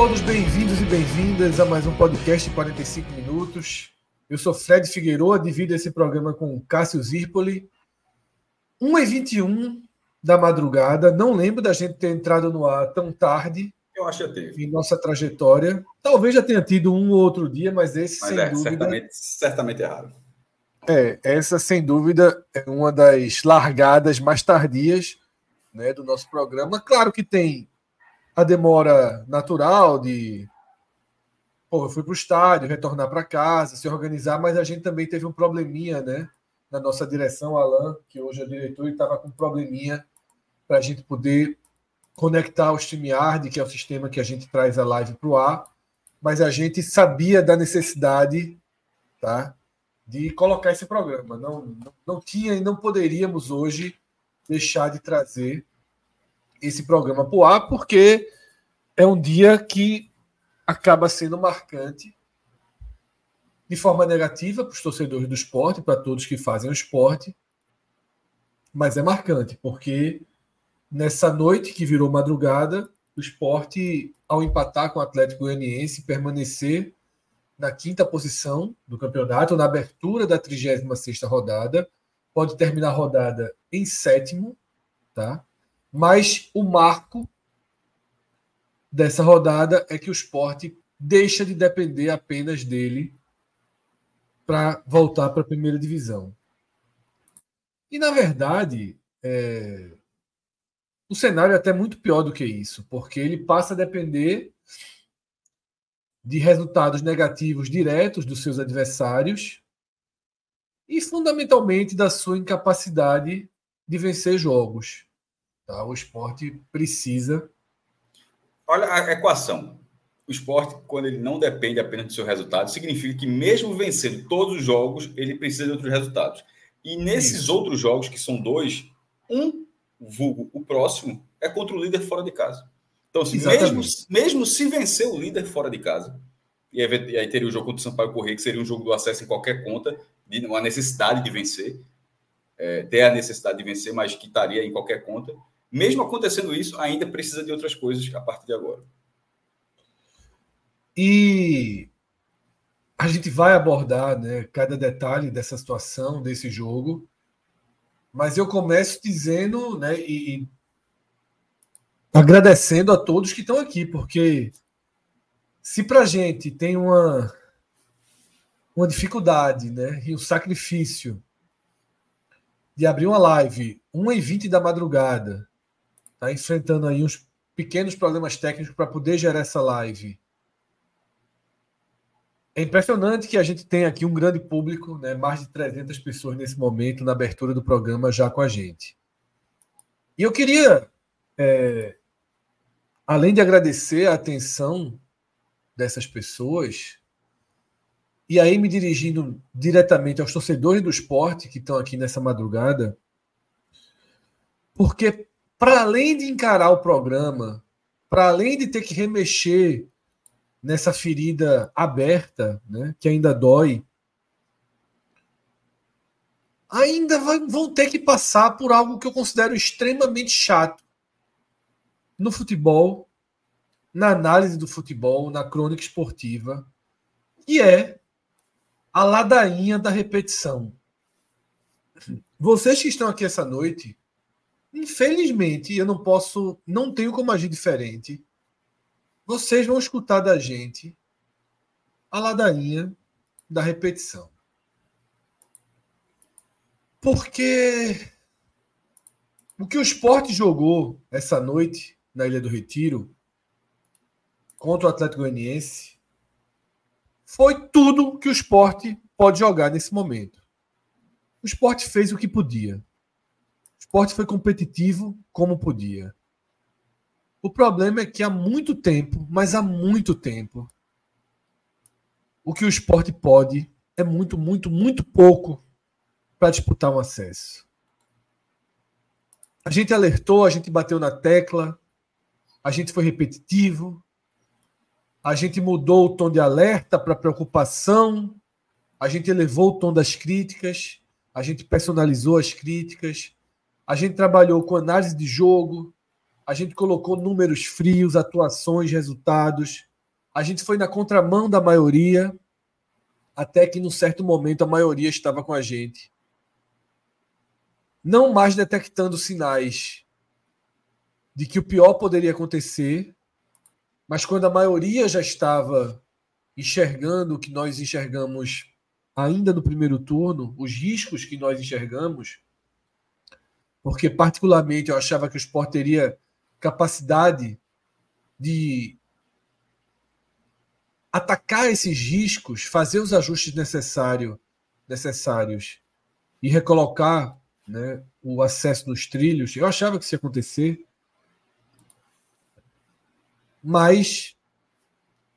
Todos bem-vindos e bem-vindas a mais um podcast de 45 minutos. Eu sou Fred Figueiredo, divido esse programa com Cássio Zirpoli. 1h21 da madrugada, não lembro da gente ter entrado no ar tão tarde. Eu acho que teve. Em nossa trajetória. Talvez já tenha tido um ou outro dia, mas esse, mas sem é, dúvida. Certamente, certamente errado. É, essa, sem dúvida, é uma das largadas mais tardias né, do nosso programa. Claro que tem a demora natural de. Pô, eu fui para o estádio, retornar para casa, se organizar, mas a gente também teve um probleminha, né? Na nossa direção, Alan, que hoje é diretor, e estava com um probleminha para a gente poder conectar o StreamYard, que é o sistema que a gente traz a live para o ar, mas a gente sabia da necessidade tá, de colocar esse programa. Não, não, não tinha e não poderíamos hoje deixar de trazer esse programa para o ar, porque é um dia que acaba sendo marcante de forma negativa para os torcedores do esporte, para todos que fazem o esporte, mas é marcante, porque nessa noite que virou madrugada, o esporte, ao empatar com o Atlético Goianiense, permanecer na quinta posição do campeonato, na abertura da 36ª rodada, pode terminar a rodada em sétimo, tá? Mas o marco dessa rodada é que o esporte deixa de depender apenas dele para voltar para a primeira divisão. E, na verdade, é... o cenário é até muito pior do que isso, porque ele passa a depender de resultados negativos diretos dos seus adversários e, fundamentalmente, da sua incapacidade de vencer jogos. Tá? O esporte precisa. Olha a equação. O esporte, quando ele não depende apenas do seu resultado, significa que, mesmo vencendo todos os jogos, ele precisa de outros resultados. E nesses Isso. outros jogos, que são dois, um, vulgo, o próximo, é contra o líder fora de casa. Então, assim, mesmo, mesmo se vencer o líder fora de casa, e aí, e aí teria o jogo contra o Sampaio Correia, que seria um jogo do acesso em qualquer conta, de uma necessidade de vencer, é, ter a necessidade de vencer, mas que estaria em qualquer conta. Mesmo acontecendo isso, ainda precisa de outras coisas a partir de agora. E a gente vai abordar né, cada detalhe dessa situação, desse jogo, mas eu começo dizendo né, e, e agradecendo a todos que estão aqui, porque se para a gente tem uma, uma dificuldade né, e um sacrifício de abrir uma live 1h20 da madrugada Está enfrentando aí uns pequenos problemas técnicos para poder gerar essa live. É impressionante que a gente tem aqui um grande público, né? mais de 300 pessoas nesse momento, na abertura do programa, já com a gente. E eu queria, é, além de agradecer a atenção dessas pessoas, e aí me dirigindo diretamente aos torcedores do esporte que estão aqui nessa madrugada, porque para além de encarar o programa, para além de ter que remexer nessa ferida aberta, né, que ainda dói, ainda vai, vão ter que passar por algo que eu considero extremamente chato no futebol, na análise do futebol, na crônica esportiva, que é a ladainha da repetição. Vocês que estão aqui essa noite Infelizmente, eu não posso, não tenho como agir diferente. Vocês vão escutar da gente a ladainha da repetição. Porque O que o esporte jogou essa noite na Ilha do Retiro contra o Atlético Goianiense foi tudo que o esporte pode jogar nesse momento. O esporte fez o que podia. Esporte foi competitivo como podia. O problema é que há muito tempo, mas há muito tempo, o que o esporte pode é muito, muito, muito pouco para disputar um acesso. A gente alertou, a gente bateu na tecla, a gente foi repetitivo, a gente mudou o tom de alerta para preocupação, a gente elevou o tom das críticas, a gente personalizou as críticas, a gente trabalhou com análise de jogo, a gente colocou números frios, atuações, resultados. A gente foi na contramão da maioria, até que num certo momento a maioria estava com a gente. Não mais detectando sinais de que o pior poderia acontecer, mas quando a maioria já estava enxergando o que nós enxergamos ainda no primeiro turno, os riscos que nós enxergamos, porque particularmente eu achava que o Sport teria capacidade de atacar esses riscos, fazer os ajustes necessário, necessários e recolocar né, o acesso nos trilhos. Eu achava que isso ia acontecer. Mas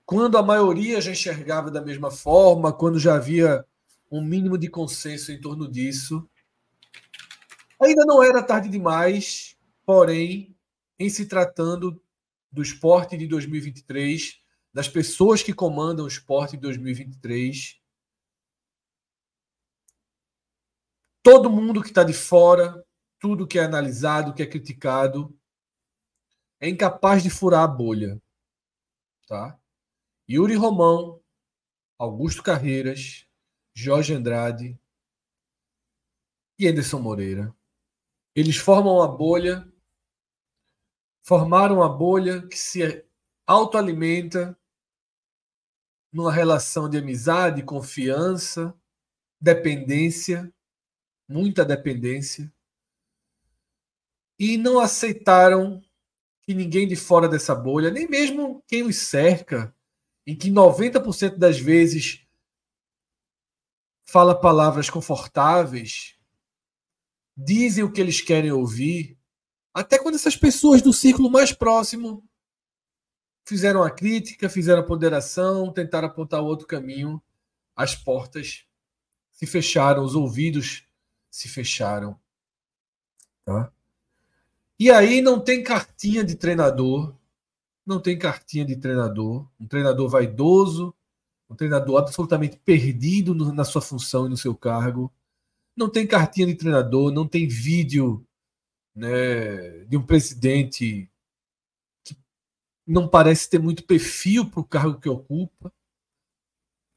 quando a maioria já enxergava da mesma forma, quando já havia um mínimo de consenso em torno disso, ainda não era tarde demais, porém, em se tratando do esporte de 2023, das pessoas que comandam o esporte de 2023, todo mundo que está de fora, tudo que é analisado, que é criticado, é incapaz de furar a bolha. Tá? Yuri Romão, Augusto Carreiras, Jorge Andrade e Anderson Moreira. Eles formam uma bolha, formaram uma bolha que se autoalimenta numa relação de amizade, confiança, dependência, muita dependência, e não aceitaram que ninguém de fora dessa bolha, nem mesmo quem os cerca, em que 90% das vezes fala palavras confortáveis, dizem o que eles querem ouvir, até quando essas pessoas do círculo mais próximo fizeram a crítica, fizeram a ponderação, tentaram apontar outro caminho, as portas se fecharam, os ouvidos se fecharam. Tá? E aí não tem cartinha de treinador, não tem cartinha de treinador, um treinador vaidoso, um treinador absolutamente perdido na sua função e no seu cargo. Não tem cartinha de treinador, não tem vídeo né, de um presidente que não parece ter muito perfil para o cargo que ocupa,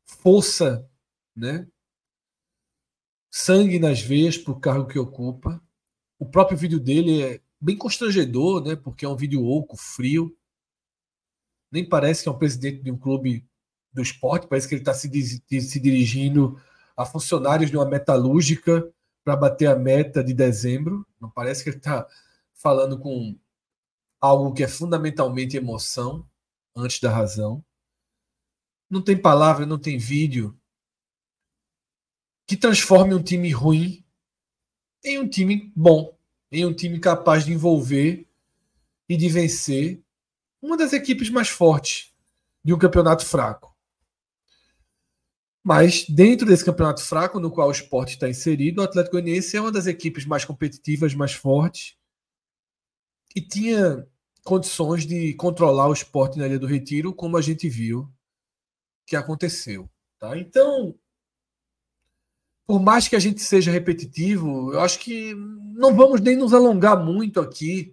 força, né, sangue nas veias para o cargo que ocupa. O próprio vídeo dele é bem constrangedor, né? Porque é um vídeo oco, frio. Nem parece que é um presidente de um clube do esporte, parece que ele está se, se dirigindo a funcionários de uma metalúrgica para bater a meta de dezembro. Não parece que ele está falando com algo que é fundamentalmente emoção antes da razão. Não tem palavra, não tem vídeo que transforme um time ruim em um time bom em um time capaz de envolver e de vencer uma das equipes mais fortes de um campeonato fraco. Mas dentro desse campeonato fraco no qual o esporte está inserido, o Atlético Goianiense é uma das equipes mais competitivas, mais fortes e tinha condições de controlar o esporte na Ilha do Retiro, como a gente viu que aconteceu. Tá? Então, por mais que a gente seja repetitivo, eu acho que não vamos nem nos alongar muito aqui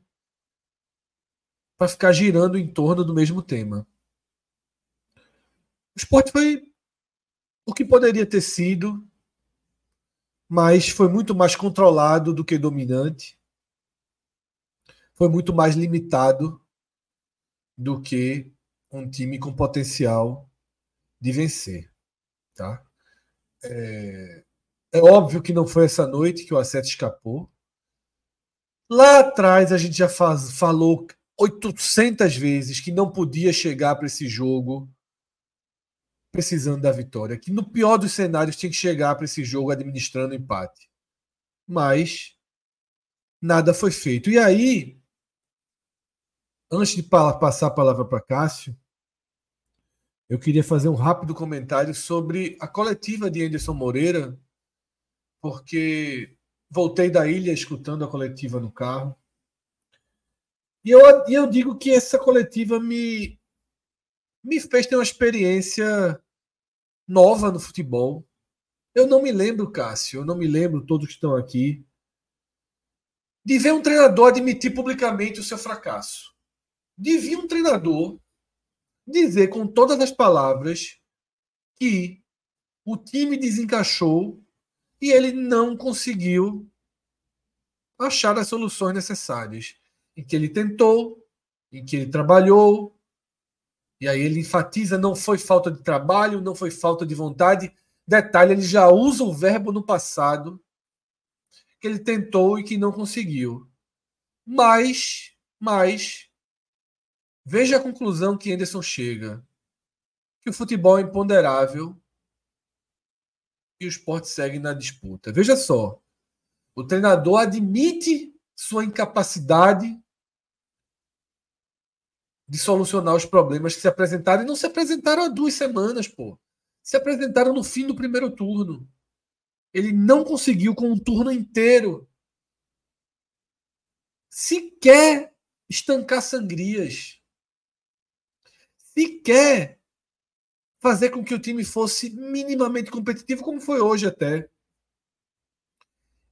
para ficar girando em torno do mesmo tema. O esporte foi o que poderia ter sido, mas foi muito mais controlado do que dominante. Foi muito mais limitado do que um time com potencial de vencer. Tá? É... É óbvio que não foi essa noite que o Asset escapou. Lá atrás a gente já faz, falou 800 vezes que não podia chegar para esse jogo precisando da vitória, que no pior dos cenários tinha que chegar para esse jogo administrando empate. Mas nada foi feito. E aí, antes de passar a palavra para Cássio, eu queria fazer um rápido comentário sobre a coletiva de Anderson Moreira, porque voltei da ilha escutando a coletiva no carro. E eu, eu digo que essa coletiva me, me fez ter uma experiência nova no futebol. Eu não me lembro, Cássio, eu não me lembro, todos que estão aqui, de ver um treinador admitir publicamente o seu fracasso. De ver um treinador dizer com todas as palavras que o time desencaixou e ele não conseguiu achar as soluções necessárias. Em que ele tentou, em que ele trabalhou, e aí ele enfatiza: não foi falta de trabalho, não foi falta de vontade. Detalhe, ele já usa o verbo no passado que ele tentou e que não conseguiu. Mas, mas, veja a conclusão que Anderson chega: que o futebol é imponderável e o esporte segue na disputa. Veja só, o treinador admite sua incapacidade de solucionar os problemas que se apresentaram e não se apresentaram há duas semanas, pô. Se apresentaram no fim do primeiro turno. Ele não conseguiu com um turno inteiro sequer estancar sangrias. Sequer fazer com que o time fosse minimamente competitivo, como foi hoje até.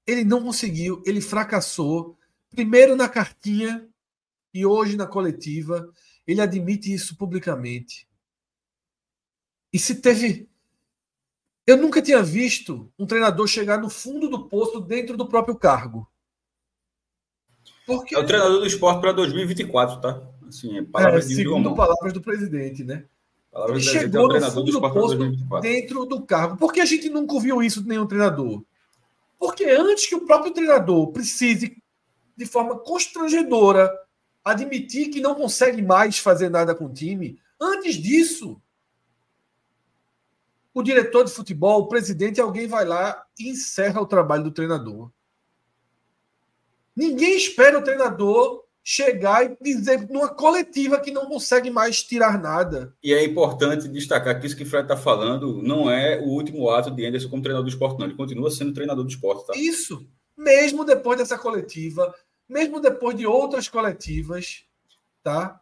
Ele não conseguiu, ele fracassou. Primeiro na cartinha e hoje na coletiva. Ele admite isso publicamente. E se teve eu nunca tinha visto um treinador chegar no fundo do poço dentro do próprio cargo. Porque... É o treinador do esporte para 2024, tá? Assim, é palavras é, segundo palavras do presidente, né? Palavras Ele chegou é no fundo do, do poço dentro do cargo. Por que a gente nunca ouviu isso de nenhum treinador? Porque antes que o próprio treinador precise, de forma constrangedora, admitir que não consegue mais fazer nada com o time, antes disso, o diretor de futebol, o presidente, alguém vai lá e encerra o trabalho do treinador. Ninguém espera o treinador chegar e dizer numa coletiva que não consegue mais tirar nada. E é importante destacar que isso que o Fred está falando não é o último ato de Anderson como treinador do esporte, não. Ele continua sendo treinador do esporte. Tá? Isso. Mesmo depois dessa coletiva, mesmo depois de outras coletivas, tá?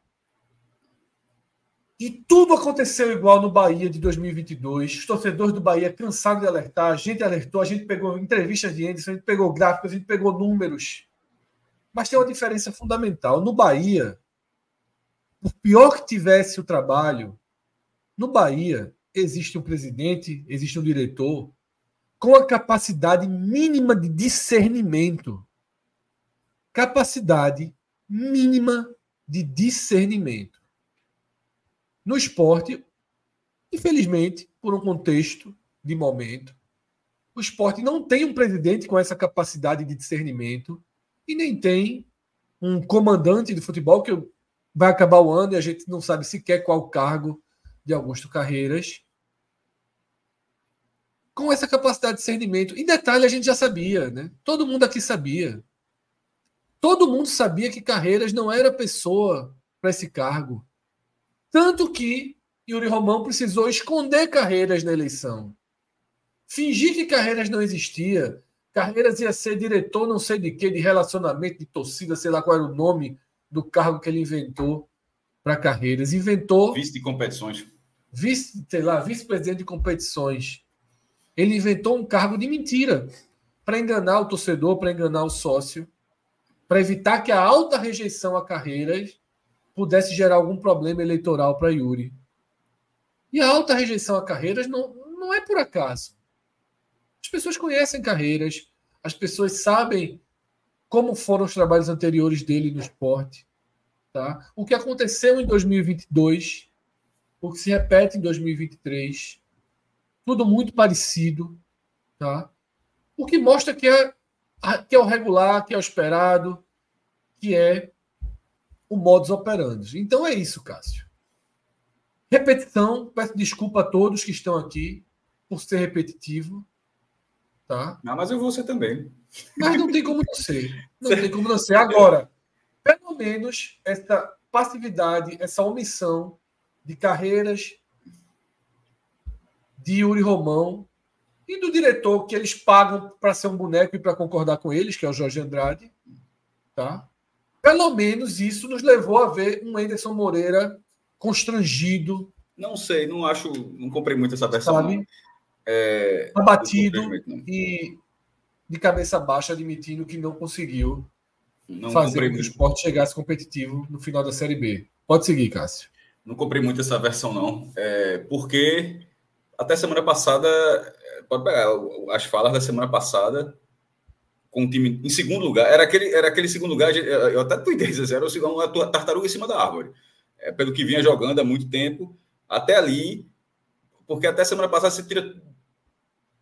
E tudo aconteceu igual no Bahia de 2022. Os torcedores do Bahia cansaram de alertar, a gente alertou, a gente pegou entrevistas de Anderson, a gente pegou gráficos, a gente pegou números. Mas tem uma diferença fundamental. No Bahia, por pior que tivesse o trabalho, no Bahia existe um presidente, existe um diretor com a capacidade mínima de discernimento. Capacidade mínima de discernimento. No esporte, infelizmente, por um contexto de momento, o esporte não tem um presidente com essa capacidade de discernimento e nem tem um comandante de futebol que vai acabar o ano e a gente não sabe sequer qual o cargo de Augusto Carreiras. Com essa capacidade de discernimento. Em detalhe, a gente já sabia, né? Todo mundo aqui sabia. Todo mundo sabia que Carreiras não era pessoa para esse cargo. Tanto que Yuri Romão precisou esconder Carreiras na eleição. Fingir que Carreiras não existia. Carreiras ia ser diretor não sei de quê, de relacionamento, de torcida, sei lá qual era o nome do cargo que ele inventou para Carreiras. Inventou... Vice de competições. Vice, sei lá, vice-presidente de competições. Ele inventou um cargo de mentira para enganar o torcedor, para enganar o sócio, para evitar que a alta rejeição a Carreiras pudesse gerar algum problema eleitoral para Yuri. E a alta rejeição a carreiras não, não é por acaso. As pessoas conhecem carreiras, as pessoas sabem como foram os trabalhos anteriores dele no esporte. Tá? O que aconteceu em 2022, o que se repete em 2023, tudo muito parecido. Tá? O que mostra que é, que é o regular, que é o esperado, que é o modus operandi. Então é isso, Cássio. Repetição, peço desculpa a todos que estão aqui por ser repetitivo. Tá? Não, mas eu vou ser também. Mas não tem como não ser. Não tem como não ser. Agora, pelo menos essa passividade, essa omissão de carreiras de Yuri Romão e do diretor que eles pagam para ser um boneco e para concordar com eles, que é o Jorge Andrade, tá? Pelo menos isso nos levou a ver um Anderson Moreira constrangido. Não sei, não acho, não comprei muito essa versão. Sabe? É, abatido e de cabeça baixa, admitindo que não conseguiu não fazer que o esporte chegasse competitivo no final da Série B. Pode seguir, Cássio. Não comprei muito essa versão, não. É, porque até semana passada, pode pegar as falas da semana passada, com o time em segundo lugar. Era aquele, era aquele segundo lugar, eu até tuitei, era uma tartaruga em cima da árvore. É, pelo que vinha jogando há muito tempo, até ali, porque até semana passada você tira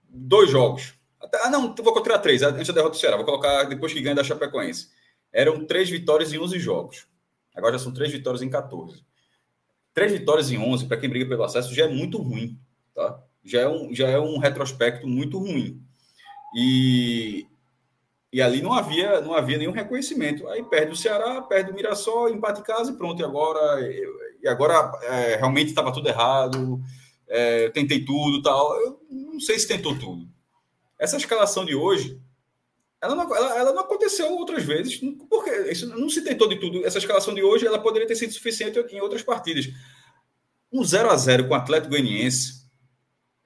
dois jogos. Até, ah, não, vou tirar três, antes da derrota do Ceará, vou colocar depois que ganha da Chapecoense. Eram três vitórias em 11 jogos. Agora já são três vitórias em 14. Três vitórias em 11, para quem briga pelo acesso, já é muito ruim. Tá? Já, é um, já é um retrospecto muito ruim. E, e ali não havia, não havia nenhum reconhecimento. Aí perde o Ceará, perde o Mirassol, empate em casa e pronto. E agora, e agora é, realmente estava tudo errado. É, tentei tudo tal. Eu não sei se tentou tudo. Essa escalação de hoje, ela não, ela, ela não aconteceu outras vezes, porque isso não se tentou de tudo. Essa escalação de hoje, ela poderia ter sido suficiente em outras partidas. Um 0 a 0 com o Atlético Goianiense.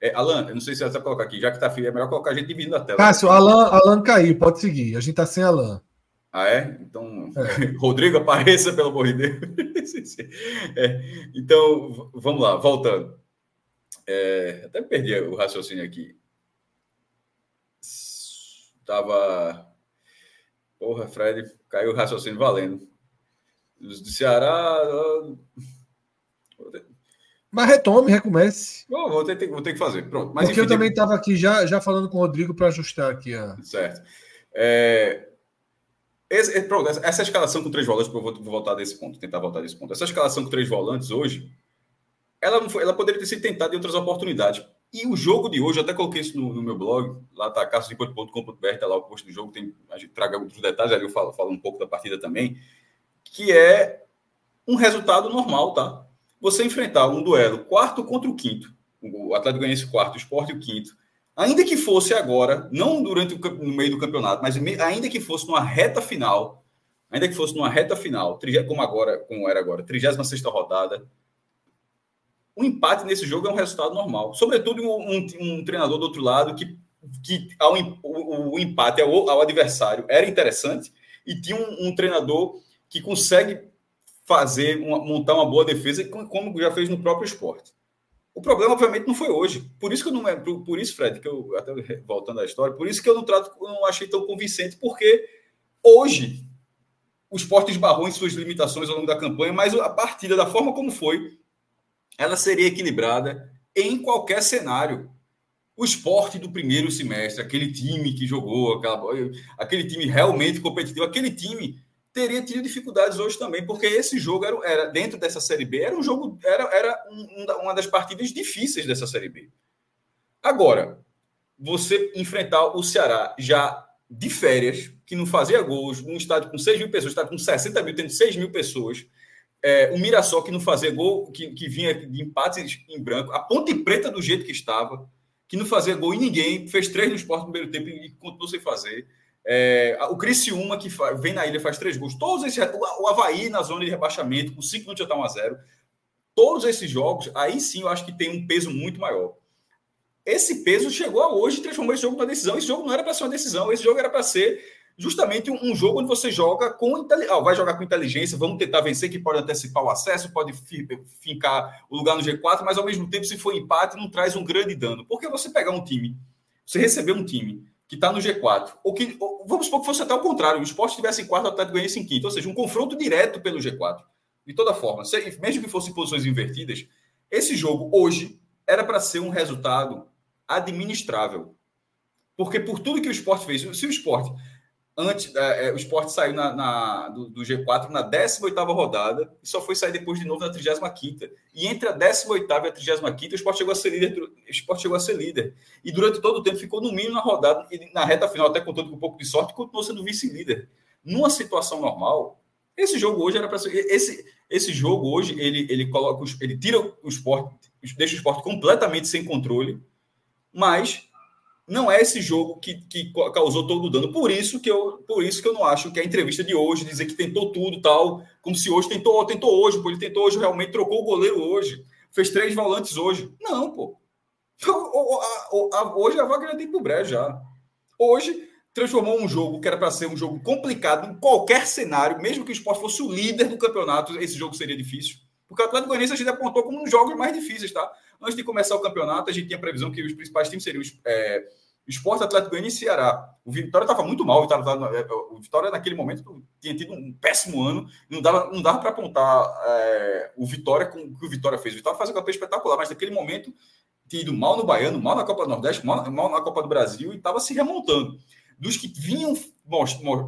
É, Alan, eu não sei se você vai colocar aqui, já que está frio, é melhor colocar a gente dividindo a tela. Cássio, Alan, Alan caiu, pode seguir. A gente está sem Alan. Ah, é? Então, é. Rodrigo, apareça, pelo amor de Deus. é, então, vamos lá, voltando. É, até perdi o raciocínio aqui. Tava. Porra, Fred, caiu o raciocínio valendo. Os do Ceará. Mas retome, recomece. Oh, vou, ter, vou ter que fazer. Pronto. Mas, Porque enfim, eu também estava aqui já, já falando com o Rodrigo para ajustar aqui a. Certo. É... Esse, pronto, essa escalação com três volantes, eu vou, vou voltar desse ponto, tentar voltar desse ponto. Essa escalação com três volantes hoje, ela, não foi, ela poderia ter sido tentada em outras oportunidades. E o jogo de hoje, eu até coloquei isso no, no meu blog, lá está caçadeponto.com.br, está lá o post do jogo, tem, a gente traga outros detalhes, ali eu falo, falo um pouco da partida também, que é um resultado normal, tá? Você enfrentar um duelo quarto contra o quinto, o Atlético Goianiense quarto, o Sport e o quinto, ainda que fosse agora, não durante o no meio do campeonato, mas ainda que fosse numa reta final, ainda que fosse numa reta final, como agora, como era agora, 36 rodada, um empate nesse jogo é um resultado normal. Sobretudo um, um, um treinador do outro lado que, que ao, o, o, empate ao, ao, adversário era interessante e tinha um, um treinador que consegue fazer uma, montar uma boa defesa, como já fez no próprio esporte. O problema, obviamente, não foi hoje. Por isso que eu não é, por, isso, Fred, que eu até voltando à história, por isso que eu não trato, eu não achei tão convincente, porque hoje o esporte esbarrou em suas limitações ao longo da campanha, mas a partida da forma como foi, ela seria equilibrada em qualquer cenário. O esporte do primeiro semestre, aquele time que jogou, aquela, aquele time realmente competitivo, aquele time teria tido dificuldades hoje também, porque esse jogo era, era dentro dessa Série B, era um jogo, era, era um, uma das partidas difíceis dessa Série B. Agora, você enfrentar o Ceará já de férias, que não fazia gols, num estádio com 6 mil pessoas, estádio com 60 mil, tendo 6 mil pessoas, é, o Mirassol que não fazia gol, que, que vinha de empates em branco, a Ponte Preta do jeito que estava, que não fazia gol em ninguém, fez três no esporte no primeiro tempo e continuou sem fazer. É, o Criciúma, que vem na ilha faz três gols. Todos esses, o, Havaí na zona de rebaixamento, com cinco minutos já está 1 a 0 Todos esses jogos, aí sim eu acho que tem um peso muito maior. Esse peso chegou a hoje e transformou esse jogo numa decisão. Esse jogo não era para ser uma decisão, esse jogo era para ser justamente um, jogo onde você joga com inteligência. vai jogar com inteligência, vamos tentar vencer, que pode antecipar o acesso, pode fincar o lugar no G4, mas ao mesmo tempo, se for empate, não traz um grande dano. Porque você pegar um time, você receber um time que está no G4, ou que, ou, vamos supor que fosse até o contrário, o esporte estivesse em quarto, o Atlético ganhasse em quinto, ou seja, um confronto direto pelo G4. De toda forma, se, mesmo que fosse posições invertidas, esse jogo hoje era para ser um resultado administrável. Porque por tudo que o esporte fez, se o esporte antes, é, é o esporte saiu na, na do, do, G4 na 18 rodada e só foi sair depois de novo na 35. E entre a 18 e a 35, o esporte chegou a ser líder. O esporte chegou a ser líder. E durante todo o tempo ficou no mínimo na rodada, e na reta final, até contando com um pouco de sorte, continuou sendo vice-líder. Numa situação normal, esse jogo hoje era para ser. Esse, esse jogo hoje, ele, ele coloca. Ele tira o esporte, deixa o esporte completamente sem controle, mas não é esse jogo que, que causou todo o dano. Por isso que eu, por isso que eu não acho que a entrevista de hoje dizer que tentou tudo tal, como se hoje tentou, tentou hoje, pô, ele tentou hoje realmente trocou o goleiro hoje, fez três volantes hoje. Não, pô. Hoje a vaga já tem pro já. Hoje transformou um jogo que era para ser um jogo complicado em qualquer cenário, mesmo que o esporte fosse o líder do campeonato, esse jogo seria difícil. Porque o Atlético Goianiense a gente apontou como um dos jogos mais difíceis, tá? Antes de começar o campeonato, a gente tinha previsão que os principais times seriam é, Esporte Atlético Goianiense e Ceará. O Vitória estava muito mal. O Vitória, é, o Vitória, naquele momento, tinha tido um péssimo ano. Não dava, não dava para apontar é, o Vitória com o que o Vitória fez. O Vitória faz um campeão espetacular, mas naquele momento tinha ido mal no Baiano, mal na Copa do Nordeste, mal, mal na Copa do Brasil e estava se remontando. Dos que vinham,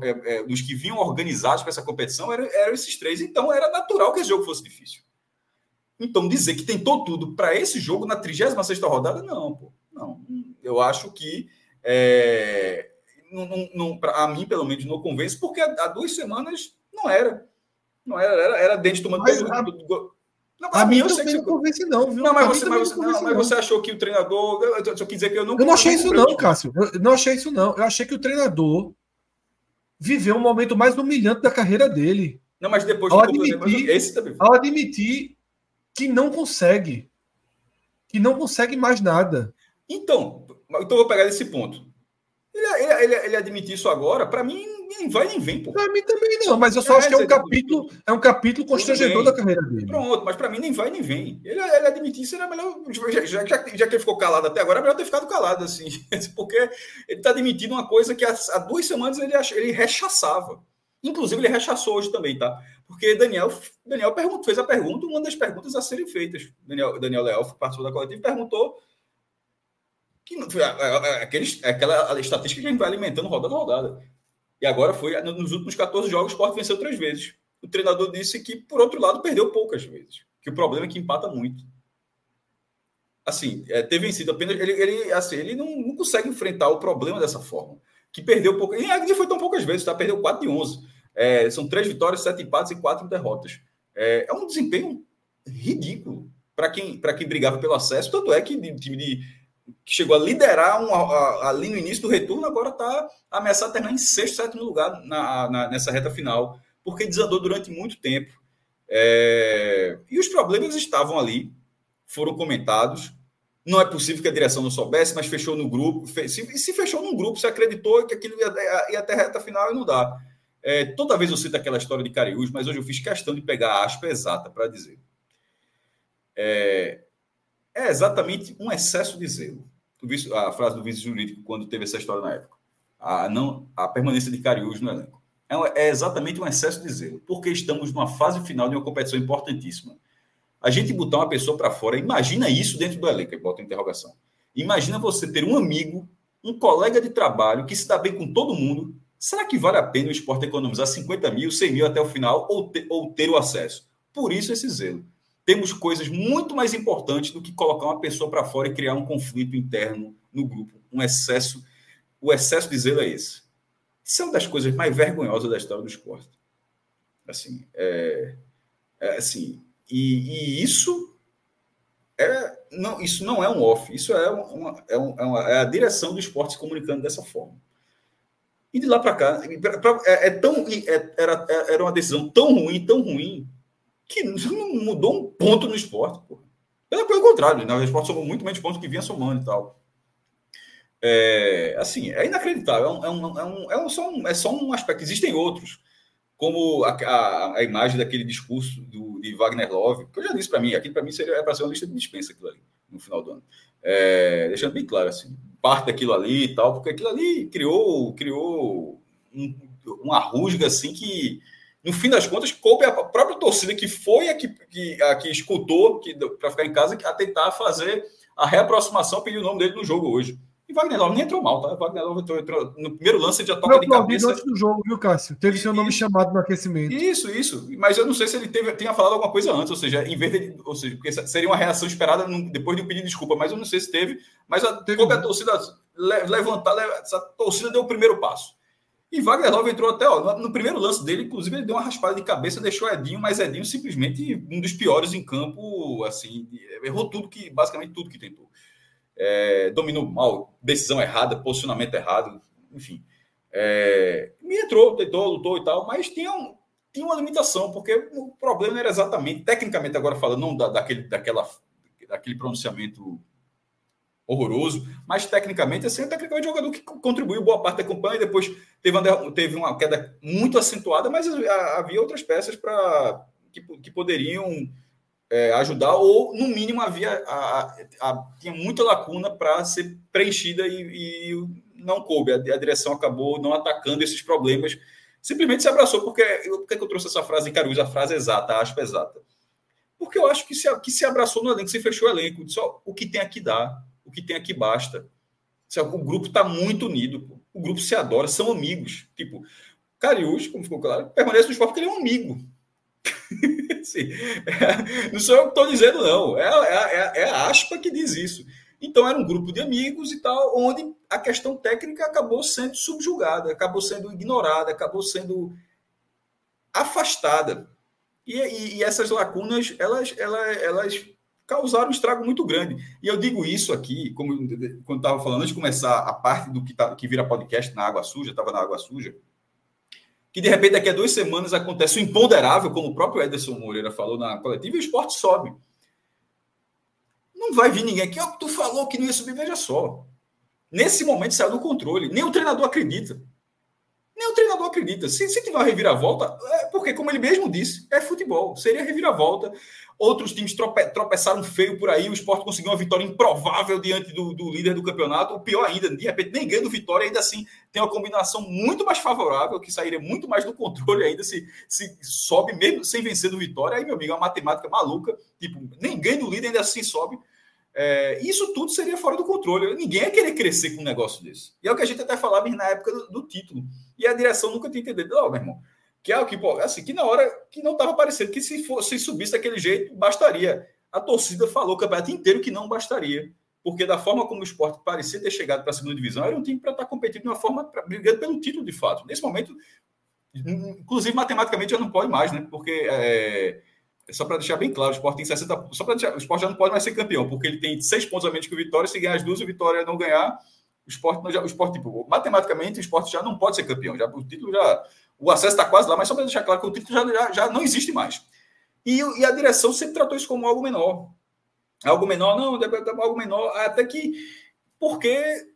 é, é, dos que vinham organizados para essa competição eram, eram esses três. Então era natural que esse jogo fosse difícil. Então, dizer que tentou tudo para esse jogo na 36 rodada, não, pô. Não. Eu acho que é, não, não, não, a mim, pelo menos, não convence, porque há, duas semanas não era. Não era, era, era dente tomando mas, a, não, a, a mim, eu sei que não convence, não, viu? Não, mas, você, mas, você, não, mas você achou que o treinador. Eu só quis dizer que eu não. Eu não achei isso, não, Cássio. Eu não achei isso, não. Eu achei que o treinador viveu um momento mais humilhante da carreira dele. Não, mas depois ao admitir, esse também. Ao admitir que não consegue. Que não consegue mais nada. Então, então vou pegar esse ponto. Ele, ele, ele, ele admitir isso agora, para mim, nem vai nem vem. Para mim também não, mas eu só é, acho que é um capítulo, é um capítulo constrangedor da carreira dele. Pronto, mas para mim nem vai nem vem. Ele, ele admitir isso era melhor. Já, já, já, que ele ficou calado até agora, é melhor ter ficado calado, assim. Porque ele está admitindo uma coisa que há, há duas semanas ele, ele rechaçava. Inclusive, ele rechaçou hoje também, tá? Porque Daniel, Daniel perguntou, fez a pergunta, uma das perguntas a serem feitas. Daniel, Daniel que participou da coletiva, perguntou que aqueles, aquela estatística que a gente vai alimentando rodada a rodada. E agora foi, nos últimos 14 jogos, o Sport venceu três vezes. O treinador disse que, por outro lado, perdeu poucas vezes. Que o problema é que empata muito. Assim, é, ter vencido apenas. Ele, ele, assim, ele não, não consegue enfrentar o problema dessa forma. Que perdeu pouco. E foi tão poucas vezes, tá? Perdeu 4 de 11. É, são três vitórias, sete empates e quatro derrotas. É, é um desempenho ridículo para quem, quem brigava pelo acesso. Tanto é que o time de, que chegou a liderar um, a, ali no início do retorno, agora está ameaçado a terminar em sexto, sétimo lugar na, na, nessa reta final, porque desandou durante muito tempo. É, e os problemas estavam ali, foram comentados. Não é possível que a direção não soubesse, mas fechou no grupo. Se, se fechou num grupo, se acreditou que aquilo ia, ia até a reta final e não dá. É, toda vez eu cito aquela história de Cariús, mas hoje eu fiz questão de pegar a aspa exata para dizer. É, é, exatamente um excesso de zelo. A frase do vice jurídico, quando teve essa história na época. A, não, a permanência de Cariús no elenco. É, é exatamente um excesso de zelo, porque estamos numa fase final de uma competição importantíssima. A gente botar uma pessoa para fora, imagina isso dentro do elenco, bota interrogação. Imagina você ter um amigo, um colega de trabalho que se dá bem com todo mundo, Será que vale a pena o esporte economizar 50 mil, 100 mil até o final ou ter, ou ter o acesso? Por isso esse zelo. Temos coisas muito mais importantes do que colocar uma pessoa para fora e criar um conflito interno no grupo. Um excesso. O excesso de zelo é esse. Isso é uma das coisas mais vergonhosas da história do esporte. Assim, é, é assim, e, e, isso é não, isso não é um off, isso é uma, é, uma, é a direção do esporte se comunicando dessa forma. E de lá para cá, é, é, tão, é, era, é, era uma decisão tão ruim, tão ruim, que não mudou um ponto no esporte. Pelo, contrário, né? o esporte somou muito menos pontos que vinha somando e tal. É, assim, é inacreditável. É, um, é, um, é, um, só um, é só um aspecto. Existem outros, como a, a, a imagem daquele discurso do, de Wagner Love, que eu já disse para mim, aquilo para mim seria é para ser uma lista de dispensa aquilo ali, no final do ano. É, deixando bem claro, assim, parte daquilo ali e tal, porque aquilo ali criou, criou um, uma rusga assim que, no fim das contas, coube a própria torcida que foi a que, que, a que escutou para ficar em casa a tentar fazer a reaproximação, pedir o nome dele no jogo hoje. E Wagner Love nem entrou mal, tá? Wagner Love entrou, entrou no primeiro lance, ele já toca de cabeça. antes do jogo, viu, Cássio? Teve seu nome chamado no aquecimento. Isso, isso. Mas eu não sei se ele teve, tenha falado alguma coisa antes, ou seja, em vez de, ou seja, porque seria uma reação esperada depois de um pedido de desculpa, mas eu não sei se teve. Mas a, teve a torcida levantar, essa torcida deu o primeiro passo. E Wagner Love entrou até, ó, no primeiro lance dele, inclusive, ele deu uma raspada de cabeça, deixou Edinho, mas Edinho simplesmente um dos piores em campo, assim, errou tudo que, basicamente tudo que tentou é, dominou mal, decisão errada, posicionamento errado, enfim. É, me entrou, tentou, lutou e tal, mas tinha, um, tinha uma limitação, porque o problema era exatamente, tecnicamente agora falando, não da, daquele, daquela, daquele pronunciamento horroroso, mas tecnicamente, assim, é tecnicamente um jogador que contribuiu boa parte da campanha, depois teve uma, teve uma queda muito acentuada, mas havia outras peças para que, que poderiam é, ajudar, ou no mínimo havia a, a, a tinha muita lacuna para ser preenchida e, e, não coube. A, a, direção acabou não atacando esses problemas, simplesmente se abraçou. Porque, por que eu trouxe essa frase em Caruso, a frase exata, a aspa exata? Porque eu acho que se, que se abraçou no elenco, se fechou o elenco, disse, ó, o que tem aqui dá, o que tem aqui basta. O grupo está muito unido, o grupo se adora, são amigos. Tipo, Cariús, como ficou claro, permanece no esporte porque ele é um amigo. É, não sou eu que estou dizendo, não. É, é, é, a aspa que diz isso. Então, era um grupo de amigos e tal, onde a questão técnica acabou sendo subjugada, acabou sendo ignorada, acabou sendo afastada. E, e, e essas lacunas, elas, elas, elas causaram um estrago muito grande. E eu digo isso aqui, como quando estava falando, antes de começar a parte do que, tá, que vira podcast na água suja, estava na água suja, que de repente daqui a duas semanas acontece o imponderável, como o próprio Ederson Moreira falou na coletiva, e o esporte sobe. Não vai vir ninguém aqui, oh, tu falou que não ia subir, veja só. Nesse momento saiu do controle, nem o treinador acredita. Nem o treinador acredita. Se, se tiver uma reviravolta, é porque, como ele mesmo disse, é futebol. Seria reviravolta. Outros times trope, tropeçaram feio por aí. O esporte conseguiu uma vitória improvável diante do, do, líder do campeonato. O pior ainda, de repente, nem ganhando vitória, ainda assim tem uma combinação muito mais favorável, que sairia muito mais do controle ainda se, se sobe mesmo sem vencer do Vitória. Aí, meu amigo, é uma matemática maluca. Tipo, nem ganha do líder, ainda assim sobe. É, isso tudo seria fora do controle. Ninguém ia querer crescer com um negócio desse. E é o que a gente até falava na época do, do título. E a direção nunca tinha entendido. Oh, meu irmão, que é o que, assim, que na hora que não estava parecendo que se, fosse, se subisse daquele jeito, bastaria. A torcida falou o campeonato inteiro que não bastaria, porque da forma como o esporte parecia ter chegado para a segunda divisão, era um time para estar tá competindo de uma forma, pra, brigando pelo título de fato. Nesse momento, inclusive matematicamente já não pode mais, né? Porque é, só para deixar bem claro, o esporte tem 60. Só para deixar, o esporte já não pode mais ser campeão, porque ele tem seis pontos a menos que o Vitória. Se ganhar as duas, o Vitória não ganhar, o esporte, já, o esporte tipo, matematicamente, o esporte já não pode ser campeão. Já, o título já o acesso está quase lá, mas só para deixar claro que o título já, já, já não existe mais. E, e, a direção sempre tratou isso como algo menor. Algo menor, não, algo menor, até que. Porque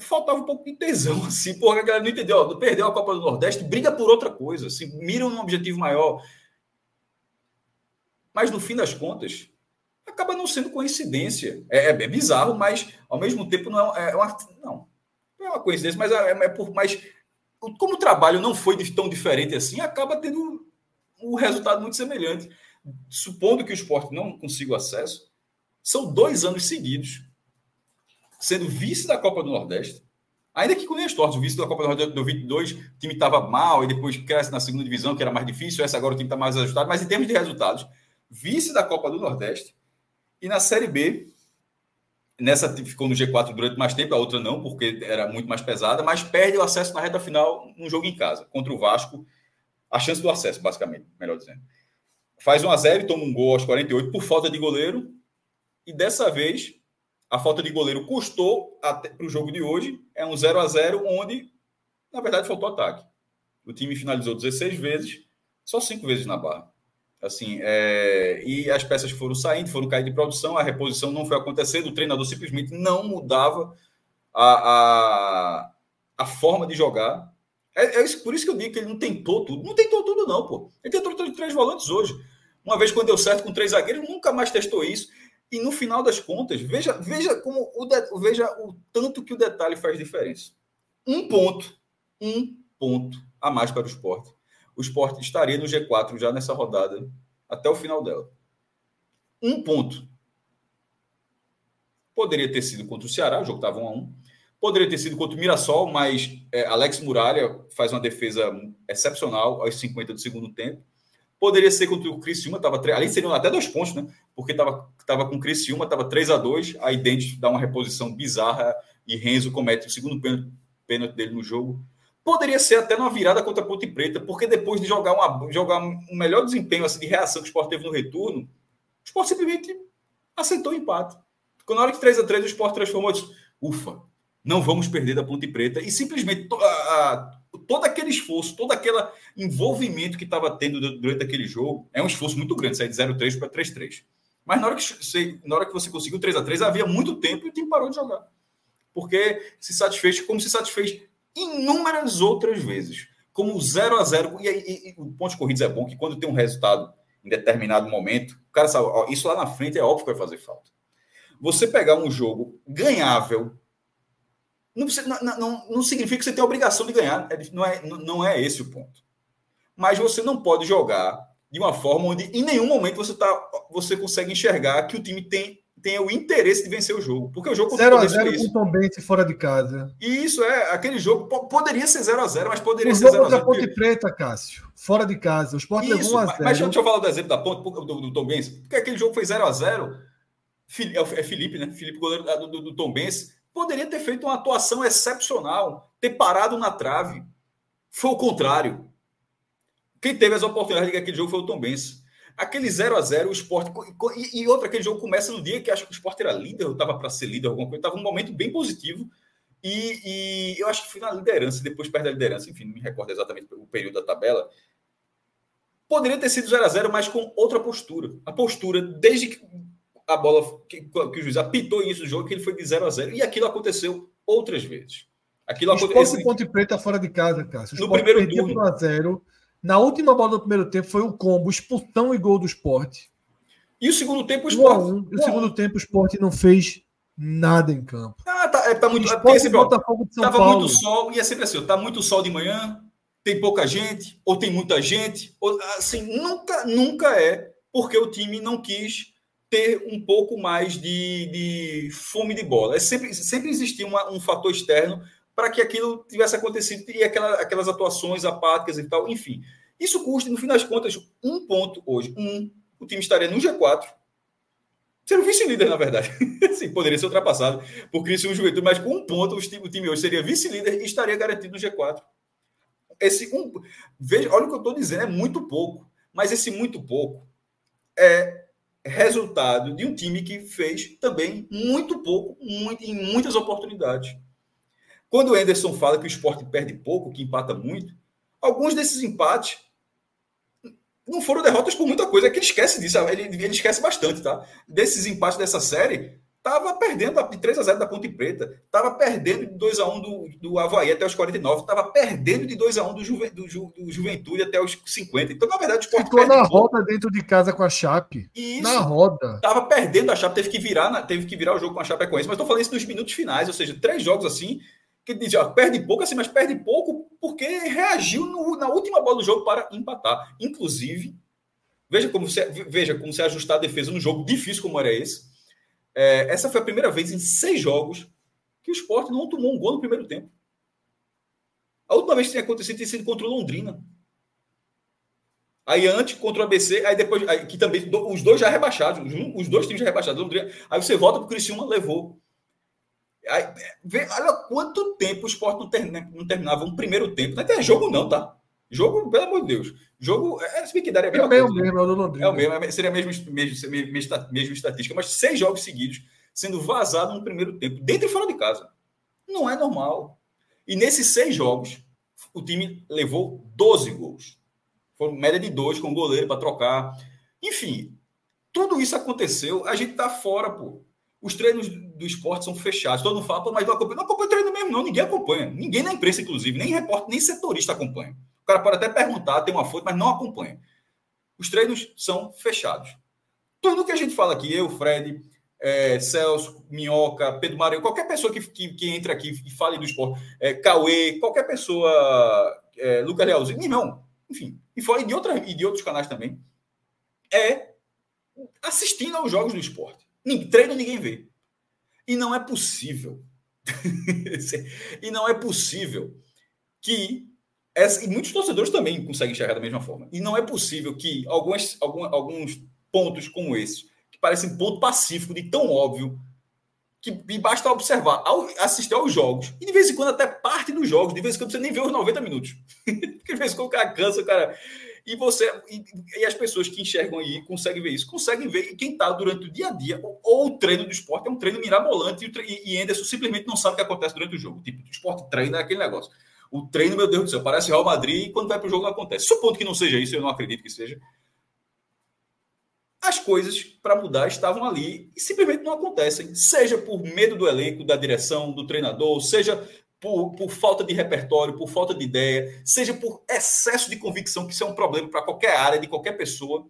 faltava um pouco de tesão, assim, porque a galera não entendeu, ó, perdeu a Copa do Nordeste, briga por outra coisa, assim, miram num objetivo maior. Mas no fim das contas, acaba não sendo coincidência. É, é, é bizarro, mas ao mesmo tempo não é, é uma. Não, não é uma coincidência, mas é, é por mais como o trabalho não foi tão diferente assim, acaba tendo um resultado muito semelhante. Supondo que o esporte não consiga acesso, são dois anos seguidos sendo vice da Copa do Nordeste. Ainda que com linhas tortas, o vice da Copa do Nordeste do 22, o time estava mal e depois cresce na segunda divisão, que era mais difícil. Essa agora o time está mais ajustado, mas em termos de resultados, vice da Copa do Nordeste e na Série B, Nessa ficou no G4 durante mais tempo, a outra não, porque era muito mais pesada, mas perde o acesso na reta final num jogo em casa, contra o Vasco. A chance do acesso, basicamente, melhor dizendo. Faz 1 a 0 e toma um gol aos 48 por falta de goleiro. E dessa vez, a falta de goleiro custou para o jogo de hoje. É um 0 a 0 onde, na verdade, faltou ataque. O time finalizou 16 vezes, só 5 vezes na barra. Assim, é, e as peças foram saindo, foram caindo de produção, a reposição não foi acontecendo, o treinador simplesmente não mudava a, a, a forma de jogar. É, é isso, por isso que eu digo que ele não tentou tudo. Não tentou tudo, não, pô. Ele tentou de três volantes hoje. Uma vez quando deu certo com três zagueiros, nunca mais testou isso. E no final das contas, veja, veja como o de, veja o tanto que o detalhe faz diferença. Um ponto, um ponto a mais para o esporte o esporte estaria no G4 já nessa rodada, até o final dela. Um ponto. Poderia ter sido contra o Ceará, o jogo estava 1 a 1 Poderia ter sido contra o Mirassol, mas é, Alex Muralha faz uma defesa excepcional aos 50 do segundo tempo. Poderia ser contra o Criciúma, tava, ali seriam até dois pontos, né? Porque estava tava com o Criciúma, estava 3 a 2 aí Dente dá uma reposição bizarra e Renzo comete o segundo pênalti, pênalti dele no jogo. Poderia ser até numa virada contra a Ponte Preta, porque depois de jogar, uma, jogar um melhor desempenho assim, de reação que o Sport teve no retorno, o Sport simplesmente aceitou o empate. Quando na hora que 3 a 3 o Sport transformou, disse, ufa, não vamos perder da Ponte Preta. E simplesmente a, a, todo aquele esforço, todo aquele envolvimento que estava tendo durante aquele jogo, é um esforço muito grande, sair de 0-3 para 3-3. Mas na hora, que você, na hora que você conseguiu 3 a 3 havia muito tempo e o time parou de jogar. Porque se satisfez, como se satisfez inúmeras outras vezes. Como 0 a 0 e, e, e, o ponto de corridas é bom, que quando tem um resultado em determinado momento, o cara sabe, ó, isso lá na frente é óbvio que vai fazer falta. Você pegar um jogo ganhável não, não, não, não significa que você tem a obrigação de ganhar, é não é, não é esse o ponto. Mas você não pode jogar de uma forma onde em nenhum momento você, tá, você consegue enxergar que o time tem, tem o interesse de vencer o jogo. Porque o jogo 0x0 com o Tom Benz fora de casa. E isso é, aquele jogo poderia ser 0x0, mas poderia o ser 0x0. contra a Ponte Preta, Cássio, fora de casa. O Sport levou 1x0. Mas, mas deixa eu falar do exemplo da Ponte, do, do, Tom Benz. Porque aquele jogo foi 0x0. É, é Felipe, né? Felipe, goleiro do, do, do Tom Benz poderia ter feito uma atuação excepcional, ter parado na trave. Foi o contrário. Quem teve as oportunidades de aquele jogo foi o Tom Benz. Aquele 0 a 0 o esporte. E, e outro, aquele jogo começa no dia que acho que o esporte era líder, eu estava para ser líder, alguma coisa, estava um momento bem positivo. E, e, eu acho que foi na liderança, depois perde a liderança, enfim, não me recordo exatamente o período da tabela. Poderia ter sido 0 a 0 mas com outra postura. A postura, desde que a bola que, que o juiz apitou isso no jogo, que ele foi de 0 a 0 E aquilo aconteceu outras vezes. Aquilo aconteceu. Ponte Preta fora de casa, Cássio. No primeiro turno. 1 a 0 Na última bola do primeiro tempo foi um combo, expulsão e gol do esporte. E o segundo tempo o esporte. E o segundo tempo o esporte não fez nada em campo. Ah, tá, é, tá muito. Esporte, é sempre, São tava Paulo. muito sol, e é sempre assim: tá muito sol de manhã, tem pouca gente, ou tem muita gente. Ou, assim, nunca, nunca é porque o time não quis ter um pouco mais de, de fome de bola. É sempre, sempre existia uma, um fator externo para que aquilo tivesse acontecido e aquela, aquelas atuações apáticas e tal, enfim. Isso custa, no fim das contas, um ponto hoje. Um, o time estaria no G4. Seria o vice-líder, na verdade. Sim, poderia ser ultrapassado por Cristo e Juventude, mas com um ponto o time, o time hoje seria vice-líder e estaria garantido no G4. Esse um, veja, olha o que eu estou dizendo, é muito pouco. Mas esse muito pouco é resultado de um time que fez também muito pouco, muito, em muitas oportunidades. Quando o Anderson fala que o esporte perde pouco, que empata muito, alguns desses empates não foram derrotas por muita coisa, é que ele esquece disso, ele, ele esquece bastante, tá? Desses empates dessa série, Estava perdendo de 3 a 0 da Ponte Preta. Estava perdendo de 2 a 1 do, do Havaí até os 49. Estava perdendo de 2 a 1 do, Juve, do, Ju, do Juventude até os 50. Então, na verdade, o Sport Ficou na roda dentro de casa com a Chape. Isso. Na roda. Estava perdendo a Chape, teve que virar, teve que virar o jogo com a Chape com isso. Mas estou falando isso nos minutos finais, ou seja, três jogos assim, que diz, ó, perde pouco assim, mas perde pouco porque reagiu no, na última bola do jogo para empatar. Inclusive, veja como se, veja como se ajustar a defesa num jogo difícil como era esse é, essa foi a primeira vez em seis jogos que o esporte não tomou um gol no primeiro tempo. A última vez que tinha acontecido tinha sido contra o Londrina. Aí antes contra o ABC, aí depois, aí, que também os dois já rebaixados, os dois times já rebaixados, Londrina. Aí você volta para o Criciúma, levou. Aí, olha quanto tempo o esporte não, ter, não terminava um primeiro tempo. Não é jogo, não, tá? Jogo, pelo amor de Deus. Jogo, é, se bem que daria a mesma é coisa. Mesmo, é o Londrina. É o mesmo, é, seria a mesma, mesma, mesma, mesma estatística, mas seis jogos seguidos sendo vazado no primeiro tempo, dentro e fora de casa. Não é normal. E nesses seis jogos, o time levou 12 gols. Foram média de dois com o goleiro para trocar. Enfim, tudo isso aconteceu, a gente tá fora, pô. Os treinos do esporte são fechados. Todo mundo fala, pô, mas não acompanha. Não acompanha treino mesmo, não. Ninguém acompanha. Ninguém na imprensa, inclusive, nem repórter, nem setorista acompanha cara pode até perguntar, tem uma foto, mas não acompanha. Os treinos são fechados. Tudo que a gente fala aqui, eu, Fred, é, Celso, Minhoca, Pedro Marinho, qualquer pessoa que, que, que entra aqui e fale do esporte, é, Cauê, qualquer pessoa, é, Lucas Lealzinho, irmão, enfim, e fora de, outra, e de outros canais também, é assistindo aos jogos do esporte. Treino ninguém vê. E não é possível. e não é possível que. Essa, e muitos torcedores também conseguem enxergar da mesma forma. E não é possível que algumas, algum, alguns pontos como esse, que parecem ponto pacífico de tão óbvio, que basta observar, ao, assistir aos jogos, e de vez em quando até parte dos jogos, de vez em quando você nem vê os 90 minutos. Porque de vez em quando o cara cansa, o cara. E você e, e, as pessoas que enxergam aí conseguem ver isso, conseguem ver quem está durante o dia a dia, ou, ou, o treino do esporte é um treino mirabolante e, e Anderson simplesmente não sabe o que acontece durante o jogo. Tipo, o esporte treina é aquele negócio. O treino, meu Deus do céu, parece Real Madrid e quando vai para o jogo não acontece. Supondo que não seja isso, eu não acredito que seja. As coisas para mudar estavam ali e simplesmente não acontecem. Seja por medo do elenco, da direção, do treinador, seja por, por, falta de repertório, por falta de ideia, seja por excesso de convicção, que isso é um problema para qualquer área, de qualquer pessoa.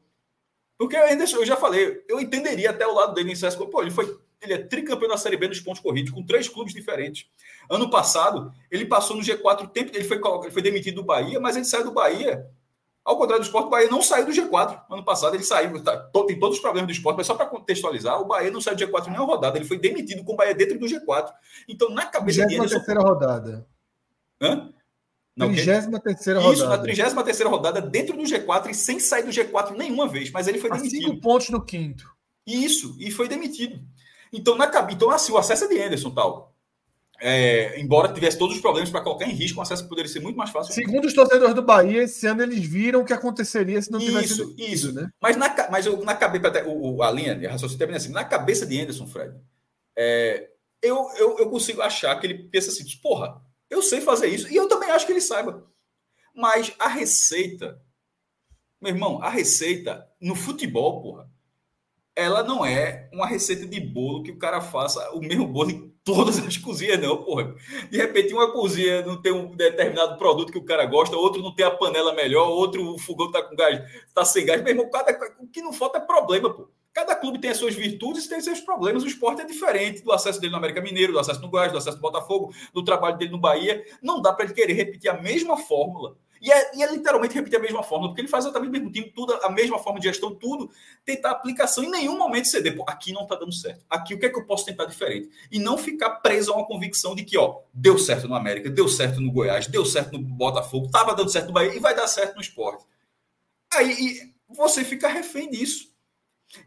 Porque eu, ainda, eu já falei, eu entenderia até o lado dele em Sesco. Pô, ele foi ele é tricampeão da Série B dos pontos corridos, com três clubes diferentes. Ano passado, ele passou no G4 tempo, ele foi, ele foi demitido do Bahia, mas ele saiu do Bahia ao contrário do esporte, o Bahia não saiu do G4. Ano passado ele saiu, tá, tem todos os problemas do esporte, mas só para contextualizar, o Bahia não saiu do G4 nem uma rodada, ele foi demitido com o Bahia dentro do G4. Então, na cabeça dele. 33 terceira rodada. Hã? Não, 33 terceira rodada. Isso, na 33 terceira rodada, dentro do G4 e sem sair do G4 nenhuma vez, mas ele foi demitido. cinco pontos no quinto. Isso, e foi demitido. Então, na, então assim, o acesso é de Anderson tal. É, embora tivesse todos os problemas para colocar em risco, o acesso poderia ser muito mais fácil. Segundo os torcedores do Bahia, esse ano eles viram o que aconteceria se não tivesse. Isso, isso. Né? Mas, na, mas eu, na cabeça, o, a linha de raciocínio termina assim: na cabeça de Anderson, Fred, é, eu, eu, eu consigo achar que ele pensa assim: porra, eu sei fazer isso, e eu também acho que ele saiba. Mas a receita, meu irmão, a receita no futebol, porra, ela não é uma receita de bolo que o cara faça o mesmo bolo em todas as cozinhas, não, porra. De repente, uma cozinha não tem um determinado produto que o cara gosta, outro não tem a panela melhor, outro o fogão tá com gás, tá sem gás. Meu irmão, cada, o que não falta é problema, pô. Cada clube tem as suas virtudes e tem seus problemas. O esporte é diferente do acesso dele no América Mineiro, do acesso no Goiás, do acesso no Botafogo, do trabalho dele no Bahia. Não dá para ele querer repetir a mesma fórmula e é, e é, literalmente repetir a mesma fórmula, porque ele faz exatamente o mesmo time, tudo, a mesma forma de gestão, tudo, tentar aplicação em nenhum momento ceder. Pô, aqui não está dando certo. Aqui o que é que eu posso tentar diferente? E não ficar preso a uma convicção de que, ó, deu certo no América, deu certo no Goiás, deu certo no Botafogo, estava dando certo no Bahia e vai dar certo no esporte. Aí você fica refém disso.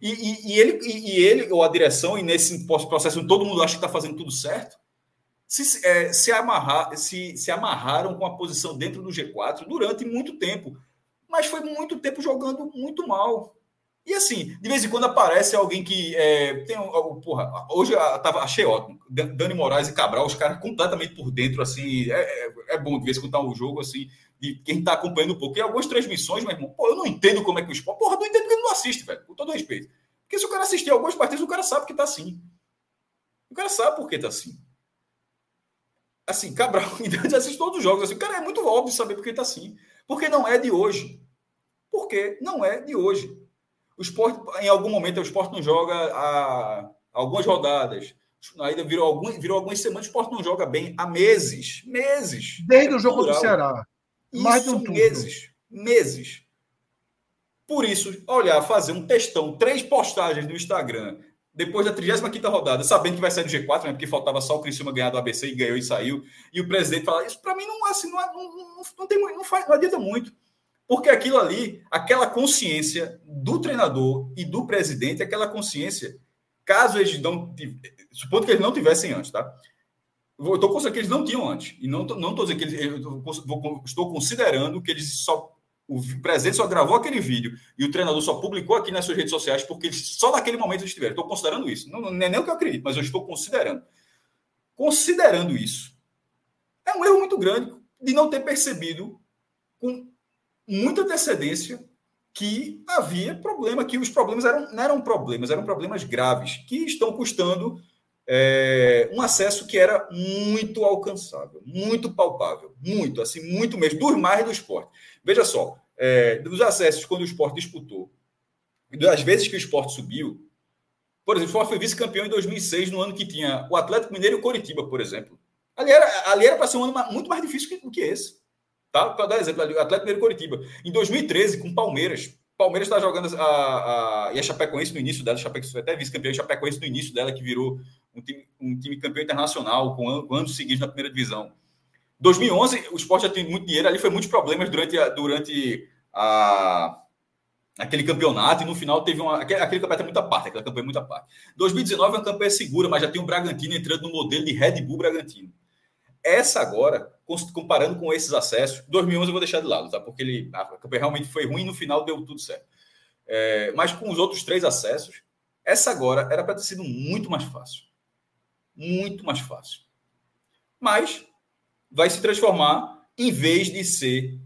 E, e, e ele, e, ele, ou a direção, e nesse processo todo mundo acha que está fazendo tudo certo, se, é, se, amarrar, se, se amarraram com a posição dentro do G4 durante muito tempo. Mas foi muito tempo jogando muito mal. E assim, de vez em quando aparece alguém que é, tem. Porra, hoje eu tava, achei ótimo. Dani Moraes e Cabral, os caras completamente por dentro, assim. É, é, é bom de vez em quando tá um jogo, assim, de quem está acompanhando um pouco. E algumas transmissões, meu irmão, pô, eu não entendo como é que o esporte. Porra, não entendo porque ele não assiste, velho, com todo respeito. Porque se o cara assistir algumas partidas, o cara sabe que tá assim. O cara sabe por que tá assim assim, Cabral ainda assiste todos os jogos. Assim, cara, é muito óbvio saber por que está assim. Porque não é de hoje. Porque não é de hoje. O esporte, em algum momento, o esporte não joga há algumas rodadas. Ainda virou, algum, virou algumas semanas, o esporte não joga bem há meses. Meses. Desde é o jogo do Ceará. Mais Isso, de um meses. Meses. Por isso, olhar, fazer um textão, três postagens no Instagram, depois da 35 rodada, sabendo que vai sair do G4, né, porque faltava só o Criciúma ganhar do ABC e ganhou e saiu, e o presidente fala, isso para mim não, assim, não, não, não, tem, não, faz, não adianta muito. Porque aquilo ali, aquela consciência do treinador e do presidente, aquela consciência, caso eles não. Supondo que eles não tivessem antes, tá? Eu estou considerando que eles não tinham antes. E não estou dizendo que eles. Estou considerando que eles só o presidente só gravou aquele vídeo e o treinador só publicou aqui nas suas redes sociais porque só naquele momento eles estiveram. Estou considerando isso. Não, não é nem o que eu acredito, mas eu estou considerando. Considerando isso, é um erro muito grande de não ter percebido com muita antecedência que havia problema, que os problemas eram, não eram problemas, eram problemas graves, que estão custando é, um acesso que era muito alcançável, muito palpável, muito, assim, muito mesmo, dos mais do esporte. Veja só, é, dos acessos quando o esporte disputou, das vezes que o esporte subiu, por exemplo, o esporte foi vice-campeão em 2006, no ano que tinha o Atlético Mineiro e o Coritiba, por exemplo. Ali era, ali era para ser um ano muito mais difícil do que esse. Tá? Para dar exemplo, o Atlético Mineiro e Coritiba. Em 2013, com Palmeiras, Palmeiras está jogando a, a, e a Chapecoense no início dela, Chapecoense foi até vice-campeão, Chapecoense no início dela, que virou um time, um time campeão internacional, com, anos seguidos na primeira divisão. 2011, o esporte já tinha muito dinheiro, ali foi muitos problemas durante durante a, aquele campeonato, e no final teve uma. Aquele, aquele campeonato é muita parte, aquela campanha é muita parte. 2019 é uma campanha segura, mas já tem um Bragantino entrando no modelo de Red Bull Bragantino. Essa agora, comparando com esses acessos, 2011 eu vou deixar de lado, tá? Porque ele, a campanha realmente foi ruim no final deu tudo certo. É, mas com os outros três acessos, essa agora era para ter sido muito mais fácil. Muito mais fácil. Mas vai se transformar, em vez de ser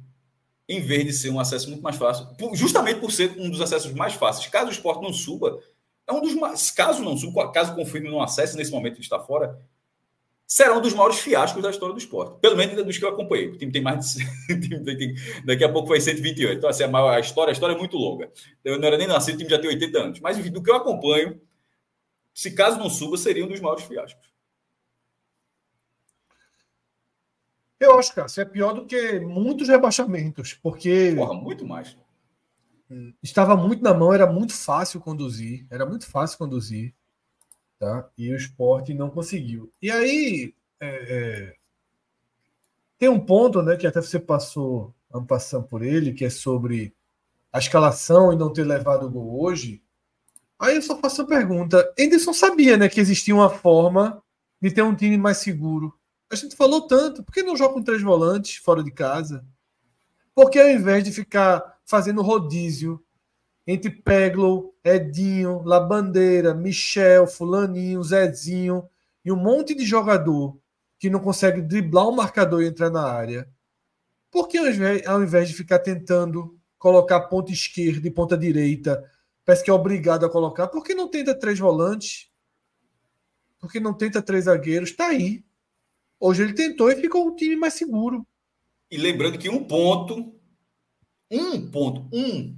em vez de ser um acesso muito mais fácil, justamente por ser um dos acessos mais fáceis. Caso o esporte não suba, é um dos mais. Caso não suba, caso confirme no acesso, nesse momento que está fora, será um dos maiores fiascos da história do esporte. Pelo menos dos que eu acompanhei. O time tem mais de. daqui a pouco vai 128. Então, assim, a, história, a história é muito longa. Eu não era nem nascido, o time já tem 80 anos. Mas, enfim, do que eu acompanho, se caso não suba, seria um dos maiores fiascos. Eu acho, cara, isso é pior do que muitos rebaixamentos, porque. Porra, muito mais. Estava muito na mão, era muito fácil conduzir, era muito fácil conduzir, tá? E o esporte não conseguiu. E aí é, é... tem um ponto, né, que até você passou, passando por ele, que é sobre a escalação e não ter levado o gol hoje. Aí eu só faço a pergunta: Anderson sabia, né, que existia uma forma de ter um time mais seguro. A gente falou tanto, por que não joga com três volantes fora de casa? Porque ao invés de ficar fazendo rodízio entre Peglo, Edinho, Labandeira, Michel, Fulaninho, Zezinho e um monte de jogador que não consegue driblar o marcador e entrar na área, por que ao invés, ao invés de ficar tentando colocar ponta esquerda e ponta direita, parece que é obrigado a colocar, por que não tenta três volantes? Por que não tenta três zagueiros? Está aí. Hoje ele tentou e ficou um time mais seguro. E lembrando que um ponto, um ponto, um,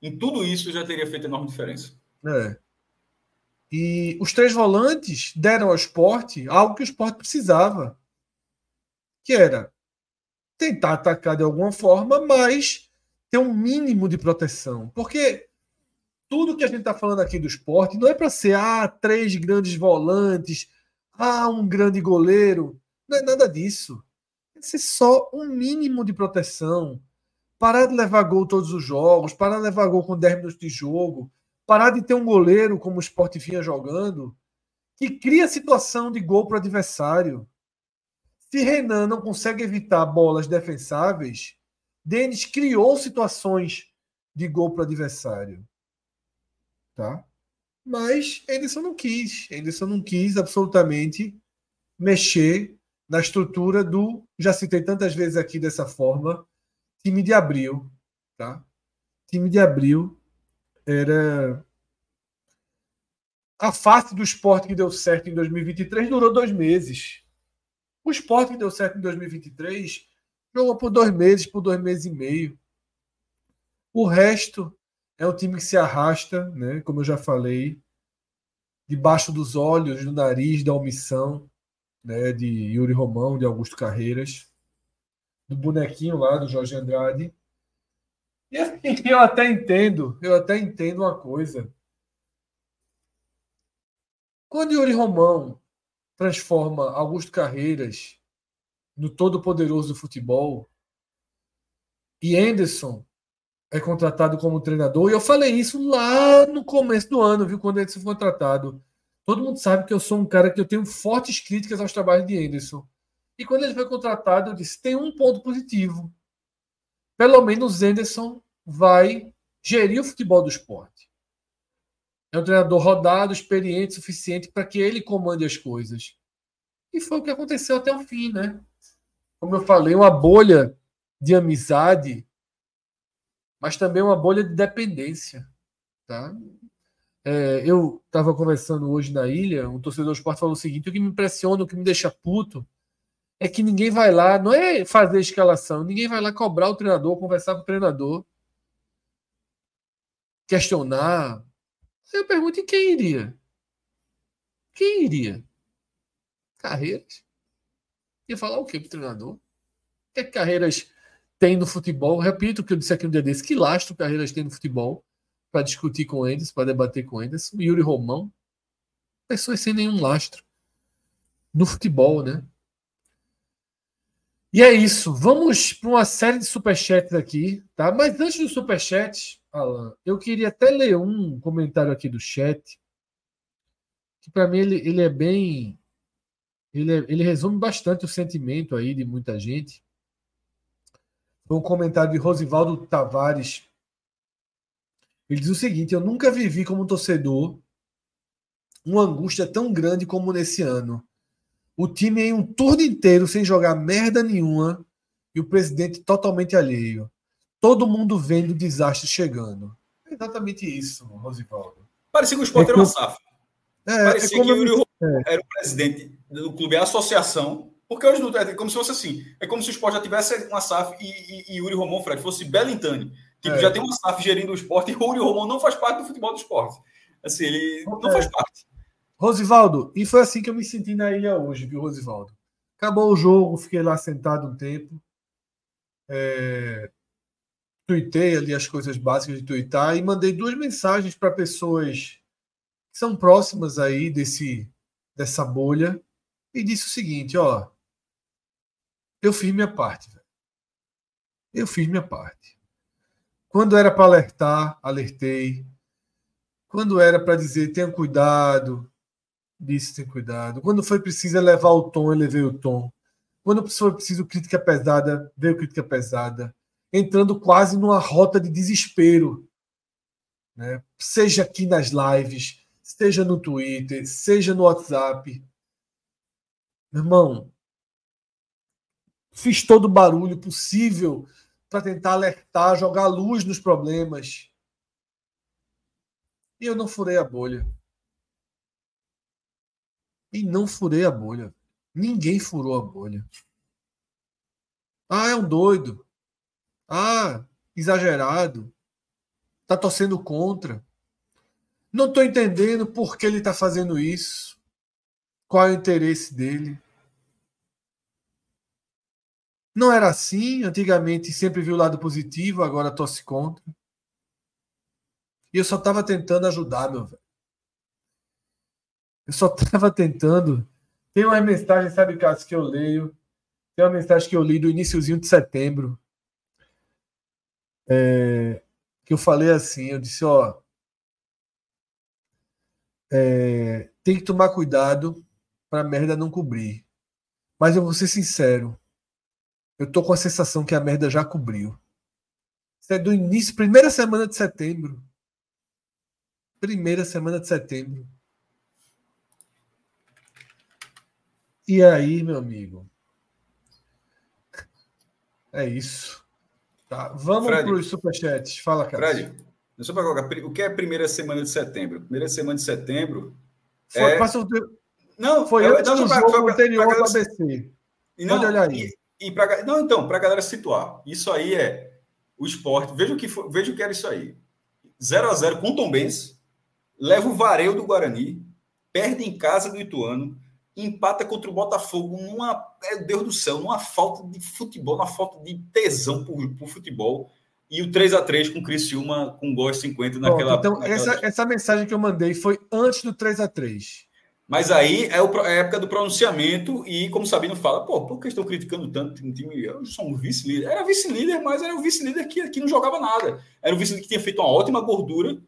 em tudo isso já teria feito enorme diferença. É. E os três volantes deram ao esporte algo que o esporte precisava, que era tentar atacar de alguma forma, mas ter um mínimo de proteção. Porque tudo que a gente está falando aqui do esporte não é para ser ah, três grandes volantes, ah, um grande goleiro. Não é nada disso. Tem que ser só um mínimo de proteção. Parar de levar gol todos os jogos, parar de levar gol com 10 minutos de jogo, parar de ter um goleiro como o Sport vinha jogando, que cria situação de gol para o adversário. Se Renan não consegue evitar bolas defensáveis, Denis criou situações de gol para o adversário. Tá? Mas Anderson não quis. Anderson não quis absolutamente mexer na estrutura do, já citei tantas vezes aqui dessa forma, time de abril. Tá? Time de abril era. A face do esporte que deu certo em 2023 durou dois meses. O esporte que deu certo em 2023 jogou por dois meses, por dois meses e meio. O resto é um time que se arrasta, né, como eu já falei, debaixo dos olhos, do nariz, da omissão, né, de Yuri Romão, de Augusto Carreiras, do bonequinho lá do Jorge Andrade. E assim, eu até entendo, eu até entendo uma coisa. Quando Yuri Romão transforma Augusto Carreiras no todo-poderoso do futebol e Anderson é contratado como treinador. E eu falei isso lá no começo do ano, viu? Quando ele foi contratado. Todo mundo sabe que eu sou um cara que eu tenho fortes críticas aos trabalhos de Anderson. E quando ele foi contratado, eu disse: tem um ponto positivo. Pelo menos Anderson vai gerir o futebol do esporte. É um treinador rodado, experiente, suficiente para que ele comande as coisas. E foi o que aconteceu até o fim, né? Como eu falei, uma bolha de amizade mas também uma bolha de dependência. Tá? É, eu estava conversando hoje na ilha, um torcedor do esporte falou o seguinte: o que me impressiona, o que me deixa puto, é que ninguém vai lá, não é fazer escalação, ninguém vai lá cobrar o treinador, conversar com o treinador, questionar. Eu pergunto: e quem iria? Quem iria? Carreiras? Ia falar o quê para o treinador? O que, é que Carreiras tem no futebol. Repito o que eu disse aqui um dia desse: que lastro Carreiras tem no futebol para discutir com eles, para debater com eles. Yuri Romão. Pessoas sem nenhum lastro. No futebol, né? E é isso. Vamos para uma série de superchats aqui, tá? Mas antes do superchat, Alan, eu queria até ler um comentário aqui do chat, que para mim ele, ele é bem. Ele, é, ele resume bastante o sentimento aí de muita gente. Foi um comentário de Rosivaldo Tavares. Ele diz o seguinte: Eu nunca vivi como torcedor uma angústia tão grande como nesse ano o time em um turno inteiro sem jogar merda nenhuma e o presidente totalmente alheio. Todo mundo vendo o desastre chegando. É exatamente isso, Rosivaldo. Parecia que o Sport é era uma SAF. É, Parecia é que o Yuri é. era o presidente do clube, a associação. Porque hoje não é como se fosse assim. É como se o Sport já tivesse uma SAF e, e, e Yuri Romão Fred fosse Belintani. Tipo, é. já tem uma SAF gerindo o esporte e o Yuri Romão não faz parte do futebol do esporte. Assim, ele não faz parte. Rosivaldo, e foi assim que eu me senti na ilha hoje, viu, Rosivaldo? Acabou o jogo, fiquei lá sentado um tempo. É... Tuitei ali as coisas básicas de tuitar e mandei duas mensagens para pessoas que são próximas aí desse, dessa bolha e disse o seguinte: ó, eu fiz minha parte, velho. Eu fiz minha parte. Quando era para alertar, alertei. Quando era para dizer tenha cuidado, disse tem cuidado. Quando foi preciso levar o tom, eu levei o tom. Quando foi preciso crítica pesada, veio crítica pesada. Entrando quase numa rota de desespero. Né? Seja aqui nas lives, seja no Twitter, seja no WhatsApp. Meu irmão, fiz todo o barulho possível para tentar alertar, jogar luz nos problemas. E eu não furei a bolha. E não furei a bolha. Ninguém furou a bolha. Ah, é um doido. Ah, exagerado. Tá torcendo contra. Não estou entendendo por que ele está fazendo isso. Qual é o interesse dele? Não era assim. Antigamente sempre viu o lado positivo, agora torce contra. E eu só estava tentando ajudar, meu velho. Eu só estava tentando. Tem uma mensagem, sabe, Cássio, que eu leio. Tem uma mensagem que eu li do iníciozinho de setembro. É, que eu falei assim, eu disse, ó. É, tem que tomar cuidado para merda não cobrir. Mas eu vou ser sincero. Eu tô com a sensação que a merda já cobriu. Isso é do início, primeira semana de setembro. Primeira semana de setembro. E aí, meu amigo? É isso. Tá, vamos para os superchats. Fala, cara. Fred, só para colocar, o que é primeira semana de setembro? Primeira semana de setembro. Foi, é... Passa o Não, foi antes não, do jogo pra, anterior pra, pra do ABC. Não, Pode olhar aí. E, pra, não, então, para a galera situar, isso aí é o esporte. Veja o que, foi, veja o que era isso aí. 0 a 0 com o Tom Benz, leva o vareio do Guarani, perde em casa do Ituano, empata contra o Botafogo numa, é, Deus do céu, numa falta de futebol, numa falta de tesão por, por futebol. E o 3 a 3 com o Criciúma com gol 50 naquela. então, naquela... Essa, essa mensagem que eu mandei foi antes do 3 a 3 Mas aí é, é a época do pronunciamento, e como Sabino fala, pô, por que estão criticando tanto um time? Eu sou um vice-líder. Era vice-líder, mas era o vice-líder que, que não jogava nada. Era o vice-líder que tinha feito uma ótima gordura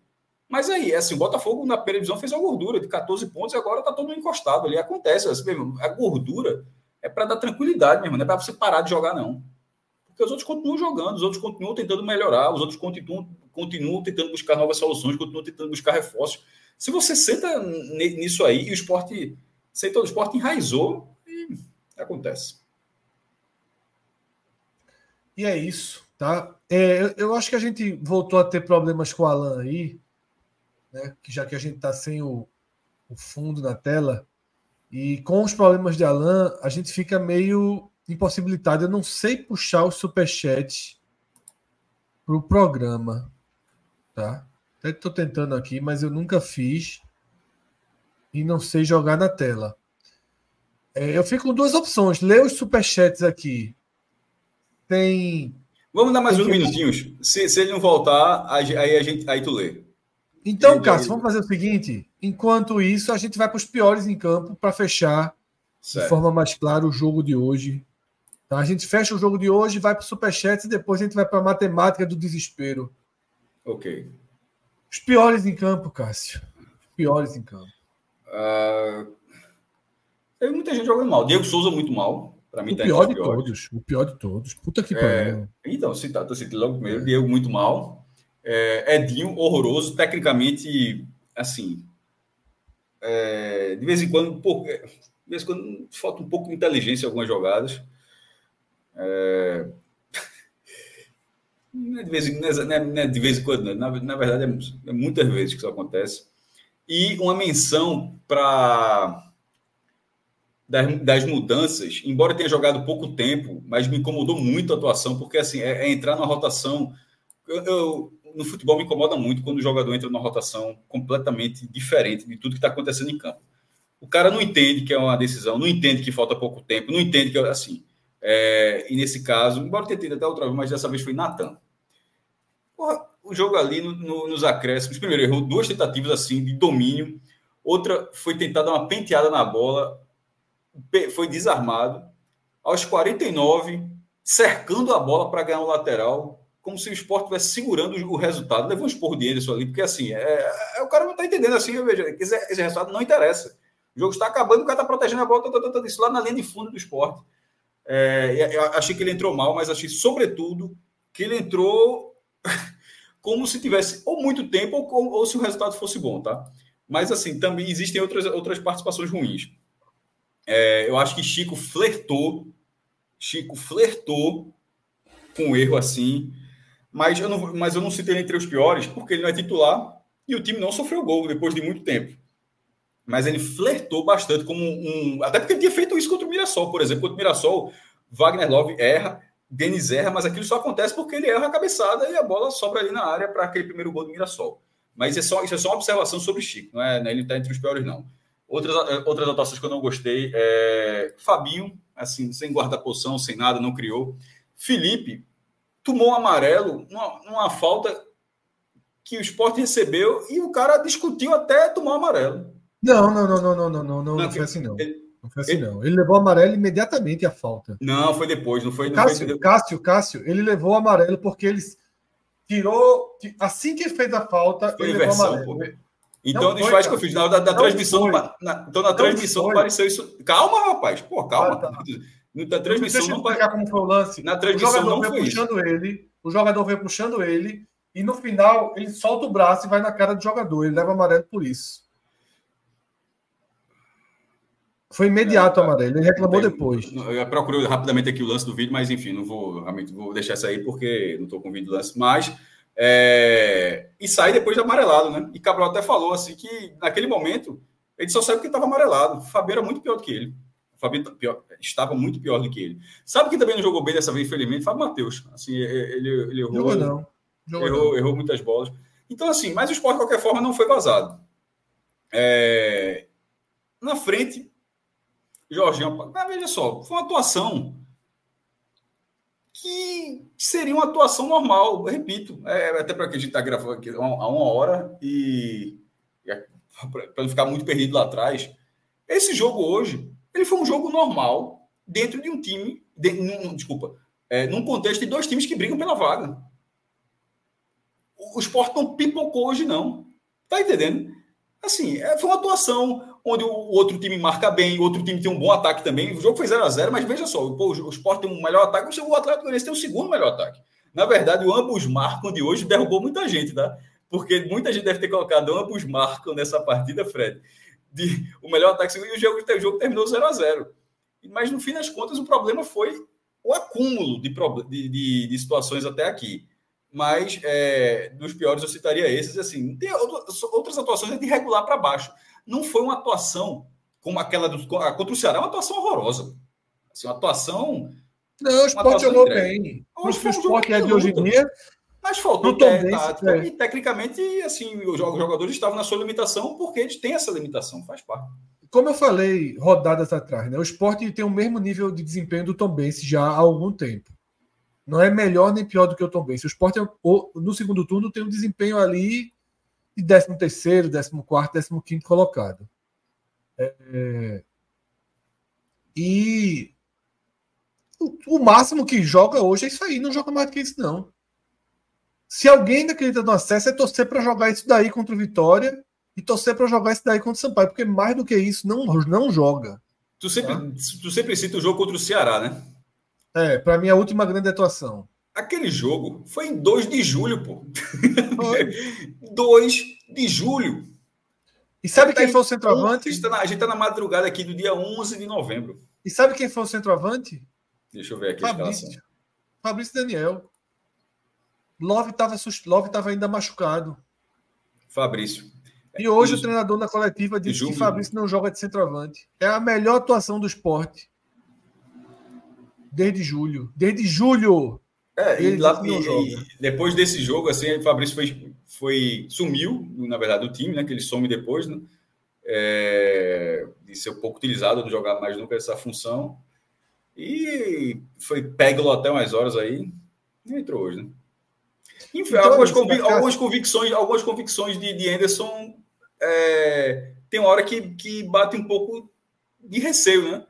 mas aí, é assim, o Botafogo na televisão fez uma gordura de 14 pontos e agora tá todo encostado ali. Acontece, assim, a gordura é para dar tranquilidade, mesmo, não é para você parar de jogar, não. Porque os outros continuam jogando, os outros continuam tentando melhorar, os outros continuam, continuam tentando buscar novas soluções, continuam tentando buscar reforços. Se você senta nisso aí e o esporte, senta o esporte enraizou, e acontece. E é isso, tá? É, eu acho que a gente voltou a ter problemas com o Alan aí né? Já que a gente está sem o, o fundo na tela e com os problemas de Alan, a gente fica meio impossibilitado. Eu não sei puxar os superchats para o programa, tá? Até estou tentando aqui, mas eu nunca fiz e não sei jogar na tela. É, eu fico com duas opções. Ler os superchats aqui. Tem. Vamos dar mais uns que... minutinhos. Se, se ele não voltar, aí, a gente, aí tu lê. Então, Cássio, vamos fazer o seguinte: enquanto isso, a gente vai para os piores em campo para fechar certo. de forma mais clara o jogo de hoje. Tá? A gente fecha o jogo de hoje, vai para o Superchat e depois a gente vai para a matemática do desespero. Ok. Os piores em campo, Cássio. Os piores em campo. Uh... Teve muita gente jogando mal. Diego Souza muito mal. Para mim, o tá pior de todos. O pior de todos. Puta que é... pariu. Então, citado, tô citando logo primeiro. Diego muito mal. É... Edinho, horroroso. Tecnicamente, assim. É... De vez em quando, pouco... de vez em quando falta um pouco de inteligência em algumas jogadas. É... Não é de vez em, não é, não é de vez em quando, na, na verdade é, é, muitas vezes que isso acontece. E uma menção para das, das, mudanças, embora tenha jogado pouco tempo, mas me incomodou muito a atuação, porque assim, é, é entrar na rotação. Eu, eu, no futebol me incomoda muito quando o jogador entra numa rotação completamente diferente de tudo que está acontecendo em campo. O cara não entende que é uma decisão, não entende que falta pouco tempo, não entende que assim. É, e nesse caso, embora tenha tido até outra vez, mas dessa vez foi Natan. O jogo ali no, no, nos acréscimos, primeiro errou duas tentativas assim de domínio, outra foi tentar dar uma penteada na bola, foi desarmado. Aos 49, cercando a bola para ganhar um lateral, como se o esporte estivesse segurando o resultado. Levou um esporro de Anderson ali, porque assim, é, é, o cara não está entendendo assim, eu vejo, esse, esse, resultado não interessa. O jogo está acabando, o cara está protegendo a bola, tá, tá, tá, isso lá na linha de fundo do esporte. É, achei que ele entrou mal, mas achei, sobretudo, que ele entrou como se tivesse ou muito tempo ou, ou, se o resultado fosse bom, tá? Mas assim, também existem outras, outras participações ruins. É, eu acho que Chico flertou, Chico flertou com um erro assim, mas eu não, mas eu não citei entre os piores porque ele não é titular e o time não sofreu gol depois de muito tempo. Mas ele flertou bastante como um. Até porque ele tinha feito isso contra o Mirassol, por exemplo. Contra o Mirassol, Wagner Love erra, Denis erra, mas aquilo só acontece porque ele erra a cabeçada e a bola sobra ali na área para aquele primeiro gol do Mirassol. Mas é só, isso é só uma observação sobre Chico, não é? Ele está entre os piores, não. Outras, eh, outras atuações que eu não gostei é Fabinho, assim, sem guarda-poção, sem nada, não criou. Felipe tomou um amarelo numa, numa falta que o esporte recebeu e o cara discutiu até tomar o amarelo. Não, não, não, não, não, não, não, não, não foi assim, não. Ele, não foi assim, ele... não. Ele levou amarelo imediatamente a falta. Não, foi depois, não foi. Não Cássio, foi... Cássio, Cássio, ele levou amarelo porque eles tirou. Assim que fez a falta, foi ele inversão, levou amarelo. Pô. Então, não desfaz que eu fiz. Na, da, da transmissão. Na, então, na não transmissão foi. pareceu isso. Calma, rapaz. Pô, calma. Ah, tá. Na transmissão Deixa não explicar como foi o lance. Na transmissão não foi puxando isso. ele. O jogador vem puxando ele. E no final, ele solta o braço e vai na cara do jogador. Ele leva amarelo por isso. Foi imediato o amarelo, ele reclamou tem, depois. Eu procurei rapidamente aqui o lance do vídeo, mas enfim, não vou, realmente vou deixar isso aí porque não estou com o vídeo do lance. Mas. É... E sai depois de amarelado, né? E Cabral até falou assim que naquele momento ele só saiu porque estava amarelado. O Fabio era muito pior do que ele. O Fabio pior, estava muito pior do que ele. Sabe que também não jogou bem dessa vez, infelizmente? Fábio Matheus. Assim, ele, ele errou, Jogou não. Jogou errou, não. errou muitas bolas. Então, assim, mas o esporte, de qualquer forma, não foi vazado. É... Na frente, Jorginho, mas veja só, foi uma atuação que seria uma atuação normal, repito, é, até para que a gente está gravando aqui há uma hora e, e é, para não ficar muito perdido lá atrás, esse jogo hoje, ele foi um jogo normal dentro de um time, de, num, desculpa, é, num contexto de dois times que brigam pela vaga. O, o esporte não pipocou hoje, não. Tá entendendo? Assim, é, foi uma atuação onde o outro time marca bem, o outro time tem um bom ataque também. O jogo foi 0 a 0 mas veja só, pô, o Sport tem um melhor ataque, o Atlético Goianiense tem o segundo melhor ataque. Na verdade, o ambos marcam de hoje derrubou muita gente, tá? Porque muita gente deve ter colocado ambos marcam nessa partida, Fred. De, o melhor ataque e o jogo, o jogo terminou 0 a 0 Mas no fim das contas, o problema foi o acúmulo de, de, de, situações até aqui. Mas é, dos piores eu citaria esses. Assim, tem outras atuações de regular para baixo não foi uma atuação como aquela do, contra o Ceará, uma atuação horrorosa. Assim, uma atuação. Não, o esporte jogou bem. O esporte é de hoje em dia. Mas faltou te, tática, é. e tecnicamente, assim, os jogadores estavam na sua limitação porque eles têm essa limitação, faz parte. Como eu falei rodadas atrás, né? O esporte tem o mesmo nível de desempenho do Tom Bense já há algum tempo. Não é melhor nem pior do que o Tom Bense. O esporte, no segundo turno, tem um desempenho ali de 13 terceiro, 14 quarto, 15 quinto colocado. É, e o, o, máximo que joga hoje é isso aí, não joga mais do que isso, não. Se alguém ainda acredita no acesso, é torcer para jogar isso daí contra o Vitória e torcer para jogar isso daí contra o Sampaio, porque mais do que isso, não, não joga. Tu sempre, tá? tu sempre cita o jogo contra o Ceará, né? É, para mim a última grande atuação. Aquele jogo foi em 2 de julho, pô. 2 de julho. E sabe quem foi o centroavante? A gente, tá na, a gente tá na madrugada aqui do dia 11 de novembro. E sabe quem foi o centroavante? Deixa eu ver aqui Fabrício. a escalação. Fabrício Daniel. Love estava Love tava ainda machucado. Fabrício. E hoje o treinador na coletiva disse que Fabrício não joga de centroavante. É a melhor atuação do esporte. Desde julho. Desde julho. É, e, lá, e, e, depois desse jogo, assim, o Fabrício foi, foi, sumiu, na verdade, do time, né? Que ele some depois, né? É, de ser pouco utilizado, não jogar mais nunca essa função. E foi pego até umas horas aí. E entrou hoje, né? Enfim, então, algumas, convic algumas, convicções, algumas convicções de, de Anderson é, tem uma hora que, que bate um pouco de receio, né?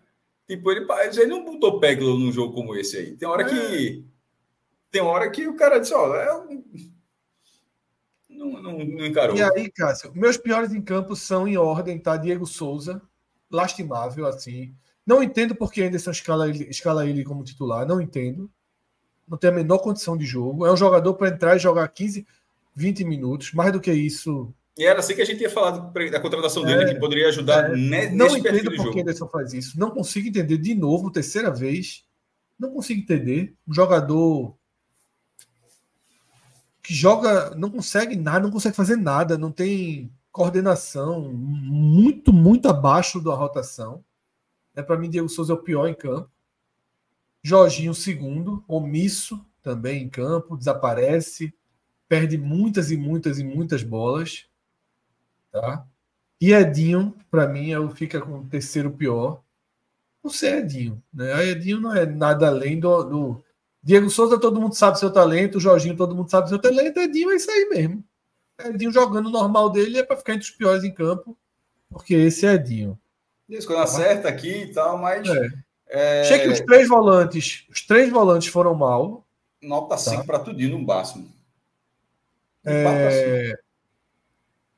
Tipo, ele, ele não botou Peglo num jogo como esse aí. Tem hora é. que. Tem hora que o cara disse, ó, é, não, não, não, encarou. E aí, Cássio, meus piores em campo são em ordem, tá? Diego Souza, lastimável, assim. Não entendo por que Anderson escala ele, escala ele como titular, não entendo. Não tem a menor condição de jogo. É um jogador para entrar e jogar 15, 20 minutos. Mais do que isso, e era assim que a gente tinha falado da contratação dele, é, que poderia ajudar é, Não entendo por que Anderson faz isso. Não consigo entender de novo, terceira vez. Não consigo entender. Um jogador que joga, não consegue nada, não consegue fazer nada, não tem coordenação, muito, muito abaixo da rotação. É para mim, Diego Souza é o pior em campo. Jorginho, segundo, omisso também em campo, desaparece, perde muitas e muitas e muitas bolas. Tá? E Edinho, para mim, é fica com o terceiro pior. Não sei, Edinho. Né? Edinho não é nada além do, do, Diego Souza, todo mundo sabe seu talento. O Jorginho, todo mundo sabe seu talento. Edinho é isso aí mesmo. Edinho jogando normal dele é para ficar entre os piores em campo, porque esse é Edinho. Isso, quando acerta aqui e tal, mas. É. É... Achei que os três volantes, os três volantes foram mal. Nota 5 tá? para tudinho no máximo. É...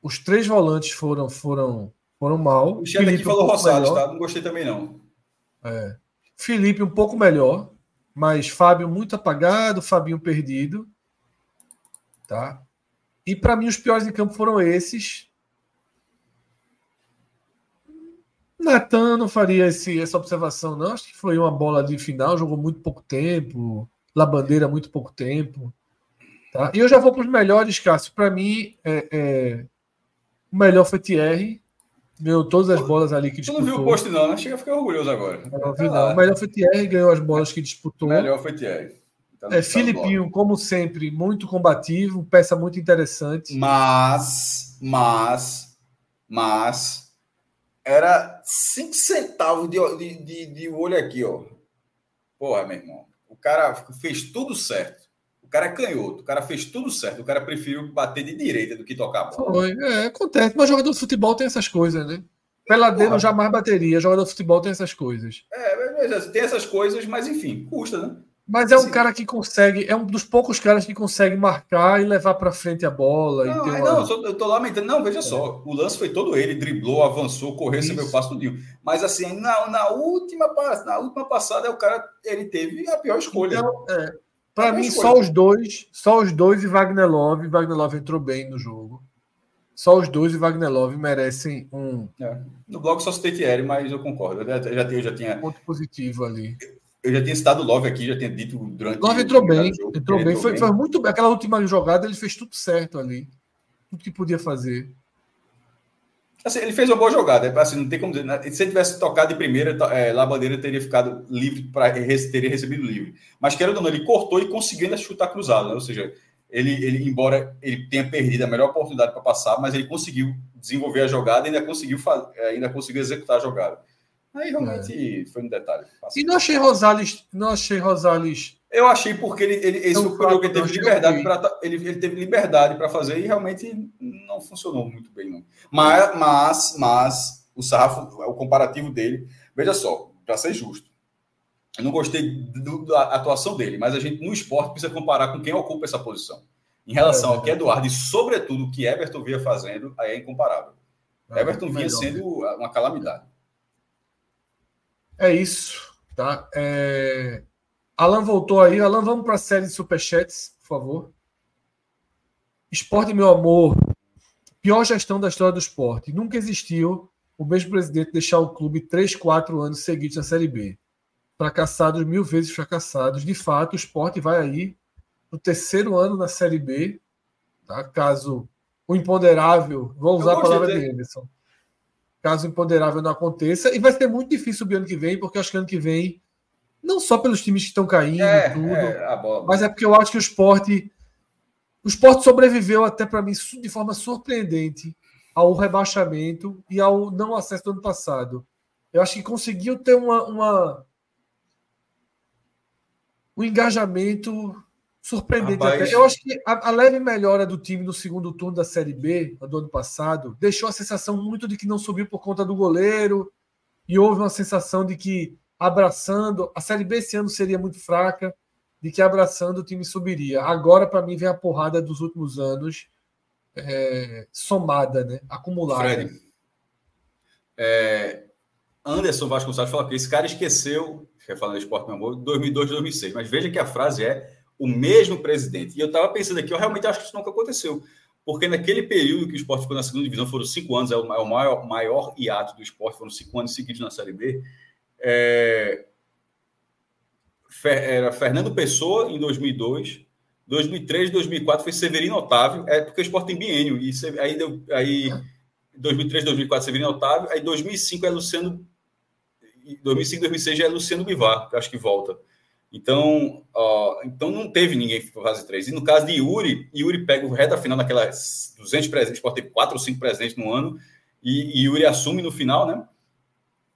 Os três volantes foram foram foram mal. O chefe aqui falou um Rosales, tá? Não gostei também, não. É. Felipe um pouco melhor, mas Fábio muito apagado, Fabinho perdido. Tá? E para mim os piores em campo foram esses. Natan não faria esse, essa observação, não. Acho que foi uma bola de final, jogou muito pouco tempo. Labandeira, muito pouco tempo. Tá? E eu já vou para os melhores, Cássio. Para mim, é, é, o melhor foi Thierry. Ganhou todas as bolas ali que disputou. Tu não viu o post, não, né? Chega a ficar orgulhoso agora. Não, vi, não. O melhor foi Thierry, ganhou as bolas que disputou. O melhor foi Thierry. Tá é, Filipinho, como sempre, muito combativo, peça muito interessante. Mas, mas, mas, era 5 centavos de, de, de, de olho aqui, ó. Porra, meu irmão. O cara fez tudo certo. O cara é canhoto, o cara fez tudo certo, o cara preferiu bater de direita do que tocar a bola. Foi, é, acontece, mas jogador de futebol tem essas coisas, né? Peladeiro Porra. jamais bateria, jogador de futebol tem essas coisas. É, tem essas coisas, mas enfim, custa, né? Mas é um cara que consegue, é um dos poucos caras que consegue marcar e levar para frente a bola. Não, uma... não eu, eu tô lamentando. Não, veja é. só. O lance foi todo ele, driblou, avançou, correu, recebeu o passo tudinho. Mas assim, na, na, última, na última passada, o cara ele teve a pior escolha. Então, é. Para mim, só os dois, só os dois e Wagner Love. Wagner Love entrou bem no jogo. Só os dois e Wagner Love merecem um. É. No blog só citei Thierry, mas eu concordo. Eu já, eu já tinha. Ponto positivo ali. Eu já tinha citado o Love aqui, já tinha dito durante. Love entrou bem, jogo, entrou bem. Entrou foi, bem. foi muito bem. Aquela última jogada, ele fez tudo certo ali. Tudo que podia fazer. Assim, ele fez uma boa jogada, assim, não tem como dizer. Né? Se ele tivesse tocado de primeira, é, Labandeira teria ficado livre para teria recebido livre. Mas querendo ou não, ele cortou e conseguiu ainda chutar cruzado, né? Ou seja, ele, ele, embora ele tenha perdido a melhor oportunidade para passar, mas ele conseguiu desenvolver a jogada e ainda conseguiu, é, ainda conseguiu executar a jogada. Aí realmente é. foi um detalhe. E não achei Rosales, não achei Rosales Eu achei porque ele, ele esse então, foi o que teve liberdade para ele, ele teve liberdade para fazer e realmente não funcionou muito bem não. Mas mas mas o sarrafo, o comparativo dele, veja só, para ser justo. Eu não gostei do, da atuação dele, mas a gente no esporte precisa comparar com quem ocupa essa posição. Em relação é, ao que Eduardo e sobretudo o que Everton vinha fazendo, aí é incomparável. É, Everton vinha sendo uma calamidade. É isso, tá? É... Alan voltou aí. Alan, vamos para a série de superchats, por favor. Esporte, meu amor. Pior gestão da história do esporte. Nunca existiu o mesmo presidente deixar o clube 3, 4 anos seguidos na Série B. Fracassados, mil vezes fracassados. De fato, o esporte vai aí no terceiro ano na Série B. Tá? Caso o imponderável, vou usar a palavra de Henderson. Caso o imponderável não aconteça, e vai ser muito difícil subir ano que vem, porque acho que ano que vem não só pelos times que estão caindo, é, tudo, é, mas é porque eu acho que o esporte. O esporte sobreviveu até para mim de forma surpreendente ao rebaixamento e ao não acesso do ano passado. Eu acho que conseguiu ter uma, uma um engajamento surpreendente. Eu acho que a, a, leve melhora do time no segundo turno da Série B do ano passado deixou a sensação muito de que não subiu por conta do goleiro e houve uma sensação de que abraçando. A Série B esse ano seria muito fraca, de que abraçando o time subiria. Agora, para mim, vem a porrada dos últimos anos é, somada, né? acumulada. Fred, é, Anderson Vasconcelos fala que esse cara esqueceu, quer falar do esporte, meu amor, 2002, 2006. Mas veja que a frase é o mesmo presidente. E eu estava pensando aqui, eu realmente acho que isso nunca aconteceu. Porque naquele período que o esporte ficou na segunda divisão, foram cinco anos, é o maior, maior hiato do esporte, foram cinco anos seguidos na Série B. É, era Fernando Pessoa em 2002, 2003, 2004 foi Severino Otávio, é porque o esporte tem biênio, e aí, deu, aí 2003, 2004 Severino Otávio, aí 2005 é Luciano, 2005, 2006 já é Luciano Bivar, acho que volta. Então, ó, então não teve ninguém para fase 3. E no caso de Yuri, Yuri pega o reta final naquelas 200 presentes, pode ter 4 ou 5 presentes no ano, e, e Yuri assume no final, né?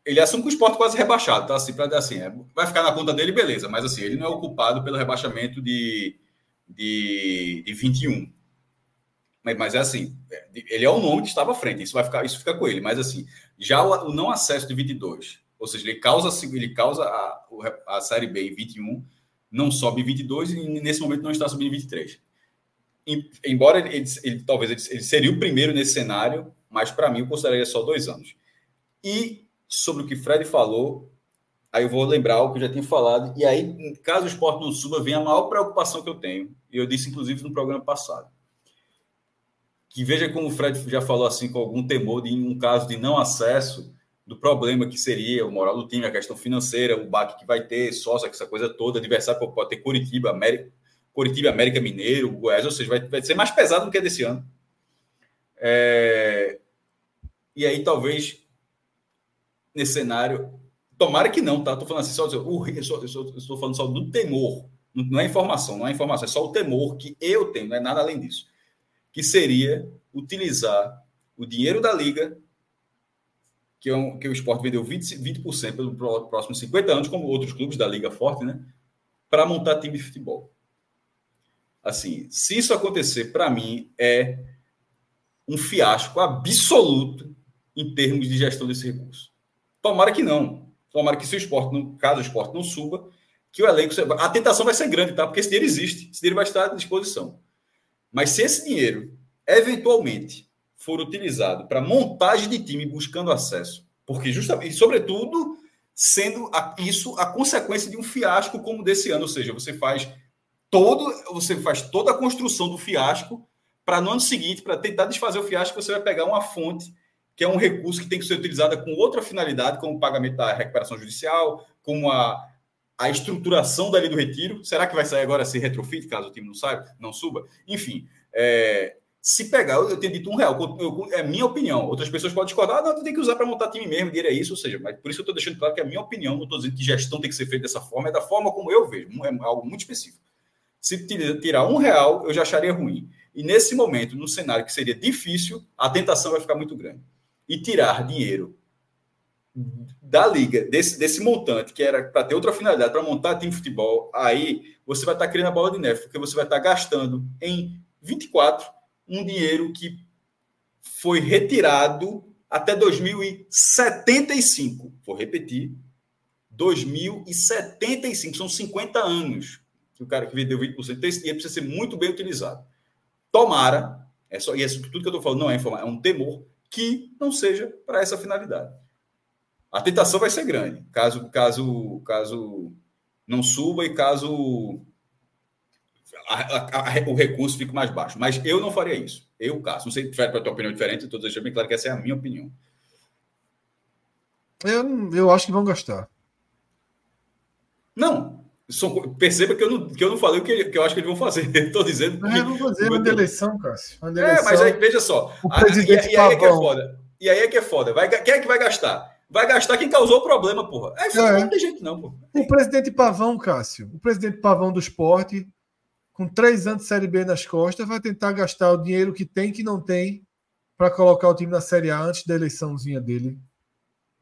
Ele assume que o esporte quase rebaixado, tá? Assim, para assim, é, vai ficar na conta dele, beleza, mas assim, ele não é ocupado pelo rebaixamento de, de, de 21. Mas, mas é assim, é, ele é o nome que estava à frente, isso vai ficar, isso fica com ele, mas assim, já o, o não acesso de 22, ou seja, ele causa, ele causa a, a Série B em 21, não sobe em 22 e nesse momento não está subindo em 23. Embora ele, ele, ele talvez ele, ele seria o primeiro nesse cenário, mas para mim eu consideraria só dois anos. E sobre o que Fred falou, aí eu vou lembrar o que eu já tinha falado, e aí, caso o esporte não suba, vem a maior preocupação que eu tenho, e eu disse inclusive no programa passado. Que veja como o Fred já falou assim, com algum temor de um caso de não acesso, do problema que seria o moral do time, a questão financeira, o baque que vai ter, sócio, essa coisa toda, adversário pode ter Curitiba, América, Curitiba, América Mineiro, Goiás, ou seja, vai, vai ser mais pesado do que desse ano. É... E aí talvez nesse cenário. Tomara que não, tá? Estou falando assim, só, só, eu estou falando só do temor. Não é informação, não é informação, é só o temor que eu tenho, não é nada além disso. Que seria utilizar o dinheiro da Liga, que, é um, que o esporte vendeu 20%, 20% pelos próximos 50 anos, como outros clubes da Liga Forte, né? Para montar time de futebol. Assim, se isso acontecer, para mim, é um fiasco absoluto em termos de gestão desse recurso. Tomara que não. Tomara que se o esporte, no caso o esporte não suba, que o elenco. A tentação vai ser grande, tá? Porque esse dinheiro existe, esse dinheiro vai estar à disposição. Mas se esse dinheiro, eventualmente, for utilizado para montagem de time buscando acesso, porque justamente, e sobretudo, sendo a, isso a consequência de um fiasco como desse ano, ou seja, você faz todo, você faz toda a construção do fiasco para no ano seguinte, para tentar desfazer o fiasco, você vai pegar uma fonte que é um recurso que tem que ser utilizado com outra finalidade, como o pagamento da recuperação judicial, como a, a estruturação da lei do retiro. Será que vai sair agora se retrofit, caso o time não saiba, não suba? Enfim, é, se pegar, eu, eu tenho dito um real, eu, é minha opinião. Outras pessoas podem discordar, ah, não, tu tem que usar para montar time mesmo, dinheiro é isso, ou seja, mas por isso eu estou deixando claro que é a minha opinião, não estou dizendo que gestão tem que ser feita dessa forma, é da forma como eu vejo, é algo muito específico. Se tirar um real, eu já acharia ruim. E nesse momento, num cenário que seria difícil, a tentação vai ficar muito grande e tirar dinheiro da liga, desse, desse montante, que era para ter outra finalidade, para montar time de futebol, aí você vai estar tá criando a bola de neve, porque você vai estar tá gastando em 24 um dinheiro que foi retirado até 2075. Vou repetir. 2075, são 50 anos que o cara que vendeu 20% então dinheiro precisa ser muito bem utilizado. Tomara, é só, e é tudo que eu estou falando não é informação, é um temor que não seja para essa finalidade. A tentação vai ser grande, caso, caso, caso não suba e caso a, a, a, o recurso fique mais baixo. Mas eu não faria isso. Eu, caso. Não sei, para a tua opinião diferente, estou deixando bem claro que essa é a minha opinião. Eu, eu acho que vão gastar. Não. São, perceba que eu, não, que eu não falei o que, que eu acho que eles vão fazer. Estou dizendo. Não, que, vão fazer uma eleição, Cássio. Uma é, mas aí, veja só. O presidente e, e aí é que é foda. E aí é que é foda. Vai, quem é que vai gastar? Vai gastar quem causou o problema, porra. É, é. não tem jeito, não, porra. O presidente Pavão, Cássio, o presidente Pavão do esporte, com três anos de Série B nas costas, vai tentar gastar o dinheiro que tem, que não tem, para colocar o time na Série A antes da eleiçãozinha dele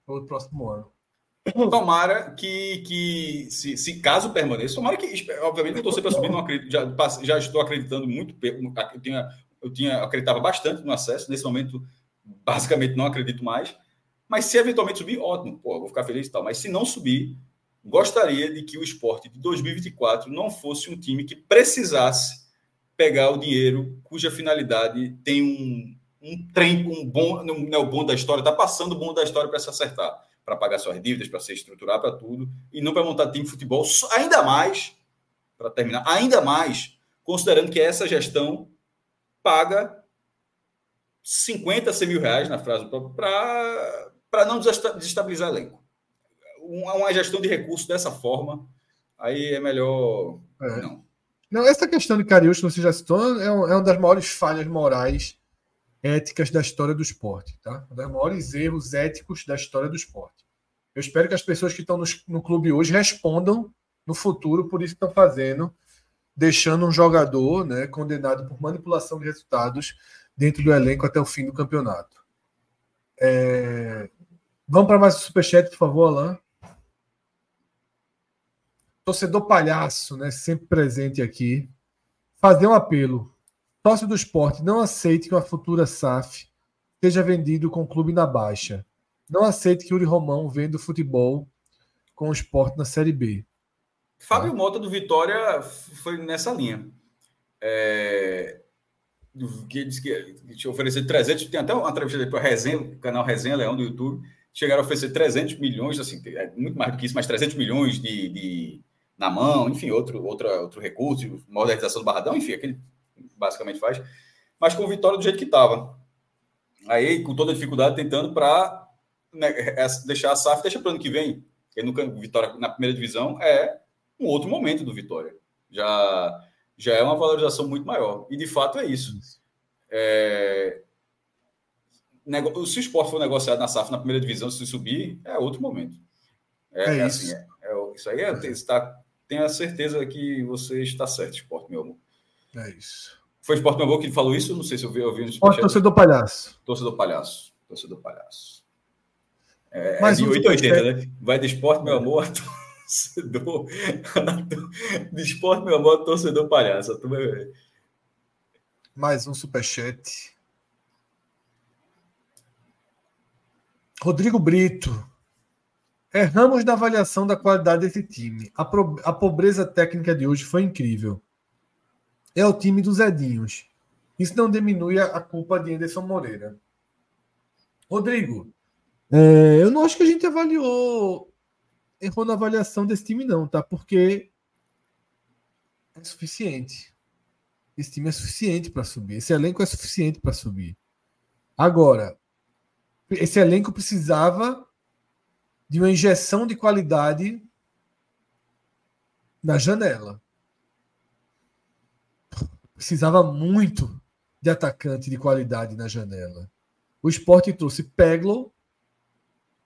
no próximo ano. Tomara que, que se, se caso permaneça, tomara que, obviamente, eu torcer para subir, não acredito, já, já estou acreditando muito, eu tinha, eu tinha acreditava bastante no acesso, nesse momento, basicamente, não acredito mais, mas se eventualmente subir, ótimo, pô, vou ficar feliz e tal, mas se não subir, gostaria de que o esporte de 2024 não fosse um time que precisasse pegar o dinheiro cuja finalidade tem um, um trem, um bom, não é o bom da história, está passando o bom da história para se acertar, para pagar suas dívidas, para se estruturar para tudo, e não para montar time de futebol, ainda mais, para terminar, ainda mais, considerando que essa gestão paga 50, 100 mil reais na frase para não desestabilizar elenco. Uma gestão de recursos dessa forma, aí é melhor. É. Não. Não, essa questão de Cariúcho, você já citou, é, um, é uma das maiores falhas morais éticas da história do esporte, tá? Um dos maiores erros éticos da história do esporte. Eu espero que as pessoas que estão no, no clube hoje respondam no futuro por isso que estão fazendo, deixando um jogador né, condenado por manipulação de resultados dentro do elenco até o fim do campeonato. É... Vamos para mais um superchat, por favor, Alain. Torcedor palhaço, né? Sempre presente aqui. Fazer um apelo Sócio do esporte, não aceite que uma futura SAF seja vendido com o clube na baixa. Não aceite que Uri Romão venda o futebol com o esporte na Série B. Fábio Mota do Vitória foi nessa linha. É... Que disse que tinha oferecido 300, tem até uma entrevista para o canal Resenha Leão do YouTube, chegaram a oferecer 300 milhões, assim, é muito mais do que isso, mas 300 milhões de, de na mão, enfim, outro, outra, outro recurso, modernização do Barradão, enfim, aquele basicamente faz, mas com Vitória do jeito que estava. Aí, com toda a dificuldade, tentando para né, deixar a SAF, deixa para o ano que vem. Porque no Vitória na primeira divisão é um outro momento do Vitória. Já, já é uma valorização muito maior. E de fato é isso. É, se o esporte for negociado na SAF na primeira divisão, se subir, é outro momento. É, é, é assim, isso. Assim, é, é, isso aí é, está, tenha certeza que você está certo, esporte, meu amor. É isso. Foi Sport que falou isso? Não sei se eu vi. Eu vi no torcedor palhaço. Torcedor palhaço. Torcedor palhaço. É, Mais é de 880, né? Vai de esporte, meu amor, torcedor. de esporte, meu amor, torcedor palhaço. Mais um superchat. Rodrigo Brito. Erramos na avaliação da qualidade desse time. A, pro... a pobreza técnica de hoje foi incrível é o time dos Edinhos. Isso não diminui a, culpa de Anderson Moreira. Rodrigo, é, eu não acho que a gente avaliou, errou na avaliação desse time, não, tá? Porque é suficiente. Esse time é suficiente para subir. Esse elenco é suficiente para subir. Agora, esse elenco precisava de uma injeção de qualidade na janela precisava muito de atacante de qualidade na janela. O esporte trouxe Peglo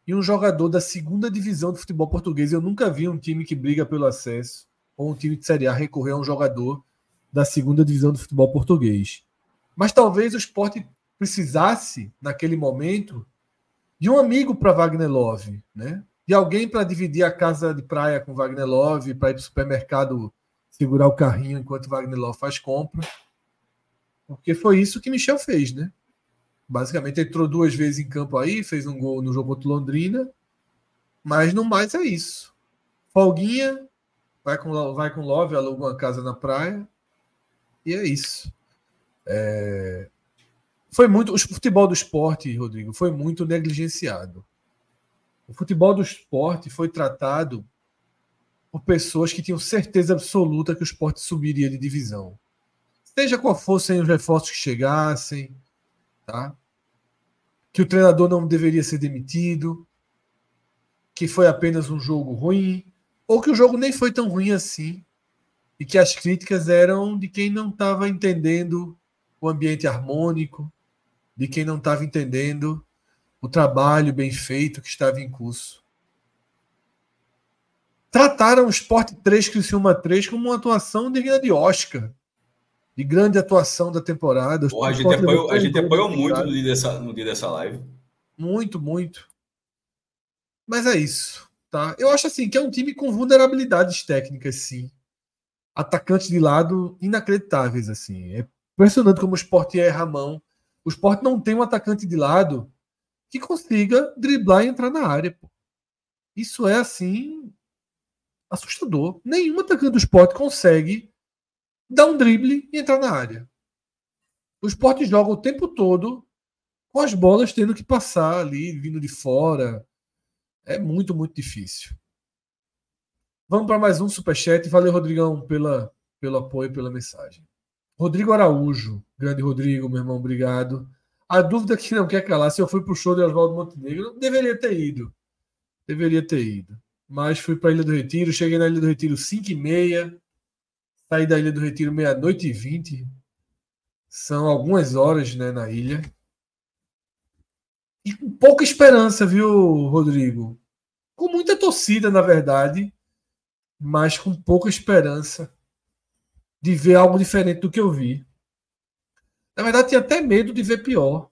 e um jogador da segunda divisão do futebol português. Eu nunca vi um time que briga pelo acesso ou um time de Série A recorrer a um jogador da segunda divisão do futebol português. Mas talvez o esporte precisasse, naquele momento, de um amigo para Wagner Love, né? De alguém para dividir a casa de praia com Wagner Love, para ir para o supermercado segurar o carrinho enquanto Wagner Love faz compra. Porque foi isso que Michel fez, né? Basicamente entrou duas vezes em campo aí, fez um gol no jogo contra Londrina, mas no mais é isso. Folguinha, vai com, vai com Love, aluga uma casa na praia, e é isso. É... Foi muito. O futebol do esporte, Rodrigo, foi muito negligenciado. O futebol do esporte foi tratado por pessoas que tinham certeza absoluta que o esporte subiria de divisão. Seja qual fossem os reforços que chegassem, tá? que o treinador não deveria ser demitido, que foi apenas um jogo ruim, ou que o jogo nem foi tão ruim assim, e que as críticas eram de quem não estava entendendo o ambiente harmônico, de quem não estava entendendo o trabalho bem feito que estava em curso. Trataram o Sport 3 Criciúma 3 como uma atuação digna de Oscar, de grande atuação da temporada. Pô, a gente apoiou, a gente apoiou muito no dia, dessa, no dia dessa live. Muito, muito. Mas é isso. Tá? Eu acho assim que é um time com vulnerabilidades técnicas, sim. Atacantes de lado inacreditáveis, assim. É impressionante como o esporte erra a mão. O esporte não tem um atacante de lado que consiga driblar e entrar na área. Pô. Isso é assim assustador. Nenhum atacante do esporte consegue dar um drible e entrar na área. O esporte joga o tempo todo com as bolas tendo que passar ali, vindo de fora. É muito, muito difícil. Vamos para mais um superchat. Valeu, Rodrigão, pela, pelo apoio, pela mensagem. Rodrigo Araújo. Grande Rodrigo, meu irmão, obrigado. A dúvida que não quer calar, se eu fui para o show de Oswaldo Montenegro, deveria ter ido. Deveria ter ido. Mas fui para a Ilha do Retiro, cheguei na Ilha do Retiro 5 e meia, saí da Ilha do Retiro meia-noite e vinte. São algumas horas né, na ilha. E com pouca esperança, viu, Rodrigo? Com muita torcida, na verdade, mas com pouca esperança de ver algo diferente do que eu vi. Na verdade, tinha até medo de ver pior.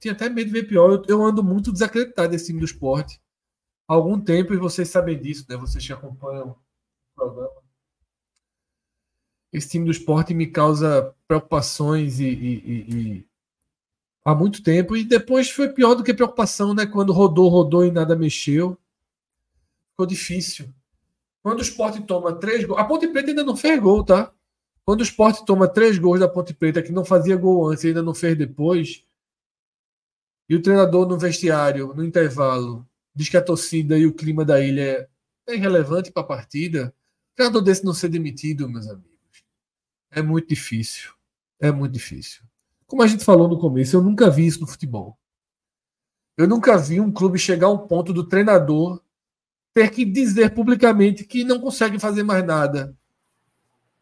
Tinha até medo de ver pior. Eu, eu ando muito desacreditado desse time do esporte. Há algum tempo, e vocês sabem disso, né? Vocês que acompanham o programa. Esse time do esporte me causa preocupações e, e, e, há muito tempo. E depois foi pior do que preocupação, né? Quando rodou, rodou e nada mexeu. Ficou difícil. Quando o esporte toma três gols. A Ponte Preta ainda não fez gol, tá? Quando o esporte toma três gols da Ponte Preta, que não fazia gol antes e ainda não fez depois, e o treinador no vestiário, no intervalo, diz que a torcida e o clima da ilha é irrelevante para a partida, o treinador desse não ser demitido, meus amigos, é muito difícil. É muito difícil. Como a gente falou no começo, eu nunca vi isso no futebol. Eu nunca vi um clube chegar a um ponto do treinador ter que dizer publicamente que não consegue fazer mais nada.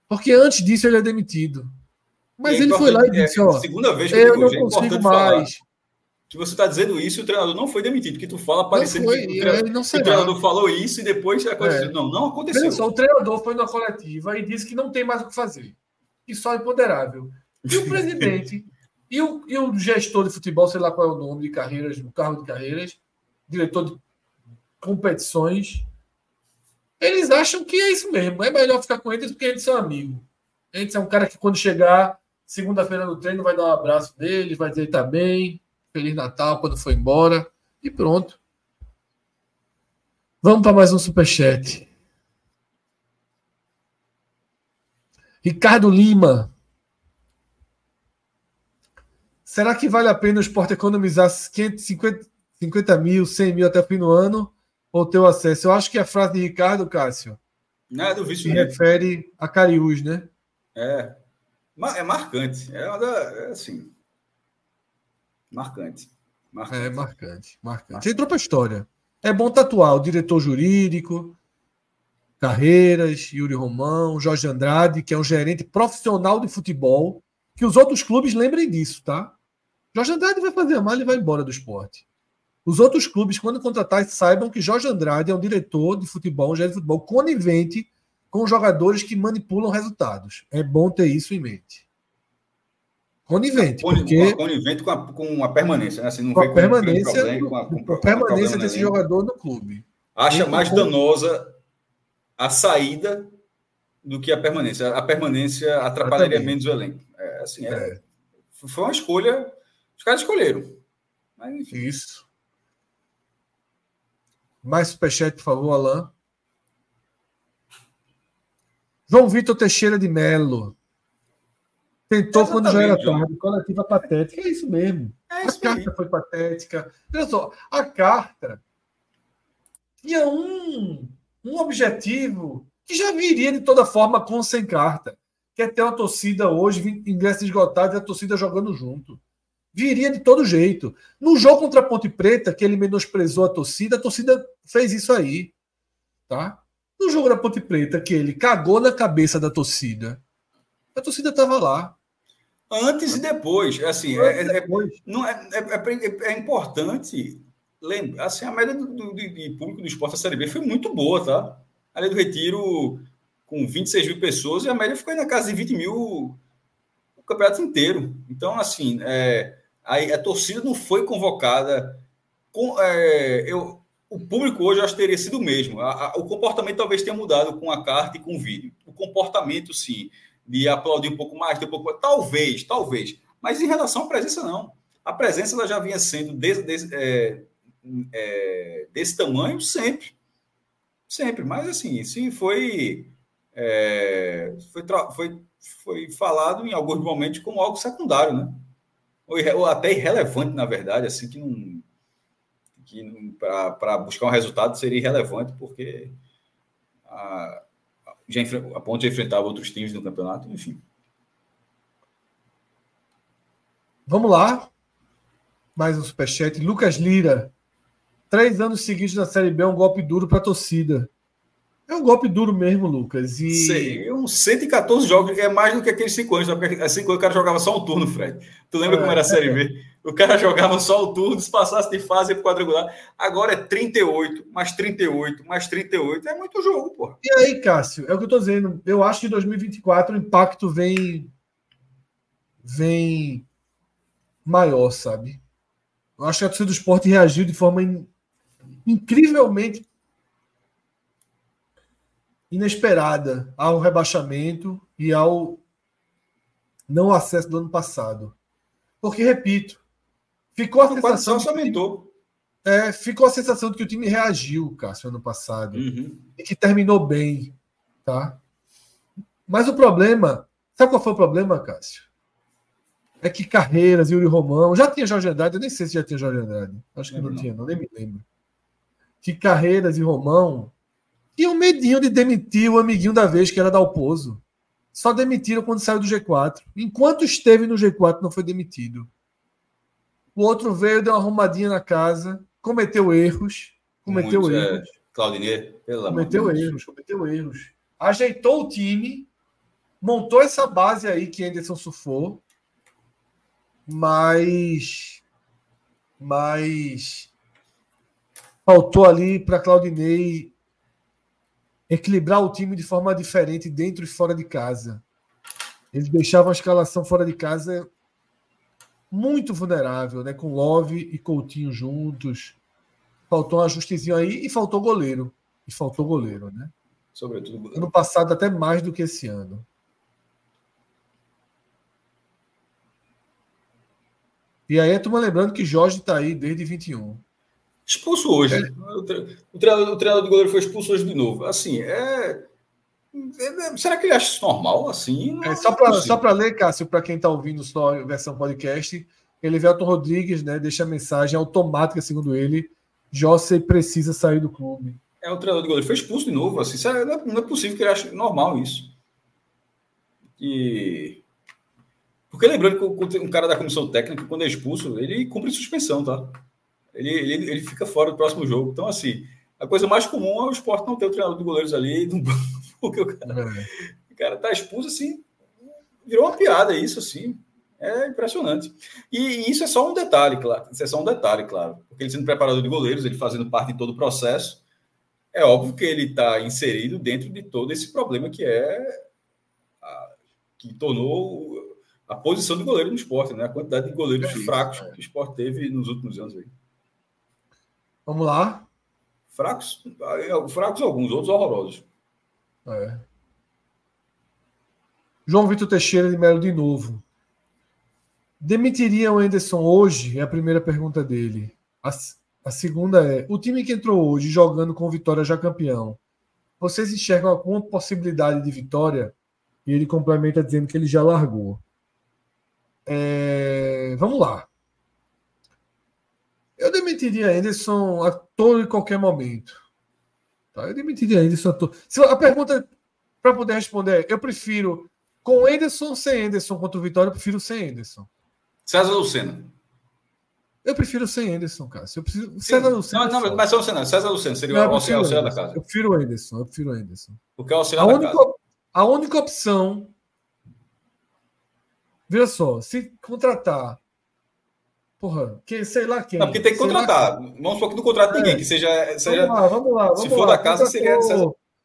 Porque antes disso ele é demitido. Mas é ele foi lá e disse: é, Ó, segunda vez que eu não consigo mais. Que você está dizendo isso e o treinador não foi demitido, que tu fala parecendo foi, que o treinador, não o treinador falou isso e depois aconteceu. É. Não, não aconteceu. Só, o treinador foi na coletiva e disse que não tem mais o que fazer. Que só é imponderável. E o presidente e, o, e o gestor de futebol, sei lá qual é o nome de carreiras, o carro de carreiras, diretor de competições, eles acham que é isso mesmo. É melhor ficar com eles porque eles são amigos. Eles é um cara que, quando chegar segunda-feira no treino, vai dar um abraço deles, vai dizer tá bem, Feliz Natal quando for embora. E pronto. Vamos para mais um superchat. Ricardo Lima. Será que vale a pena o esporte economizar 550 50 mil, 100 mil até o fim do ano? ou teu acesso. Eu acho que a frase de Ricardo, Cássio, não, é se refere a Cariús, né? É. É marcante. É, é assim. Marcante. marcante. É marcante, marcante. marcante. Entrou para a história. É bom tatuar o diretor jurídico, Carreiras, Yuri Romão, Jorge Andrade, que é um gerente profissional de futebol, que os outros clubes lembrem disso, tá? Jorge Andrade vai fazer mal e vai embora do esporte. Os outros clubes, quando contratar, saibam que Jorge Andrade é um diretor de futebol, um gerente de futebol conivente com jogadores que manipulam resultados. É bom ter isso em mente. Conivente. Porque... Conivente com a, com a permanência, né? Assim, não com a permanência, com, com, a, com, a permanência desse nenhum. jogador no clube. Acha mais danosa a saída do que a permanência. A permanência atrapalharia menos o elenco. É, assim, é, é. Foi uma escolha. Os caras escolheram. Mas, Isso. Mais superchat, por favor, Alain. João Vitor Teixeira de Melo. Tentou Exatamente, quando já era tarde. Coletiva patética. É isso mesmo. É isso a carta aí. foi patética. Olha só, a carta tinha um, um objetivo que já viria de toda forma com sem carta. Que é ter uma torcida hoje, ingresso esgotado e a torcida jogando junto. Viria de todo jeito. No jogo contra a Ponte Preta, que ele menosprezou a torcida, a torcida fez isso aí. Tá? No jogo da Ponte Preta, que ele cagou na cabeça da torcida, a torcida estava lá. Antes e depois. Assim, é, é, não é, é, é, é importante lembrar. Assim, a média do, do, de público do esporte da Série B foi muito boa, tá? A do Retiro com 26 mil pessoas e a média ficou aí na casa de 20 mil o campeonato inteiro. Então, assim, é, a, a torcida não foi convocada. Com, é, eu, o público hoje eu acho que teria sido o mesmo. A, a, o comportamento talvez tenha mudado com a carta e com o vídeo. O comportamento, sim de aplaudir um pouco mais, de um pouco. Talvez, talvez. Mas em relação à presença, não. A presença ela já vinha sendo desse, desse, é, é, desse tamanho sempre. Sempre. Mas assim, sim, foi, é, foi, foi, foi falado em alguns momentos como algo secundário, né? Ou, ou até irrelevante, na verdade, assim, que não. Que para buscar um resultado seria irrelevante, porque. A, já a Ponte já enfrentava outros times no campeonato, enfim. Vamos lá. Mais um superchat. Lucas Lira. Três anos seguidos na Série B é um golpe duro para a torcida. É um golpe duro mesmo, Lucas. E... Sei, uns 114 jogos é mais do que aqueles 5 anos, porque há 5 anos o cara jogava só um turno, Fred. Tu lembra é, como era a Série B? O cara jogava só o turno, se passasse de fase para quadrangular. Agora é 38, mais 38, mais 38. É muito jogo, pô. E aí, Cássio, é o que eu tô dizendo. Eu acho que em 2024 o impacto vem. vem maior, sabe? Eu acho que a torcida do esporte reagiu de forma in... incrivelmente inesperada ao rebaixamento e ao não acesso do ano passado. Porque, repito, ficou a sensação. Só aumentou. É, ficou a sensação de que o time reagiu, Cássio, ano passado. Uhum. E que terminou bem. Tá? Mas o problema. Sabe qual foi o problema, Cássio? É que Carreiras, Yuri Romão. Já tinha Jorge Andrade, eu nem sei se já tinha Jorge Andrade. Acho que não, não tinha, não, nem me lembro. Que Carreiras e Romão o medinho de demitir o amiguinho da vez, que era Dalpozo. Só demitiram quando saiu do G4. Enquanto esteve no G4, não foi demitido. O outro veio, deu uma arrumadinha na casa, cometeu erros. Cometeu Muito, é, erros. É, Claudinei, pelo Cometeu erros, cometeu erros. Ajeitou o time, montou essa base aí que Anderson surfou, mas. Mas. Faltou ali para Claudinei equilibrar o time de forma diferente dentro e fora de casa. Eles deixavam a escalação fora de casa muito vulnerável, né? Com Love e Coutinho juntos. Faltou um ajustezinho aí e faltou goleiro. E faltou goleiro, né? Sobretudo. Ano passado até mais do que esse ano. E aí, a turma lembrando que Jorge está aí desde 21. Expulso hoje. É. O, treinador, o treinador do goleiro foi expulso hoje de novo. Assim, é. É será que ele acha isso normal? Assim, é, só para só para ler, Cássio, para quem está ouvindo só a versão podcast, Elivelton Rodrigues né, deixa a mensagem automática, segundo ele. José precisa sair do clube. É, o treinador do goleiro foi expulso de novo. Assim, é, não é possível que ele ache normal isso. E. Porque lembrando que um cara da comissão técnica, quando é expulso, ele cumpre suspensão, tá? ele, ele, ele fica fora do próximo jogo. Então, assim, a coisa mais comum é o esporte não ter o treinador de goleiros ali no banco, porque o cara, é. o cara tá expulso assim, virou uma piada isso, assim. É impressionante. E, isso é só um detalhe, claro. Isso é só um detalhe, claro. Porque ele sendo preparador de goleiros, ele fazendo parte de todo o processo, é óbvio que ele está inserido dentro de todo esse problema que é a, que tornou a posição de goleiro no esporte, né? A quantidade de goleiros é fracos é. que o esporte teve nos últimos anos aí. Vamos lá. Fracos, fracos alguns, outros horrorosos. É. João Vitor Teixeira de Melo de novo. Demitiria o Anderson hoje? É a primeira pergunta dele. A, a segunda é: o time que entrou hoje jogando com Vitória já campeão, vocês enxergam alguma possibilidade de vitória? E ele complementa dizendo que ele já largou. É, vamos lá. Eu demitiria Anderson a todo e qualquer momento. Tá? Eu demitiria Anderson. Se a pergunta para poder responder é: eu prefiro com Anderson ou sem Anderson contra o Vitória, eu prefiro sem Anderson. César Lucena. Eu prefiro sem Anderson, cara. Eu prefiro... César Lucena. Não, não, mas Lucena, César Lucena seria não, o auxiliar, auxiliar da casa. Eu prefiro o Anderson, eu prefiro o Anderson. Porque é o auxiliar a da única, casa. A única opção. Veja só, se contratar. Porra, que, sei lá quem. Não, porque tem que contratar. Vamos supor que não contrata ninguém, é. que seja. seja vamos lá, vamos lá. Vamos se for lá. da casa, seria.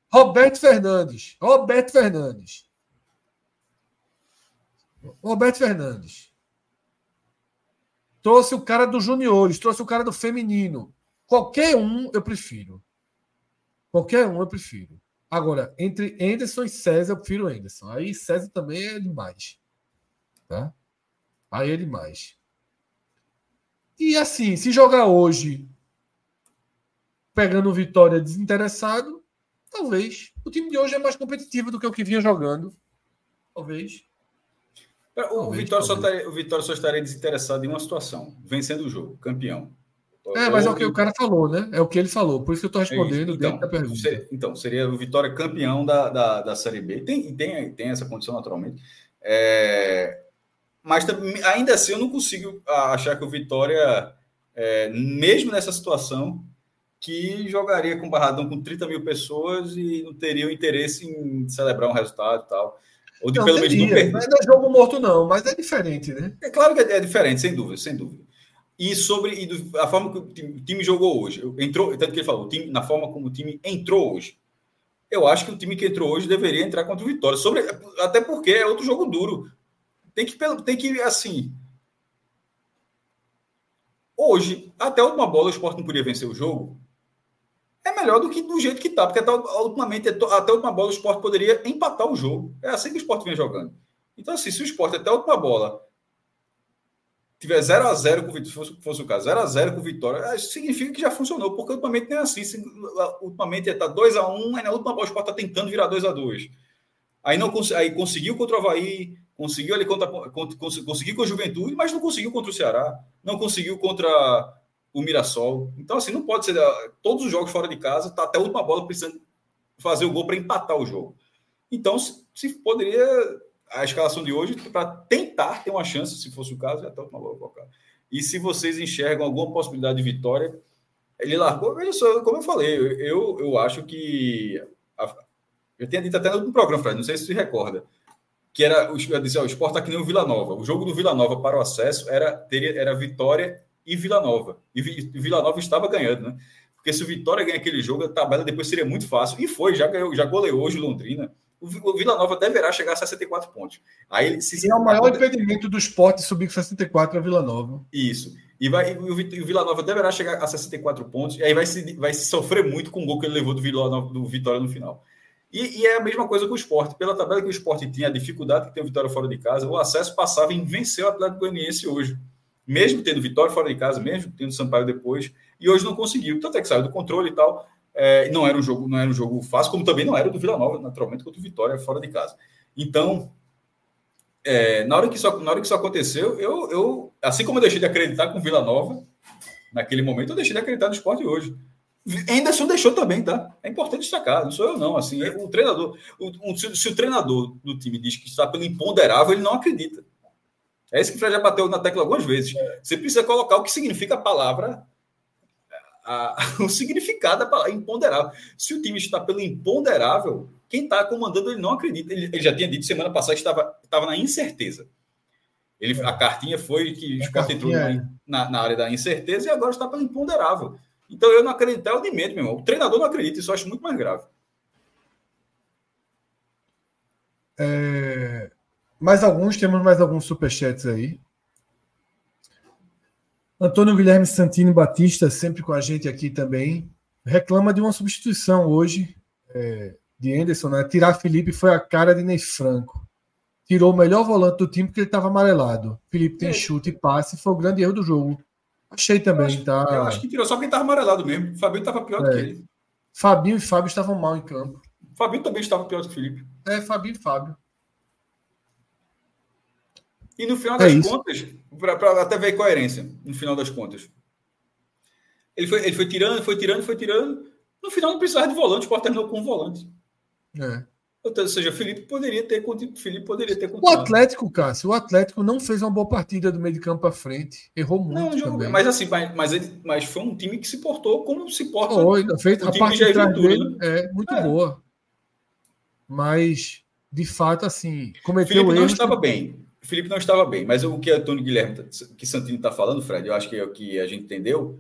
Roberto Fernandes. Roberto Fernandes. Roberto Fernandes. Trouxe o cara dos juniores, trouxe o cara do feminino. Qualquer um eu prefiro. Qualquer um eu prefiro. Agora, entre Anderson e César, eu prefiro Anderson. Aí César também é demais. Tá? Aí é demais. E assim, se jogar hoje pegando vitória desinteressado, talvez. O time de hoje é mais competitivo do que o que vinha jogando. Talvez. O Vitória, só estaria, o Vitória só estaria desinteressado em uma situação, vencendo o jogo, campeão. É, mas é o que o cara falou, né? É o que ele falou, por isso que eu estou respondendo então, dentro da pergunta. Seria, então, seria o Vitória campeão da, da, da Série B. Tem, tem, tem essa condição, naturalmente. É, mas ainda assim, eu não consigo achar que o Vitória, é, mesmo nessa situação, que jogaria com Barradão com 30 mil pessoas e não teria o interesse em celebrar um resultado e tal. Ou de não, pelo menos não perder. Não é jogo morto, não, mas é diferente, né? É claro que é, é diferente, sem dúvida, sem dúvida. E sobre e do, a forma que o time, o time, jogou hoje, entrou, tanto que ele falou, time, na forma como o time entrou hoje. Eu acho que o time que entrou hoje deveria entrar contra o Vitória. Sobre, até porque é outro jogo duro. Tem que, tem que assim. Hoje, até uma bola, o Sport não podia vencer o jogo é melhor do que do jeito que está, porque até, ultimamente, até última bola o esporte poderia empatar o jogo. É assim que o esporte vem jogando. Então, assim, se o esporte até última bola tiver 0 a 0 com o fosse, fosse o caso, 0 a 0 com Vitória, significa que já funcionou, porque ultimamente não é assim. Ultimamente está 2 a 1 aí na última bola o esporte está tentando virar 2 a 2 Aí não aí conseguiu contra o Havaí, conseguiu ali contra, contra, conseguiu com a Juventude, mas não conseguiu contra o Ceará, não conseguiu contra o Mirassol. Então, assim, não pode ser. Ah, todos os jogos fora de casa, tá até a última bola precisando fazer o gol para empatar o jogo. Então, se, se, poderia. A escalação de hoje, para tentar ter uma chance, se fosse o caso, é até a última bola colocar. E se vocês enxergam alguma possibilidade de vitória, ele largou. Só, como eu falei, eu, eu acho que. A, eu tinha dito até no programa, Fred, não sei se você recorda que era o, eu disse, ó, o Sport tá que nem o Vila Nova. O jogo do Vila Nova para o acesso era, teria, era vitória e Vila Nova. E Vila Nova estava ganhando, né? Porque se o Vitória ganhar aquele jogo, a tabela depois seria muito fácil. E foi, já ganhou, já goleou hoje Londrina. O Vila Nova deverá chegar a 64 pontos. Aí se, e é o maior impedimento do esporte subir com 64 a Vila Nova. Isso. E, vai, e o Vila Nova deverá chegar a 64 pontos. E aí vai se, vai se sofrer muito com o gol que ele levou do, Vila Nova, do Vitória no final. E, e, é a mesma coisa com o esporte. Pela tabela que o esporte tinha, a dificuldade que tem o Vitória fora de casa, o acesso passava em vencer o Atlético Goianiense hoje mesmo tendo vitória fora de casa, mesmo tendo Sampaio depois, e hoje não conseguiu. Tanto é que saiu do controle e tal. É, não era um jogo, não era um jogo fácil, como também não era do Vila Nova, naturalmente, contra o Vitória fora de casa. Então, é, na, hora que isso, na hora que isso aconteceu, eu, eu, assim como eu deixei de acreditar com o Vila Nova, naquele momento, eu deixei de acreditar no esporte hoje. Anderson deixou também, tá? É importante destacar, não sou eu, não. Assim, o treinador, o, um, se, o treinador do time diz que está pelo imponderável, ele não acredita. É isso que o Fred já bateu na tecla algumas vezes. É. Você precisa colocar o que significa a palavra, a, o significado da palavra imponderável. Se o time está pelo imponderável, quem está comandando ele não acredita. Ele, ele, já tinha dito semana passada que estava, estava na incerteza. Ele, a cartinha foi que o Sport entrou é. na, na, área da incerteza e agora está pelo imponderável. Então eu não acredito, é o de medo, meu irmão. O treinador não acredita, isso eu acho muito mais grave. É, Mais alguns, temos mais alguns superchats aí. Antônio Guilherme Santini Batista, sempre com a gente aqui também, reclama de uma substituição hoje é, de Anderson, né? Tirar Felipe foi a cara de Ney Franco. Tirou o melhor volante do time porque ele estava amarelado. Felipe tem é. chute e passe, foi o grande erro do jogo. Achei também, acho, tá? Eu acho que tirou só quem estava amarelado mesmo. O Fabinho estava pior é. do que ele. Fabinho e Fábio estavam mal em campo. Fabinho também estava pior do que o Felipe. É, Fabinho e Fábio. E no final é das é contas, para até ver coerência, no final das contas. Ele foi, ele foi tirando, foi tirando, foi tirando. No final não precisava de volante, o Sport terminou com um volante. É. Ou seja, Felipe poderia ter Felipe poderia ter continuado. O Atlético, Cássio, o Atlético não fez uma boa partida do meio de campo para frente. Errou muito. Não, também. Mas assim, mas, mas, ele, mas foi um time que se portou como se porta. Foi, fez, a parte de trás dele né? é muito é. boa. Mas, de fato, assim, cometeu Felipe não estava bem. Felipe não estava bem, mas o que Antônio Guilherme, que Santino está falando, Fred, eu acho que é o que a gente entendeu,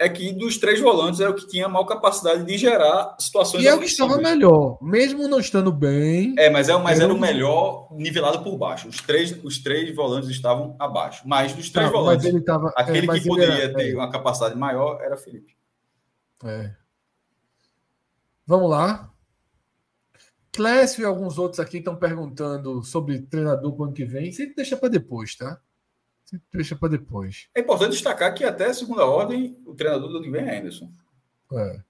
é que dos três volantes era o que tinha maior capacidade de gerar situações. E é o que estava melhor, mesmo não estando bem. É, mas, é, mas era, era o melhor nivelado por baixo. Os três, os três volantes estavam abaixo. Mas dos três tá, volantes, ele tava, aquele é, que poderia era, ter é. uma capacidade maior era Felipe. É. Vamos lá. Clécio e alguns outros aqui estão perguntando sobre treinador para o ano que vem. Você deixa para depois, tá? Deixa para depois. É importante destacar que até segunda ordem, o treinador do vem é Anderson. É.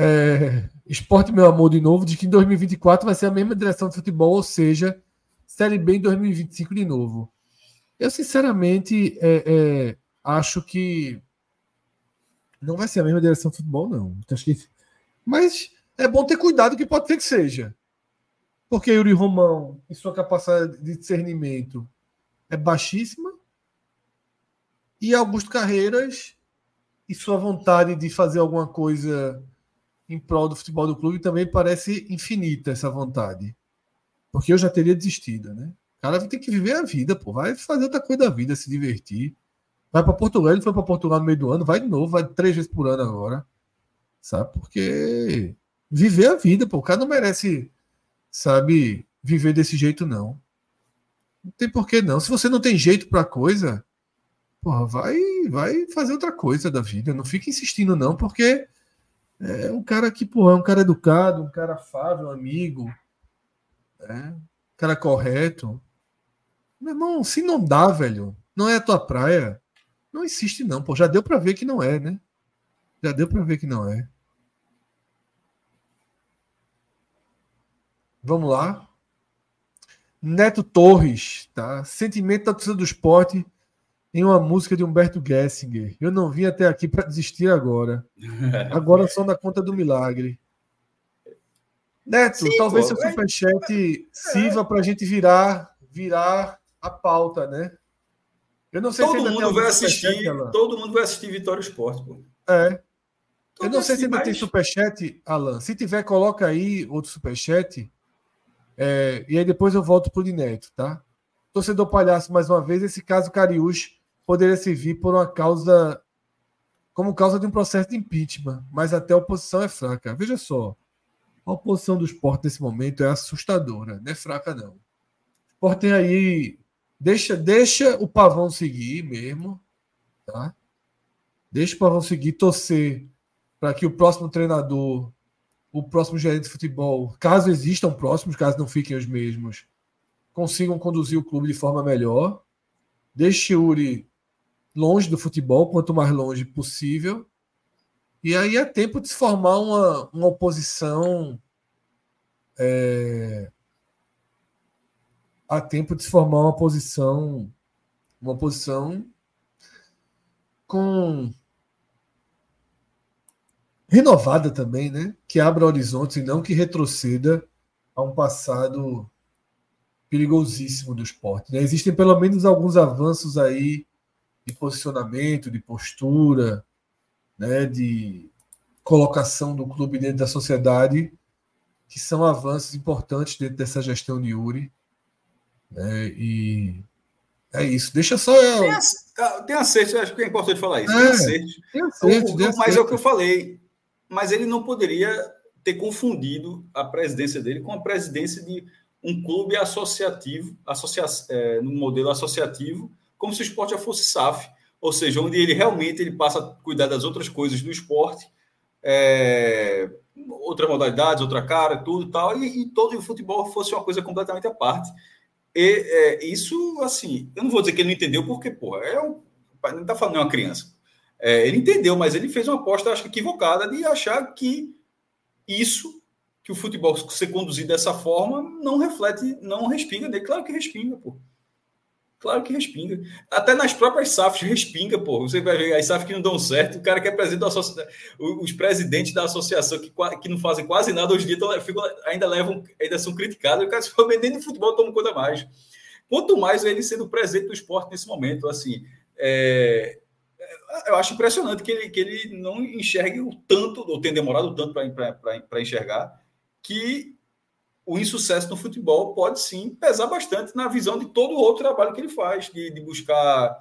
É, esporte, meu amor, de novo, de que em 2024 vai ser a mesma direção de futebol, ou seja, Série B em 2025 de novo. Eu, sinceramente, é, é, acho que não vai ser a mesma direção de futebol, não. Acho que... Mas é bom ter cuidado que pode ser que seja. Porque Yuri Romão e sua capacidade de discernimento é baixíssima. E Augusto Carreiras e sua vontade de fazer alguma coisa em prol do futebol do clube também parece infinita essa vontade. Porque eu já teria desistido, né? O cara ter que viver a vida, pô. Vai fazer outra coisa da vida, se divertir. Vai para Portugal, ele foi para Portugal no meio do ano, vai de novo, vai três vezes por ano agora. Sabe? Porque viver a vida, pô. O cara não merece, sabe, viver desse jeito, não. Não tem porquê, não. Se você não tem jeito pra coisa, porra, vai, vai fazer outra coisa da vida. Não fica insistindo, não, porque é um cara que, porra, é um cara educado, um cara afável, amigo, né? um cara correto. Meu irmão, se não dá, velho, não é a tua praia, não insiste, não, pô. Já deu pra ver que não é, né? Já deu pra ver que não é. Vamos lá. Neto Torres, tá? Sentimento da torcida do esporte em uma música de Humberto Gessinger. Eu não vim até aqui para desistir agora. Agora só na conta do milagre. Neto, Sim, talvez pô, seu é- superchat é... sirva para a gente virar, virar a pauta, né? Eu não sei todo se mundo vai assistir, todo mundo vai assistir Vitória Esporte, pô. É. eu não sei se ainda mais... tem superchat, Alan. Se tiver, coloca aí outro superchat é, e aí depois eu volto para o Neto, tá? Torcedor palhaço, mais uma vez, esse caso Cariús poderia servir por uma causa como causa de um processo de impeachment, mas até a oposição é fraca. Veja só, a oposição do esporte nesse momento é assustadora, não é fraca não. O esporte tem aí, deixa, deixa o pavão seguir mesmo, tá? Deixa o pavão seguir, torcer para que o próximo treinador o próximo gerente de futebol, caso existam próximos, caso não fiquem os mesmos, consigam conduzir o clube de forma melhor. Deixe Uri longe do futebol, quanto mais longe possível. E aí é tempo de se formar uma, uma oposição. É... Há tempo de se formar uma posição. Uma posição com renovada também, né? Que abra horizontes e não que retroceda a um passado perigosíssimo do esporte. Né? Existem pelo menos alguns avanços aí de posicionamento, de postura, né? de colocação do clube dentro da sociedade, que são avanços importantes dentro dessa gestão de Yuri. Né? E é isso. Deixa só. Eu... Tem, acerto, acho que é importante falar isso. É, tem acerto. Tem acerto, o, mas é o que eu falei mas ele não poderia ter confundido a presidência dele com a presidência de um clube associativo, associa, é, no modelo associativo, como se o esporte já fosse SAF, ou seja, onde ele realmente ele passa a cuidar das outras coisas do esporte, é, outras modalidades, outra cara, tudo tal, e, e todo o futebol fosse uma coisa completamente à parte. E é, isso, assim, eu não vou dizer que ele não entendeu, porque, porra, é um, não está falando de uma criança. É, ele entendeu, mas ele fez uma aposta, acho que equivocada, de achar que isso, que o futebol ser conduzido dessa forma, não reflete, não respinga dele. Claro que respinga, pô. Claro que respinga. Até nas próprias SAFs respinga, pô. Você vai ver as SAFs que não dão certo, o cara que é presidente da associação, os presidentes da associação que, que não fazem quase nada hoje em dia ficam, ainda levam, ainda são criticados. O cara se for dentro de futebol toma conta mais. Quanto mais ele sendo presidente do esporte nesse momento, assim, é, eu acho impressionante que ele, que ele não enxergue o tanto, ou tenha demorado tanto para enxergar, que o insucesso no futebol pode sim pesar bastante na visão de todo o outro trabalho que ele faz, de, de buscar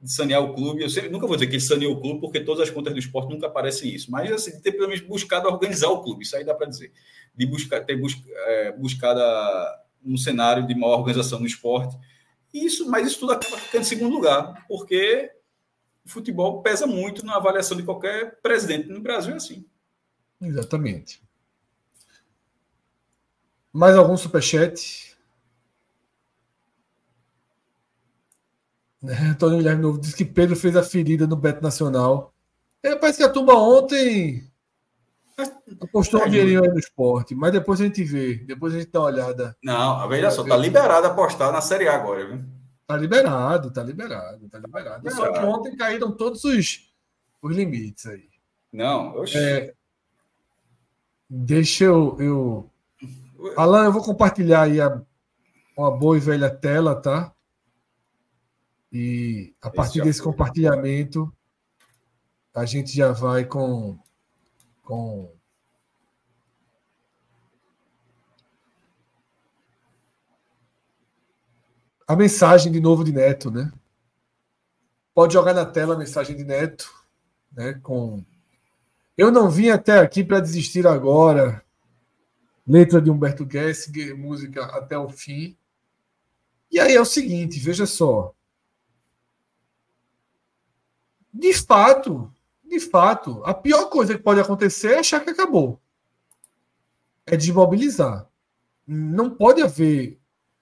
de sanear o clube. Eu sempre, nunca vou dizer que ele saneou o clube, porque todas as contas do esporte nunca aparecem isso, mas assim, de ter pelo menos buscado organizar o clube, isso aí dá para dizer. De buscar, ter bus, é, buscado um cenário de maior organização no esporte. Isso, mas isso tudo acaba ficando em segundo lugar, porque o futebol pesa muito na avaliação de qualquer presidente no Brasil, é assim. Exatamente. Mais algum superchat? Antônio Guilherme Novo diz que Pedro fez a ferida no Beto Nacional. É, parece que a turma ontem apostou um dinheirinho aí no esporte, mas depois a gente vê. Depois a gente dá uma olhada. Não, veja só, tá liberado apostar na Série A agora, viu? Tá liberado, tá liberado, tá liberado. Só que ontem caíram todos os, os limites aí. Não. É, deixa eu, eu. Alan, eu vou compartilhar aí a, uma boa e velha tela, tá? E a partir desse foi. compartilhamento, a gente já vai com, com a mensagem de novo de Neto, né? Pode jogar na tela a mensagem de Neto, né? Com eu não vim até aqui para desistir agora. Letra de Humberto Gessinger, música até o fim. E aí é o seguinte, veja só. De fato, de fato, a pior coisa que pode acontecer é achar que acabou. É desmobilizar. Não pode haver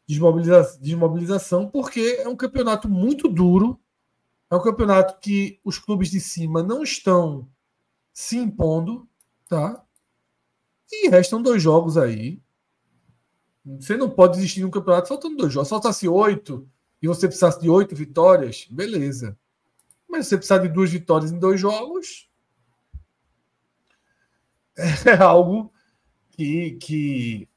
desmobiliza desmobilização, porque é um campeonato muito duro, é um campeonato que os clubes de cima não estão se impondo, tá? E restam dois jogos aí. Você não pode desistir de um campeonato faltando dois jogos. Faltasse oito e você precisasse de oito vitórias, beleza. Mas você precisar de duas vitórias em dois jogos é algo que, que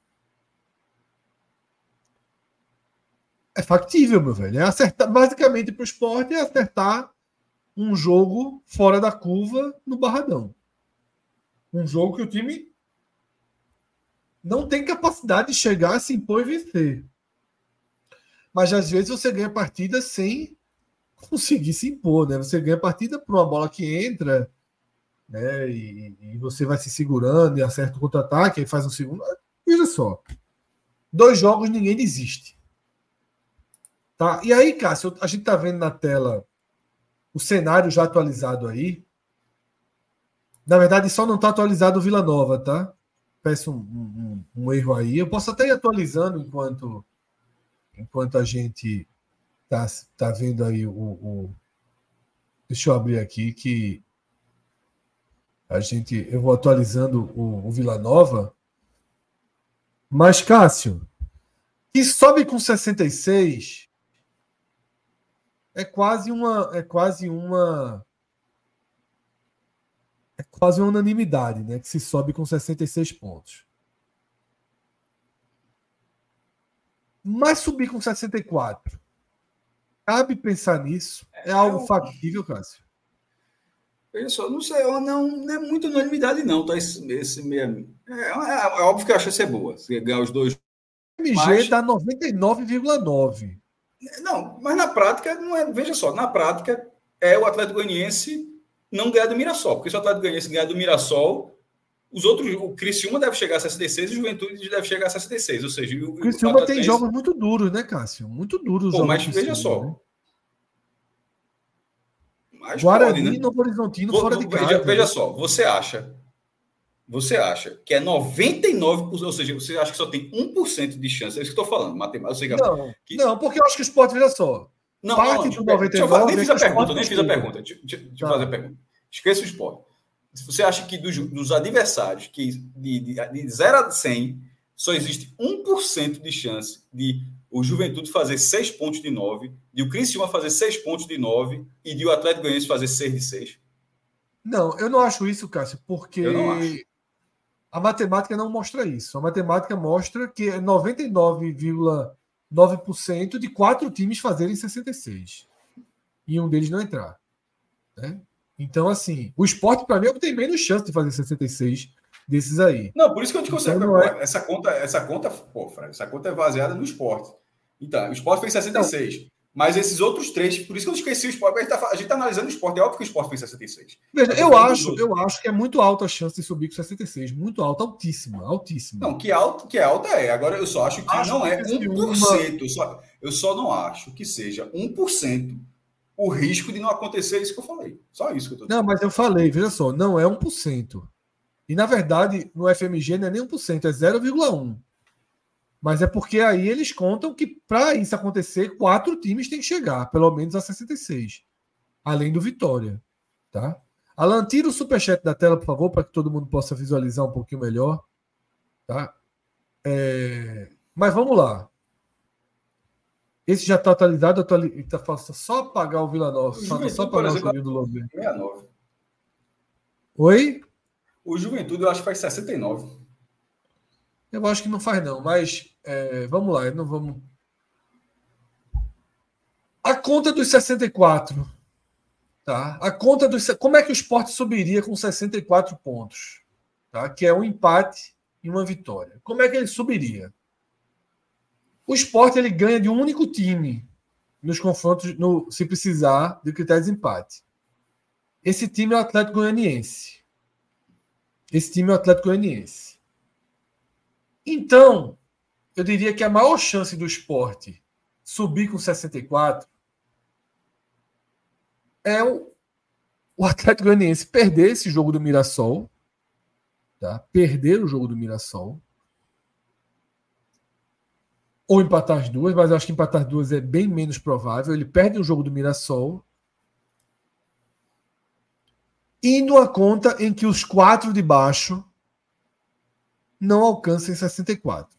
é factível, meu velho. É acertar, basicamente, para o esporte é acertar um jogo fora da curva no Barradão. Um jogo que o time não tem capacidade de chegar, se impor e vencer. Mas às vezes você ganha partida sem conseguir se impor, né? Você ganha partida por uma bola que entra, né? E, e você vai se segurando e acerta o contra-ataque, aí faz um segundo. Veja só. Dois jogos ninguém desiste. Tá? E aí, Cássio, a gente está vendo na tela o cenário já atualizado aí. Na verdade, só não está atualizado o Vila Nova, tá? Peço um, um, um, erro aí. Eu posso até ir atualizando enquanto, enquanto a gente tá, tá vendo aí o, o. Deixa eu abrir aqui que a gente. Eu vou atualizando o, o Vila Nova. Mas, Cássio, que sobe com 66 é quase uma é quase uma é quase uma unanimidade, né, que se sobe com 66 pontos. Mas subir com 64. Cabe pensar nisso? É, é algo factível, Cássio? Só, não sei, não, não é muito unanimidade, não, tá? Esse, esse mesmo. É, é, é, óbvio que a chance é boa. Se ganhar os dois. O MG mas... dá 99,9. Não, mas na prática, não é, veja só, na prática é o Atlético Goianiense não ganhar do Mirassol, porque se o Atlético Goianiense ganhar do Mirassol, Os outros, o Criciúma deve chegar a 66 e o Juventude deve chegar a 66. Ou seja, o, o Criciúma tem jogos muito duros, né, Cássio? Muito duros. Pô, mas veja só. Né? Mas Guarani, pode, né? Novo Horizontino, Vou, fora de casa. Veja, veja só, você acha você acha que é 99%, ou seja, você acha que só tem 1% de chance, é isso que eu estou falando, matemática. Não, que... não, porque eu acho que o esporte, veja só. Não, parte não, do 99, deixa eu, nem fiz a pergunta, nem fiz a pergunta. Deixa, deixa, deixa eu fazer a pergunta. Esqueça o esporte. Você acha que dos, dos adversários, que de, de, de 0 a 100, só existe 1% de chance de o Juventude fazer 6 pontos de 9, de o Criciúma fazer 6 pontos de 9 e de o Atlético Goianiense fazer 6 de 6? Não, eu não acho isso, Cássio, porque a matemática não mostra isso. A matemática mostra que é 99,9% de quatro times fazerem 66 e um deles não entrar. Né? Então, assim, o esporte, para mim, é tem menos chance de fazer 66 desses aí. Não, por isso que eu te considero. Então, é... essa, conta, essa conta, pô, Fred, essa conta é baseada no esporte. Então, o esporte fez 66. Mas esses outros três, por isso que eu esqueci o esporte. A gente está tá analisando o esporte. É óbvio que o esporte fez 66. Veja, eu acho, eu acho que é muito alta a chance de subir com 66. Muito alta, altíssima, altíssima. Não, que, alto, que é alta é. Agora eu só acho que acho não é 1%. Uma... Eu, só, eu só não acho que seja 1% o risco de não acontecer isso que eu falei. Só isso que eu tô dizendo. Não, mas eu falei, veja só, não é 1%. E na verdade, no FMG não é nem 1%, é 0,1%. Mas é porque aí eles contam que para isso acontecer, quatro times têm que chegar, pelo menos a 66. Além do Vitória. Tá? Alan, tira o superchat da tela, por favor, para que todo mundo possa visualizar um pouquinho melhor. Tá? É... Mas vamos lá. Esse já está atualizado, atuali... tá, só apagar o Vila Nova. Só, só apagar o joguinho do Lobo. 69. Oi? O Juventude eu acho que faz 69. Eu acho que não faz, não, mas é, vamos lá, não vamos. A conta dos 64. Tá? A conta dos. Como é que o esporte subiria com 64 pontos? Tá? Que é um empate e uma vitória. Como é que ele subiria? O esporte ele ganha de um único time nos confrontos, no, se precisar de critério de empate. Esse time é o Atlético Goianiense. Esse time é o Atlético Goianiense. Então, eu diria que a maior chance do esporte subir com 64 é o, o Atlético Goianiense perder esse jogo do Mirassol, tá? perder o jogo do Mirassol, ou empatar as duas, mas eu acho que empatar as duas é bem menos provável. Ele perde o jogo do Mirassol. Indo a conta em que os quatro de baixo não alcançam 64.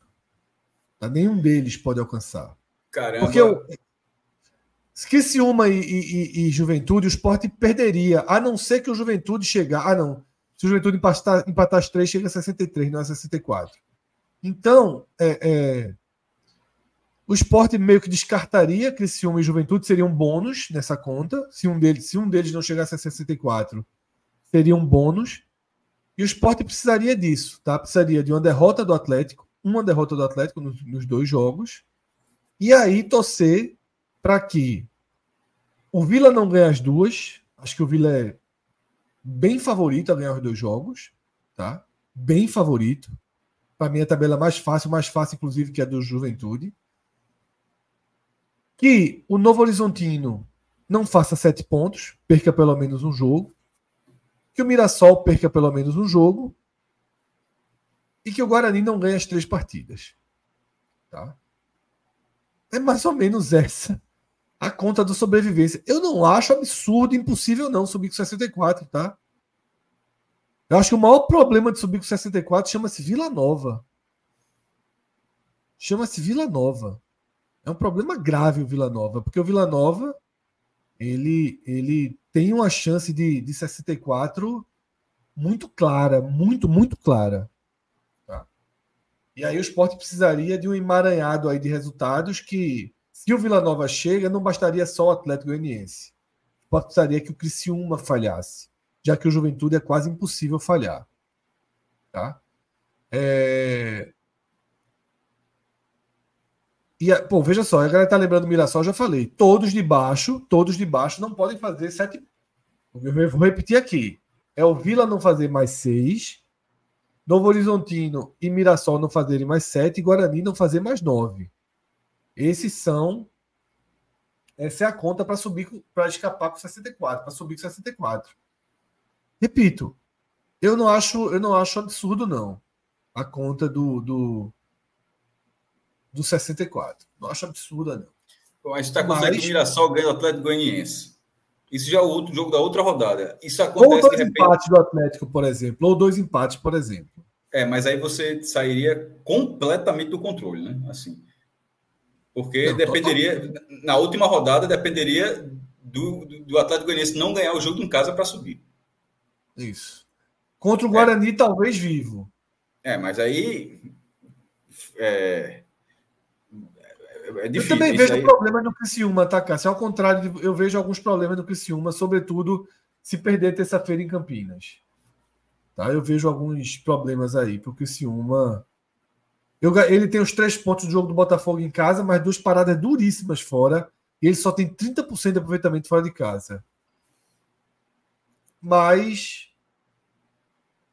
Tá? Nenhum deles pode alcançar. Caramba. Porque eu, Criciúma e, e, e, Juventude, o esporte perderia, a não ser que o Juventude chegar. Ah, não. Se o Juventude empatar, empatar as três, chega a 63, não é 64. Então, é, é, o esporte meio que descartaria Criciúma e Juventude, seria um bônus nessa conta. Se um deles, se um deles não chegasse a 64, seria um bônus. E o esporte precisaria disso, tá? Precisaria de uma derrota do Atlético, uma derrota do Atlético nos, nos dois jogos, e aí torcer para que o Vila não ganhe as duas. Acho que o Vila é bem favorito a ganhar os dois jogos, tá? Bem favorito. Para mim, a tabela mais fácil, mais fácil, inclusive, que a do Juventude. Que o Novo Horizontino não faça sete pontos, perca pelo menos um jogo que o Mirassol perca pelo menos um jogo e que o Guarani não ganhe as três partidas. Tá? É mais ou menos essa a conta do sobrevivência. Eu não acho absurdo, impossível não subir com 64, tá? Eu acho que o maior problema de subir com 64 chama-se Vila Nova. Chama-se Vila Nova. É um problema grave o Vila Nova, porque o Vila Nova ele, ele tem uma chance de, de 64 muito clara, muito, muito clara. Tá? E aí o esporte precisaria de um emaranhado aí de resultados que, se o Vila Nova chega, não bastaria só o Atlético Goianiense. O esporte precisaria que o Criciúma falhasse, já que o Juventude é quase impossível falhar. Tá? É... E, pô, veja só, a galera tá lembrando do Mirassol, já falei. Todos de baixo, todos de baixo não podem fazer sete. Eu vou repetir aqui. É o Vila não fazer mais seis Novo Horizontino e Mirassol não fazerem mais 7 e Guarani não fazer mais 9. Esses são. Essa é a conta para subir, para escapar com 64, para subir com 64. Repito, eu não acho, eu não acho absurdo, não. A conta do, do, do 64. Não acho absurda, não. Bom, a gente está com Mas... o Mirassol ganha o Atlético Goianiense. Isso já é o outro jogo da outra rodada. Isso acontece ou dois repente... empates do Atlético, por exemplo, ou dois empates, por exemplo. É, mas aí você sairia completamente do controle, né? Assim. Porque não, dependeria, totalmente. na última rodada, dependeria do, do, do Atlético Goianiense não ganhar o jogo em casa para subir. Isso. Contra o Guarani, é. talvez vivo. É, mas aí. É, é difícil. Eu também vejo aí... problemas no Criciúma, tá, Cássio? Ao contrário, eu vejo alguns problemas no Criciúma, sobretudo se perder terça-feira em Campinas. Tá? Eu vejo alguns problemas aí para o Criciúma. Eu, ele tem os três pontos do jogo do Botafogo em casa, mas duas paradas duríssimas fora. E ele só tem 30% de aproveitamento fora de casa. Mas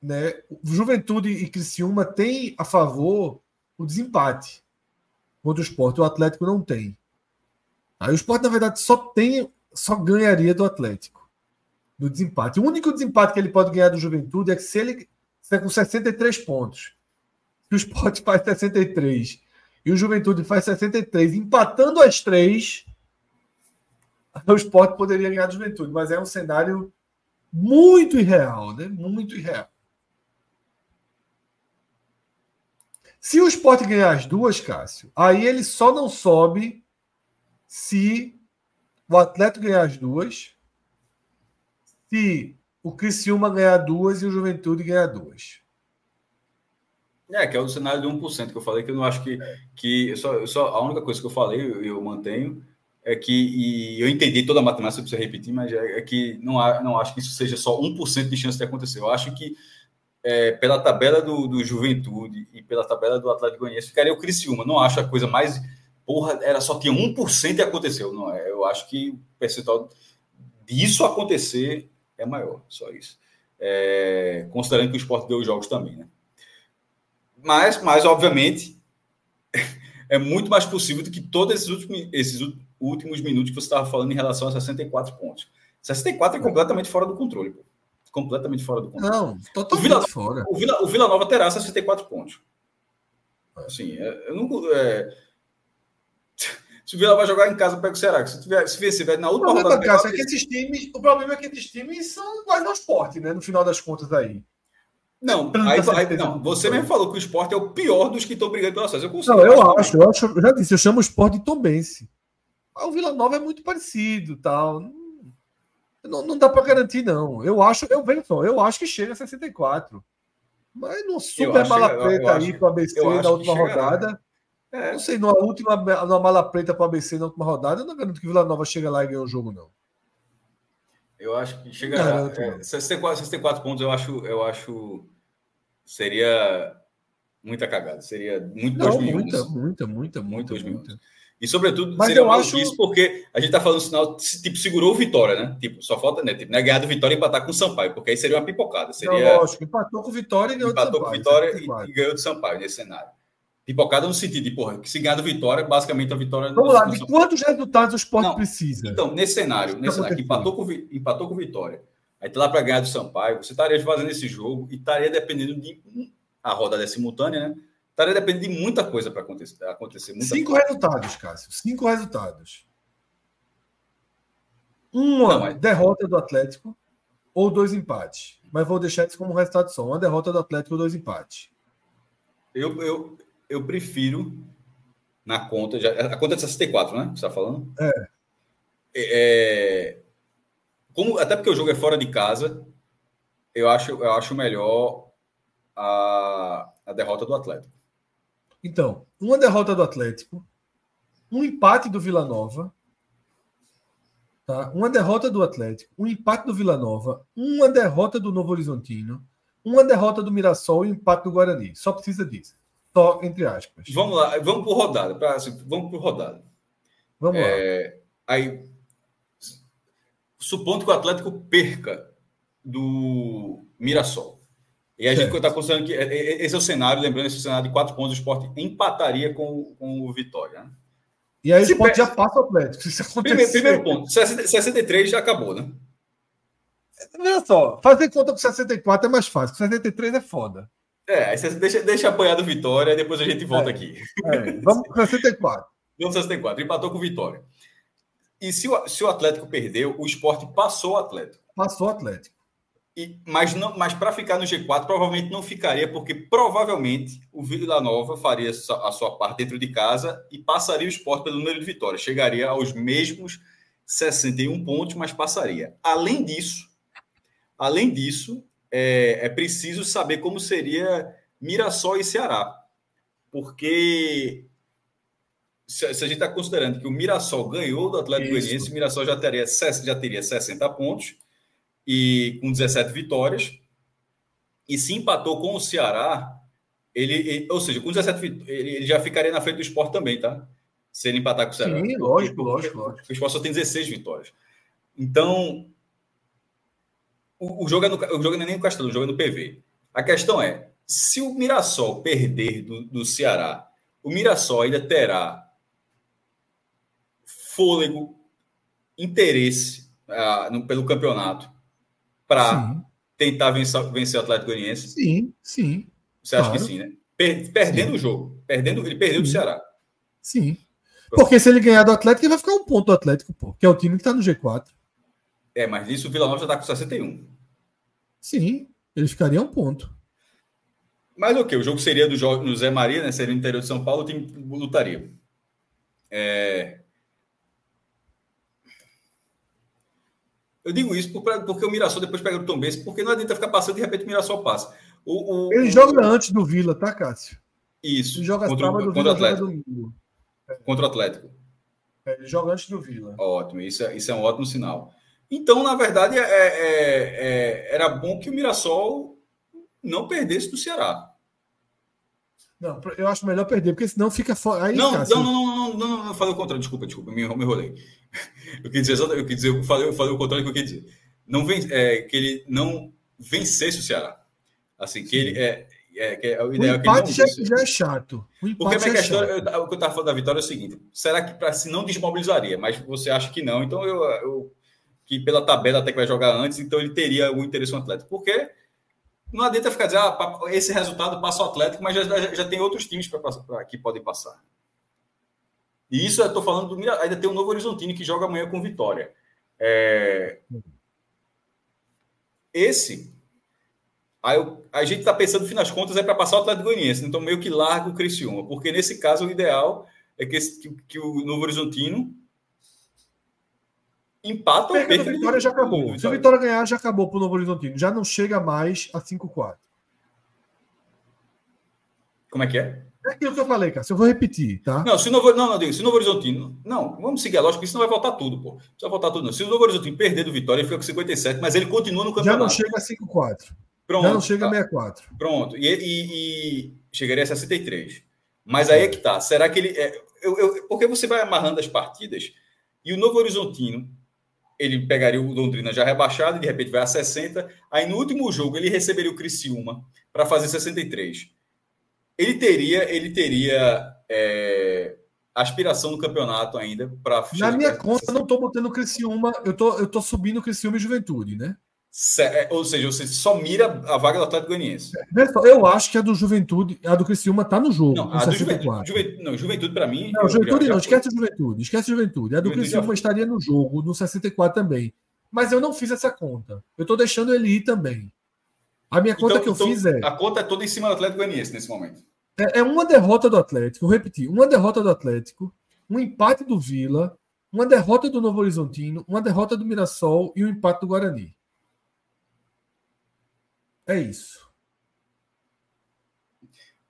né, Juventude e Criciúma têm a favor o desempate contra o esporte. O Atlético não tem. Aí o esporte, na verdade, só tem, só ganharia do Atlético. No desempate. O único desempate que ele pode ganhar do Juventude é que se ele estiver com 63 pontos, se o esporte faz 63 e o Juventude faz 63, empatando as três, o esporte poderia ganhar do Juventude, mas é um cenário muito irreal, né? Muito irreal. Se o esporte ganhar as duas, Cássio, aí ele só não sobe se o Atlético ganhar as duas, se o Criciúma ganhar duas e o Juventude ganhar duas. É, que é o cenário de 1% que eu falei, que eu não acho que. que só, só, a única coisa que eu falei, eu, eu mantenho, é que. E eu entendi toda a matemática, precisa repetir, mas é, é que não, há, não acho que isso seja só 1% de chance de acontecer. Eu acho que é, pela tabela do, do, Juventude e pela tabela do Atlético Goianiense, ficaria o Criciúma. Não acho a coisa mais. Porra, era só tinha 1% e aconteceu. Não é? Eu acho que o percentual disso acontecer é maior, só isso. É, considerando que o esporte deu os jogos também, né? Mas, mas, obviamente, é muito mais possível do que todos esses últimos, esses últimos minutos que você estava falando em relação a 64 pontos. 64 é completamente fora do controle. Pô completamente fora do controle. Não, totalmente o Vila, fora. O Vila, o Vila Nova terá 64 pontos. Assim, é, eu não. É... Se o Vila vai jogar em casa, pega o Ceará. Se, tiver, se vencer, na última rodada. Cássio, é que esses times, o problema é que esses times são quase ao esporte, né? No final das contas aí. Não, aí, aí, não, você mesmo falou que o esporte é o pior dos que estão brigando pela acesso. Eu consigo. Não, eu acho, eu acho, eu já disse, eu chamo o esporte de Tombense. O Vila Nova é muito parecido, tal. Não, não dá para garantir, não. Eu acho, eu vejo só, eu acho que chega a 64. Mas não super mala preta aí para o ABC na última rodada. É. Não sei, numa última numa mala preta para o ABC na última rodada, eu não garanto que Vila Nova chega lá e ganhe o jogo, não. Eu acho que chega é, 64, 64 pontos, eu acho, eu acho seria muita cagada. Seria muito não, Muita, muita, muita, muita, muita. E, sobretudo, Mas seria eu acho... isso porque a gente está falando sinal, tipo, segurou o Vitória, né? Tipo, só falta, né? Tipo, né? ganhar do Vitória e empatar com o Sampaio, porque aí seria uma pipocada. Seria... Não, lógico, empatou com o Vitória e ganhou empatou do Sampaio. Empatou com o Vitória e, e, ganhou do Sampaio nesse cenário. Pipocada no sentido de, porra, que se ganhar do Vitória, basicamente a vitória. Vamos lá, de quantos resultados o esporte não, precisa? Então, nesse cenário, nesse cenário que empatou com, empatou com o Vitória, aí tá lá para ganhar do Sampaio, você estaria fazendo esse jogo e estaria dependendo de. A rodada é simultânea, né? Estaria dependendo de muita coisa para acontecer. acontecer Cinco coisa. resultados, Cássio. Cinco resultados. Uma Não, mas... derrota do Atlético ou dois empates. Mas vou deixar isso como resultado só. Uma derrota do Atlético ou dois empates. Eu, eu, eu prefiro na conta. Já, a conta é de 64, né? Você está falando? É. é. como, até porque o jogo é fora de casa, eu acho, eu acho melhor a, a derrota do Atlético. Então, uma derrota do Atlético, um empate do Vila Nova, tá? uma derrota do Atlético, um empate do Vila Nova, uma derrota do Novo Horizontino, uma derrota do Mirassol e um empate do Guarani. Só precisa disso. Só entre aspas. Vamos lá, vamos por rodada. Pra, assim, vamos por rodada. Vamos é, lá. Aí, supondo que o Atlético perca do Mirassol, E a gente está considerando que é, é, esse é o cenário, lembrando, esse é cenário de quatro pontos, o esporte empataria com, com o Vitória. Né? E aí o esporte já passa o Atlético. Se primeiro, primeiro ponto, 63 já acabou, né? Olha só, fazer conta com 64 é mais fácil, 73 é foda. É, deixa, deixa apanhar do Vitória, depois a gente volta é, aqui. É, vamos com 64. Vamos com 64, empatou com o Vitória. E se o, se o Atlético perdeu, o esporte passou o Atlético. Passou o Atlético. E, mas não, mas para ficar no G4, provavelmente não ficaria, porque provavelmente o Vila Nova faria a sua parte dentro de casa e passaria o esporte pelo número de vitórias. Chegaria aos mesmos 61 pontos, mas passaria. Além disso, além disso, é, é preciso saber como seria Mirassol e Ceará. Porque se, a gente está considerando que o Mirassol ganhou do Atlético Goianiense, o Mirassol já teria, já teria 60 pontos e com 17 vitórias. E se empatou com o Ceará, ele, ele ou seja, com 17 ele, ele já ficaria na frente do esporte também, tá? Se ele empatar com o Ceará. Sim, lógico, lógico, lógico. O esporte só tem 16 vitórias. Então, o, o, jogo é no, o jogo não é nem no Castelo, o jogo é no PV. A questão é: se o Mirassol perder do, do Ceará, o Mirassol ainda terá fôlego, interesse uh, no, pelo campeonato para tentar vencer, vencer o Atlético Goianiense? Sim, sim. Você acha claro. que sim, né? Per, perdendo sim. o jogo. Perdendo, ele perdeu sim. do Ceará. Sim. Porque se ele ganhar do Atlético, ele vai ficar um ponto do Atlético, pô, que é o time que está no G4. É, mas isso o Vila Nova já está com 61. Sim, ele ficaria um ponto. Mas o que? O jogo seria do no Zé Maria, né? Seria no interior de São Paulo, o time lutaria. É... Eu digo isso porque o Mirassol depois pega o Tom Benz, porque não adianta ficar passando e de repente o Mirassol passa. O, o, ele o... joga antes do Vila, tá, Cássio? Isso. Ele joga contra, sábado, contra o Atlético. Contra o Atlético. É, ele joga antes do Vila. Ótimo, isso é, isso é um ótimo sinal. Então, na verdade, é, é, é, era bom que o Mirassol não perdesse do Ceará. Não, eu acho melhor perder, porque senão fica fora. Aí, não, não, não, não, não, não, não, falei o contrário, desculpa, desculpa, me, me enrolei. Eu quis dizer, eu quis dizer, eu falei, eu falei o contrário do que eu quis dizer. Não vem, é, que ele não vencesse o Ceará. Assim, que ele é, é, que é o ideal o empate é que ele já, já, é chato. O Porque a minha é questão, eu, o que eu estava falando da vitória é o seguinte: será que para se não desmobilizaria? Mas você acha que não? Então eu, eu que pela tabela até que vai jogar antes, então ele teria o interesse no Atlético. Porque não adianta ficar dizendo, ah, esse resultado passa o Atlético, mas já, já, já tem outros times pra, pra, que podem passar. E isso eu estou falando do ainda tem o Novo Horizontino que joga amanhã com Vitória. É... Esse, aí eu, a gente está pensando, no fim das contas, é para passar o Atlético Goianiense, então meio que larga o Criciúma, porque nesse caso o ideal é que, esse, que, que o Novo Horizontino empata ou perca. Vitória já acabou. Se o Vitória ganhar, já acabou para o Novo Horizontino. Já não chega mais a 5-4. Como é que é? É aquilo que eu falei, cara. Se eu vou repetir, tá? Não, se o Novo, não, não, digo, se o Novo Horizontino. Não, vamos seguir a lógica, isso não vai voltar tudo, pô. Não vai voltar tudo, não. Se o Novo Horizontino perder do Vitória, ele fica com 57, mas ele continua no campeonato. Já não chega a 5-4. Pronto. Já não chega tá. a 64. Pronto. E, e, e, chegaria a 63. Mas aí é que tá. Será que ele. É, eu, eu, porque você vai amarrando as partidas e o Novo Horizontino ele pegaria o Londrina já rebaixado, e de repente vai a 60. Aí no último jogo ele receberia o Criciúma para fazer 63. Ele teria, ele teria é, aspiração no campeonato ainda para. Na minha conta, eu não estou botando o Criciúma, eu tô, eu tô subindo o Criciúma e Juventude, né? É, ou seja, você só mira a vaga do Atlético Goianiense. Eu acho que a do Juventude, a do Criciúma tá no jogo. Não, a do Juventude, Juventude, não, Juventude para mim. Não, Juventude não, esquece a Juventude, esquece a Juventude. A do Juventude Criciúma estaria no jogo, no 64 também. Mas eu não fiz essa conta. Eu tô deixando ele ir também. A minha conta então, que eu então, fiz é. A conta é toda em cima do Atlético Goianiense nesse momento. É, é uma derrota do Atlético, vou repetir, uma derrota do Atlético, um empate do Vila, uma derrota do Novo Horizontino, uma derrota do Mirassol e um empate do Guarani. É isso.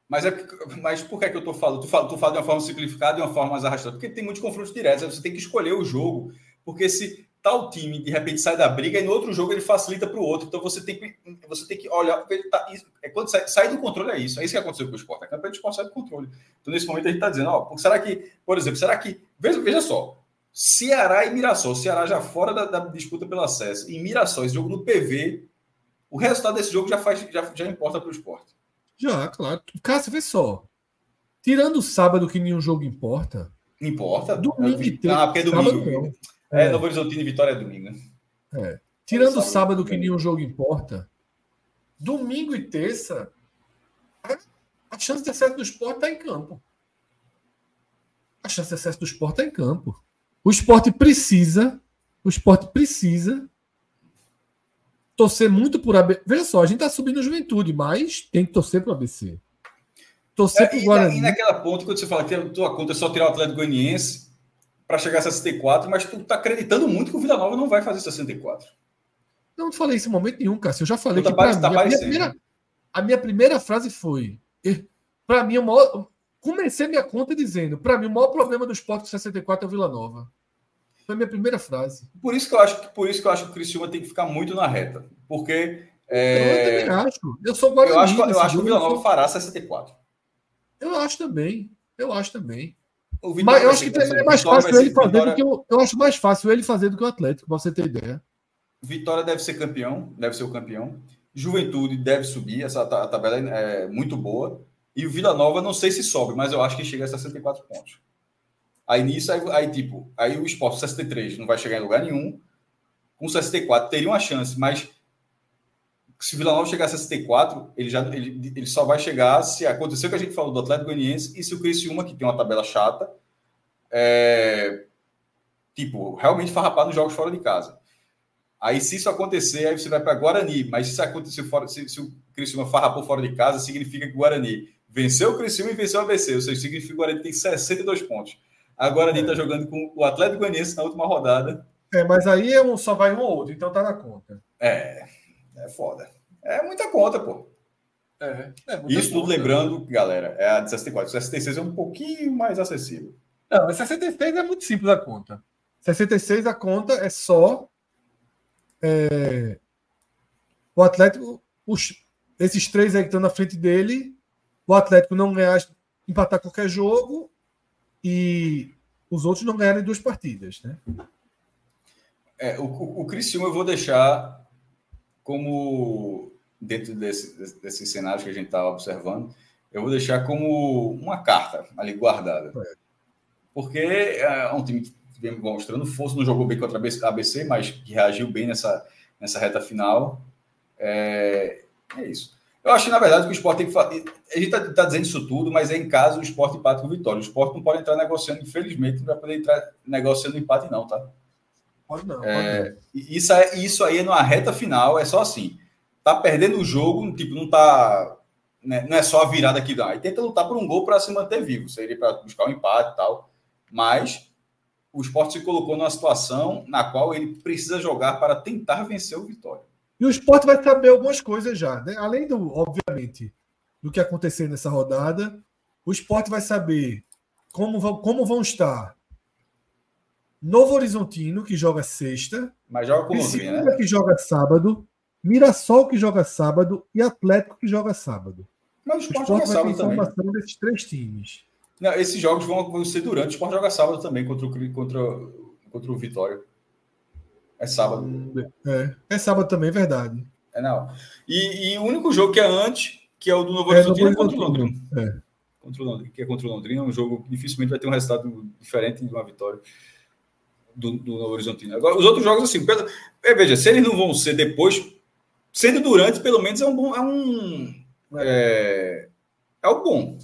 Mas, é, mas por que, é que eu estou falando? Tu fala, tu fala de uma forma simplificada e de uma forma mais arrastada? Porque tem muitos confrontos diretos, você tem que escolher o jogo. Porque se tal time de repente sai da briga e no outro jogo ele facilita para o outro. Então você tem que, você tem que olhar. Tá, é quando sai, sai, do controle, é isso. É isso que aconteceu com o esporte. A campanha do esporte sai do controle. Então nesse momento a gente está dizendo: ó, será que, por exemplo, será que. Veja, veja só. Ceará e Mirassol. Ceará já fora da, da disputa pelo acesso. E Mirassol, esse jogo no PV O resultado desse jogo já, faz, já, já importa para o esporte. Já, claro. Cássio, vê só. Tirando o sábado, que nenhum jogo importa. Importa? Domingo é, e terça. Ah, porque é domingo. Sábado, é, é, Novo Horizontino e Vitória é domingo, né? É. Tirando o sábado, que nenhum jogo importa. Domingo e terça, a chance de acesso do esporte está em campo. A chance de acesso do esporte está em campo. O esporte precisa, o esporte precisa torcer muito por ABC. Veja só, a gente está subindo a juventude, mas tem que torcer para o ABC. Torcer é, para o Guarani. E naquela ponta, quando você fala que a tua conta é só tirar o Atlético Goianiense para chegar a 64, mas tu está acreditando muito que o Vila Nova não vai fazer 64. Não, não falei isso em momento nenhum, Cássio. Eu já falei tá que tá mim, a minha, primeira, a minha primeira frase foi: para mim, o maior, comecei minha conta dizendo: para mim, o maior problema do esporte 64 é o Vila Nova. Foi a minha primeira frase. Por isso que eu acho, por isso que eu acho que o Criciúma tem que ficar muito na reta. Porque. É... Eu também acho. Eu sou Guarani. Eu acho, eu acho que o Vila Nova fará 64. Eu acho também. Eu acho também. Mas eu acho que é mais fácil ele fazer Vitória... do que eu, eu acho mais fácil ele fazer do que o Atlético, para você ter ideia. Vitória deve ser campeão, deve ser o campeão. Juventude deve subir, essa a tabela é muito boa. E o Vila Nova, não sei se sobe, mas eu acho que chega a 64 pontos. Aí nisso, aí, aí tipo, aí o Sport 63 não vai chegar em lugar nenhum. Com 64 teria uma chance, mas se o Vila Nova chegar a 64, ele, já, ele, ele só vai chegar se acontecer o que a gente falou do Atlético Goianiense e se o Criciúma, que tem uma tabela chata, é, tipo, realmente farrapar nos jogos fora de casa. Aí, se isso acontecer, aí você vai para Guarani. Mas se acontecer fora, se, se o Criciúma farrapou fora de casa, significa que o Guarani venceu o Criciúma e venceu o ABC. Ou seja, significa que o Guarani tem 62 pontos. A Guarani está é. jogando com o Atlético Goianiense na última rodada. É, mas aí é um, só vai um ou outro, então tá na conta. É, é foda. É muita conta, pô. É, é Isso tudo lembrando, galera, é a de 64. O 66 é um pouquinho mais acessível. Não, mas 66 é muito simples a conta. 66 a conta é só é, o Atlético, os, esses três aí que estão na frente dele, o Atlético não ganhar, empatar qualquer jogo e os outros não ganharem duas partidas, né? É, o, o, Criciúma eu vou deixar como dentro desse, desse cenário que a gente está observando, eu vou deixar como uma carta ali guardada. É. Porque é um time vem mostrando força, não jogou bem contra a ABC, mas que reagiu bem nessa, nessa reta final. É, é isso. Eu acho que, na verdade, que o esporte tem que fazer. A gente está tá dizendo isso tudo, mas é em caso o esporte empate com o Vitória. O esporte não pode entrar negociando, infelizmente, não vai poder entrar negociando empate, não, tá? Pode não. É, pode isso, é, isso aí é numa reta final, é só assim. Tá perdendo o jogo, tipo, não tá. Né, não é só a virada que dá. Aí tenta lutar por um gol para se manter vivo, seria para buscar um empate e tal. Mas o esporte se colocou numa situação na qual ele precisa jogar para tentar vencer o Vitória. E o esporte vai saber algumas coisas já, né? Além do, obviamente, do que acontecer nessa rodada, o esporte vai saber como vão, como vão estar Novo Horizontino, que joga sexta, mas joga com Londrina, né? que joga sábado, Mirassol, que joga sábado, e Atlético, que joga sábado. Mas o esporte, o esporte vai ter informação também. desses três times. Não, esses jogos vão ser durante. O Sport joga sábado também contra o, contra, contra o Vitória. É sábado. É, é sábado também, é verdade. É, não. E, e, o único jogo que é antes, que é o do Novo Horizonte, é, é contra o Londrina. É. Contra o Londrina, que é contra o Londrina, é um jogo que dificilmente vai ter um resultado diferente de uma vitória do, do Novo Horizontino. Agora, os outros jogos, assim, pelo, é, veja, se eles não vão ser depois, sendo durante, pelo menos é um bom. É um. É, é o bom.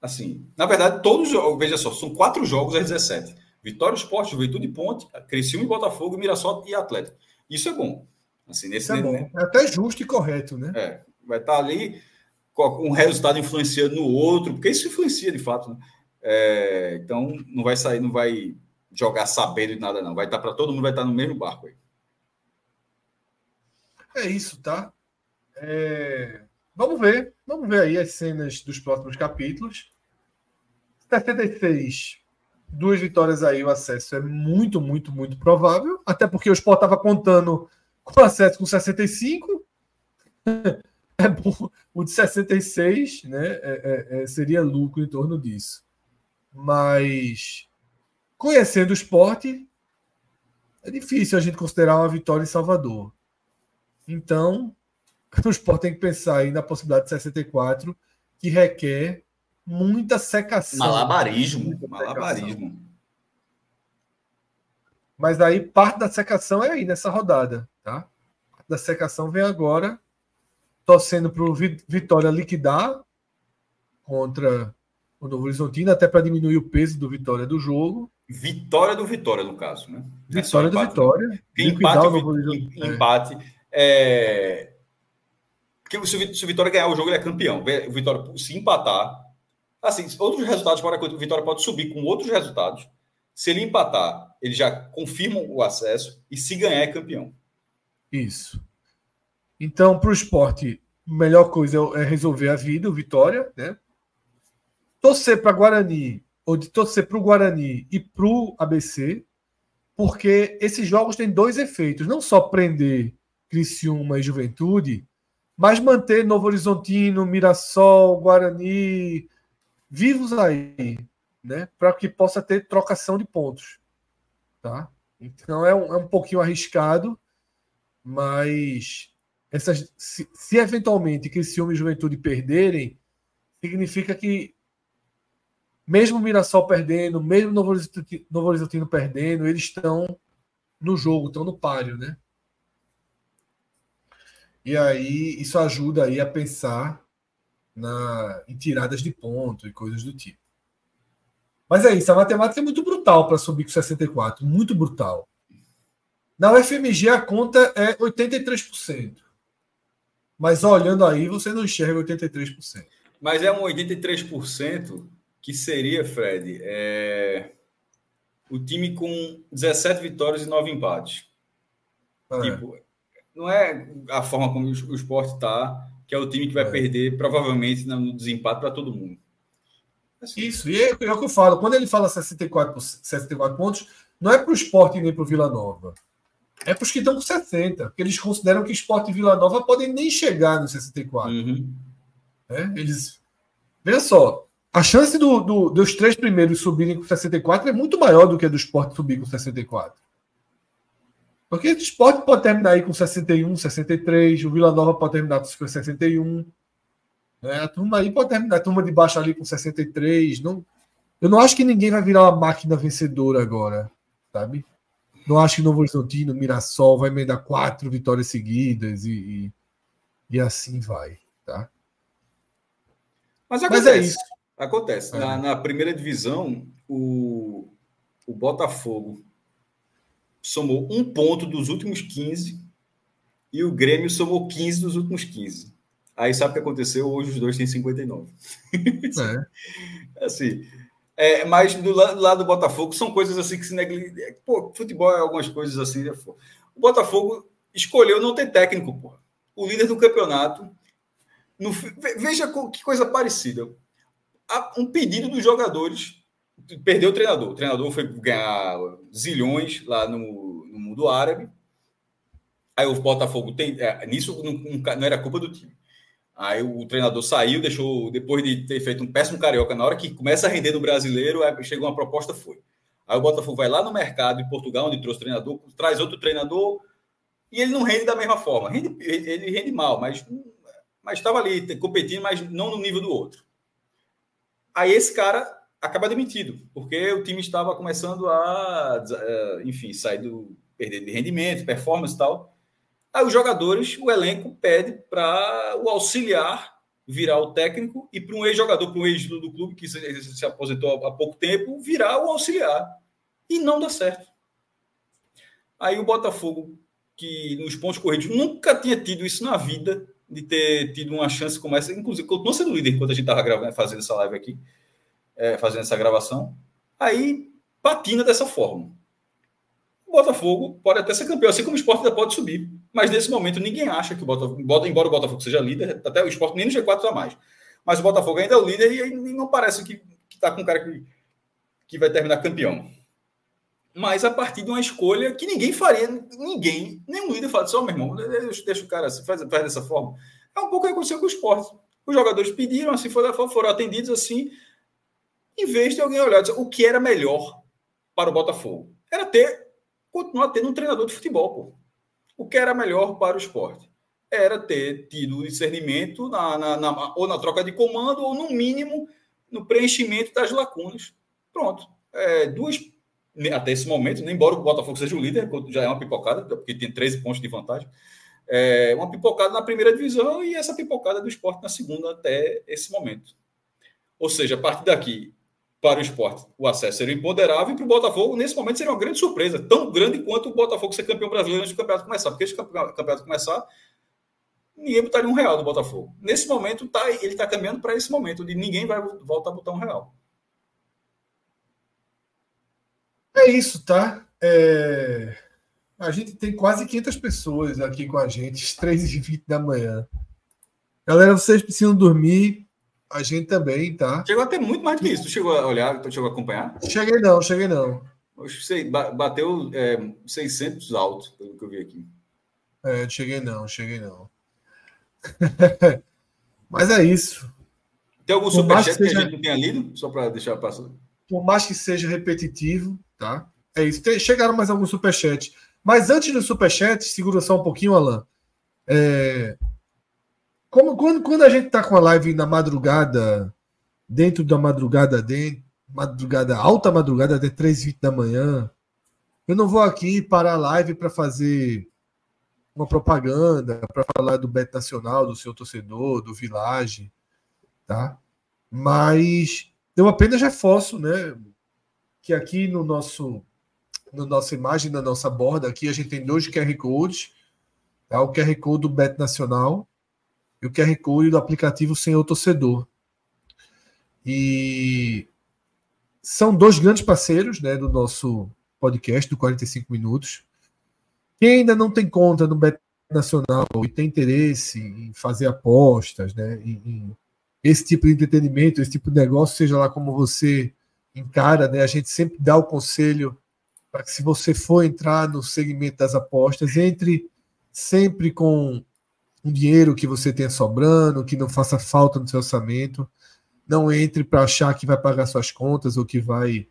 Assim, na verdade, todos os jogos, veja só, são quatro jogos às 17. Vitória, Esporte, Juventude Ponte, Criciúma e Botafogo, Mirassol e Atlético. Isso é bom. Assim, nesse, Isso é bom. É até justo e correto, né? É. Vai estar ali um resultado influenciando no outro, porque isso influencia de fato. Né? É, então, não vai sair, não vai jogar sabendo de nada, não. Vai estar para todo mundo, vai estar no mesmo barco aí. É isso, tá? É... Vamos ver. Vamos ver aí as cenas dos próximos capítulos. 76, duas vitórias aí, o acesso é muito, muito, muito provável. Até porque o Sport estava contando com o acesso com 65. É bom. O de 66 né, é, é, é, seria lucro em torno disso. Mas, conhecendo o esporte, é difícil a gente considerar uma vitória em Salvador. Então, o Sport tem que pensar aí na possibilidade de 64, que requer muita secação. Malabarismo. Muita malabarismo. Secação. Mas aí parte da secação é aí nessa rodada, tá? Da secação vem agora, torcendo para o Vitória liquidar contra o Novo Horizontino, até para diminuir o peso do Vitória do jogo. Vitória do Vitória, no caso, né? Vitória é do Vitória. Empate, o Novo empate. É... Porque se o Vitória ganhar o jogo, ele é campeão. O Vitória, se empatar, assim, outros resultados para o Vitória pode subir com outros resultados. Se ele empatar, ele já confirma o acesso e se ganhar é campeão. Isso. Então, para o esporte, a melhor coisa é resolver a vida, o Vitória, né? Torcer para Guarani, ou de torcer para o Guarani e para o ABC, porque esses jogos têm dois efeitos. Não só prender Criciúma e Juventude, mas manter Novo Horizontino, Mirassol, Guarani vivos aí, né? Para que possa ter trocação de pontos. Tá? Então é um, é um pouquinho arriscado, mas essas, se, se eventualmente Criciúma e Juventude perderem, significa que mesmo Mirassol perdendo, mesmo Horizontino, Novo Horizontino perdendo, eles estão no jogo, estão no páreo, né? E aí isso ajuda aí a pensar na, em tiradas de ponto e coisas do tipo. Mas é isso, a matemática é muito brutal para subir com 64, muito brutal. Na UFMG a conta é 83%. Mas olhando aí, você não enxerga 83%. Mas é um 83% que seria, Fred, é... o time com 17 vitórias e 9 empates. É. Tipo, não é a forma como o esporte está, que é o time que vai é. perder, provavelmente, no desempate para todo mundo. Assim. Isso, e é, é, o que eu falo. Quando ele fala 64, 64 pontos, não é para o esporte nem para o Vila Nova. É para os que estão com 60, porque eles consideram que Sport e Vila Nova podem nem chegar no 64. Uhum. É, eles. Veja só, a chance do, do, dos três primeiros subirem com 64 é muito maior do que a do Sport subir com 64. Porque o Sport pode terminar aí com 61, 63, o Vila Nova pode terminar com 61. Né? A turma aí pode terminar, a turma de baixo ali com 63. Não, eu não acho que ninguém vai virar uma máquina vencedora agora, sabe? Não acho que Novo Horizontino, Mirassol vai emendar quatro vitórias seguidas e, e, e assim vai, tá? Mas, acontece, Mas é isso. Acontece. É. Na, na, primeira divisão, o, o Botafogo somou um ponto dos últimos 15 e o Grêmio somou 15 dos últimos 15. Aí sabe o que aconteceu? Hoje os dois têm 59. É. assim, é, mas do lado, do Botafogo são coisas assim que se negligenciam. Pô, futebol é algumas coisas assim. Né? O Botafogo escolheu não ter técnico. O líder do campeonato. No, veja que coisa parecida. Um pedido dos jogadores. Perdeu o treinador. O treinador foi ganhar zilhões lá no, no mundo árabe. Aí o Botafogo tem. É, nisso não, não era culpa do time. Aí o treinador saiu, deixou, depois de ter feito um péssimo carioca, na hora que começa a render no brasileiro, chegou uma proposta, foi. Aí o Botafogo vai lá no mercado em Portugal, onde trouxe treinador, traz outro treinador, e ele não rende da mesma forma. Rende, ele rende mal, mas estava ali competindo, mas não no nível do outro. Aí esse cara acaba demitido, porque o time estava começando a, eh, enfim, sair do perder de rendimento, performance e tal. Aí os jogadores, o elenco pede para o auxiliar virar o técnico e para um ex-jogador, para um ex do clube que se, se, aposentou há pouco tempo, virar o auxiliar. E não dá certo. Aí o Botafogo, que nos pontos corridos nunca tinha tido isso na vida, de ter tido uma chance como essa, inclusive continuou sendo líder enquanto a gente estava fazendo essa live aqui, é, fazendo essa gravação. Aí patina dessa forma. O Botafogo pode até ser campeão, assim como o esporte ainda pode subir. Mas nesse momento ninguém acha que o Botafogo, embora o Botafogo seja líder, até o esporte nem no G4 está mais. Mas o Botafogo ainda é o líder e não parece que está com um cara que, que vai terminar campeão. Mas a partir de uma escolha que ninguém faria, ninguém, nenhum líder fala só, meu irmão, deixa, deixa o cara assim, faz, faz dessa forma. É um pouco o que aconteceu com o esporte. Os jogadores pediram, assim foram, foram atendidos assim, em vez de alguém olhar o que era melhor para o Botafogo. Era ter, continuar tendo um treinador de futebol, pô o que era melhor para o esporte. era ter tido discernimento na, na, na, ou na troca de comando, ou no mínimo no preenchimento das lacunas. Pronto. É, duas, até esse momento, embora o Botafogo seja o líder, já é uma pipocada, porque tem 13 pontos de vantagem. É, uma pipocada na primeira divisão e essa pipocada do esporte na segunda até esse momento. Ou seja, a partir daqui, para o esporte, o acesso seria imponderável e para o Botafogo, nesse momento, seria uma grande surpresa, tão grande quanto o Botafogo ser campeão brasileiro antes do campeonato começar. Porque se o campeonato começar, ninguém botaria um real no Botafogo. Nesse momento, tá, ele está caminhando para esse momento, onde ninguém vai voltar a botar um real. É isso, tá? É... A gente tem quase 500 pessoas aqui com a gente, às 3h20 da manhã. Galera, vocês precisam dormir. A gente também, tá? Chegou até muito mais do que isso. Tu chegou a olhar, tu chegou a acompanhar? Cheguei não, cheguei não. Você bateu é, 600 alto, pelo que eu vi aqui. É, cheguei não, cheguei não. Mas é isso. Tem algum superchat que, seja... que a gente não tenha lido? Só para deixar passar. Por mais que seja repetitivo, tá? É isso. Chegaram mais alguns superchat. Mas antes do superchat, segura só um pouquinho, Alan. É... Como, quando, quando a gente está com a live na madrugada, dentro da madrugada, dentro, madrugada, alta madrugada, até 3h20 da manhã, eu não vou aqui parar a live para fazer uma propaganda, para falar do Bet Nacional, do seu torcedor, do Village, tá? Mas eu apenas reforço, né, que aqui no nosso na nossa imagem, na nossa borda, aqui a gente tem dois QR Codes, tá? o QR Code do Bet Nacional e o QR Code do aplicativo Senhor Torcedor. E são dois grandes parceiros né, do nosso podcast, do 45 Minutos. Quem ainda não tem conta no Bet Nacional e tem interesse em fazer apostas, né, em, em esse tipo de entretenimento, esse tipo de negócio, seja lá como você encara, né, a gente sempre dá o conselho para que se você for entrar no segmento das apostas, entre sempre com um dinheiro que você tenha sobrando, que não faça falta no seu orçamento. Não entre para achar que vai pagar suas contas ou que vai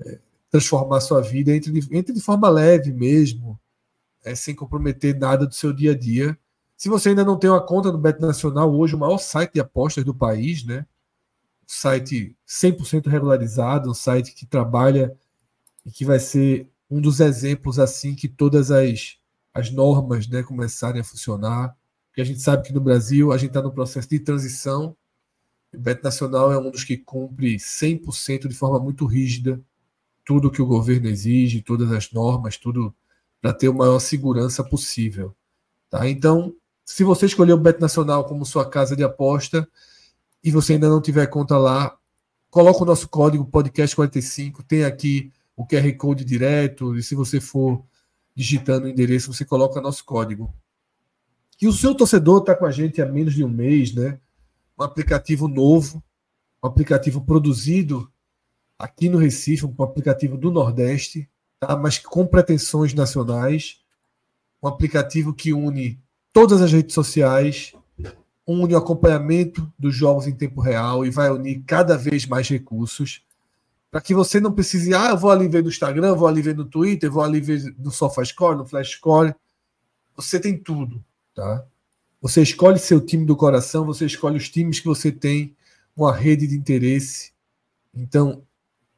é, transformar sua vida. Entre de, entre de forma leve mesmo, é, sem comprometer nada do seu dia a dia. Se você ainda não tem uma conta no Bet Nacional, hoje o maior site de apostas do país, né? Site 100% regularizado, um site que trabalha e que vai ser um dos exemplos assim que todas as, as normas né, começarem a funcionar. Porque a gente sabe que no Brasil a gente está no processo de transição. O Bet Nacional é um dos que cumpre 100% de forma muito rígida tudo que o governo exige, todas as normas, tudo para ter a maior segurança possível. Tá? Então, se você escolher o Bet Nacional como sua casa de aposta e você ainda não tiver conta lá, coloca o nosso código podcast45, tem aqui o QR Code direto, e se você for digitando o endereço, você coloca nosso código. E o seu torcedor está com a gente há menos de um mês, né? Um aplicativo novo, um aplicativo produzido aqui no Recife, um aplicativo do Nordeste, tá? mas com pretensões nacionais. Um aplicativo que une todas as redes sociais, une o acompanhamento dos jogos em tempo real e vai unir cada vez mais recursos para que você não precise, ah, eu vou ali ver no Instagram, vou ali ver no Twitter, vou ali ver no SofaScore, no FlashScore. Você tem tudo, tá? Você escolhe seu time do coração, você escolhe os times que você tem uma rede de interesse. Então,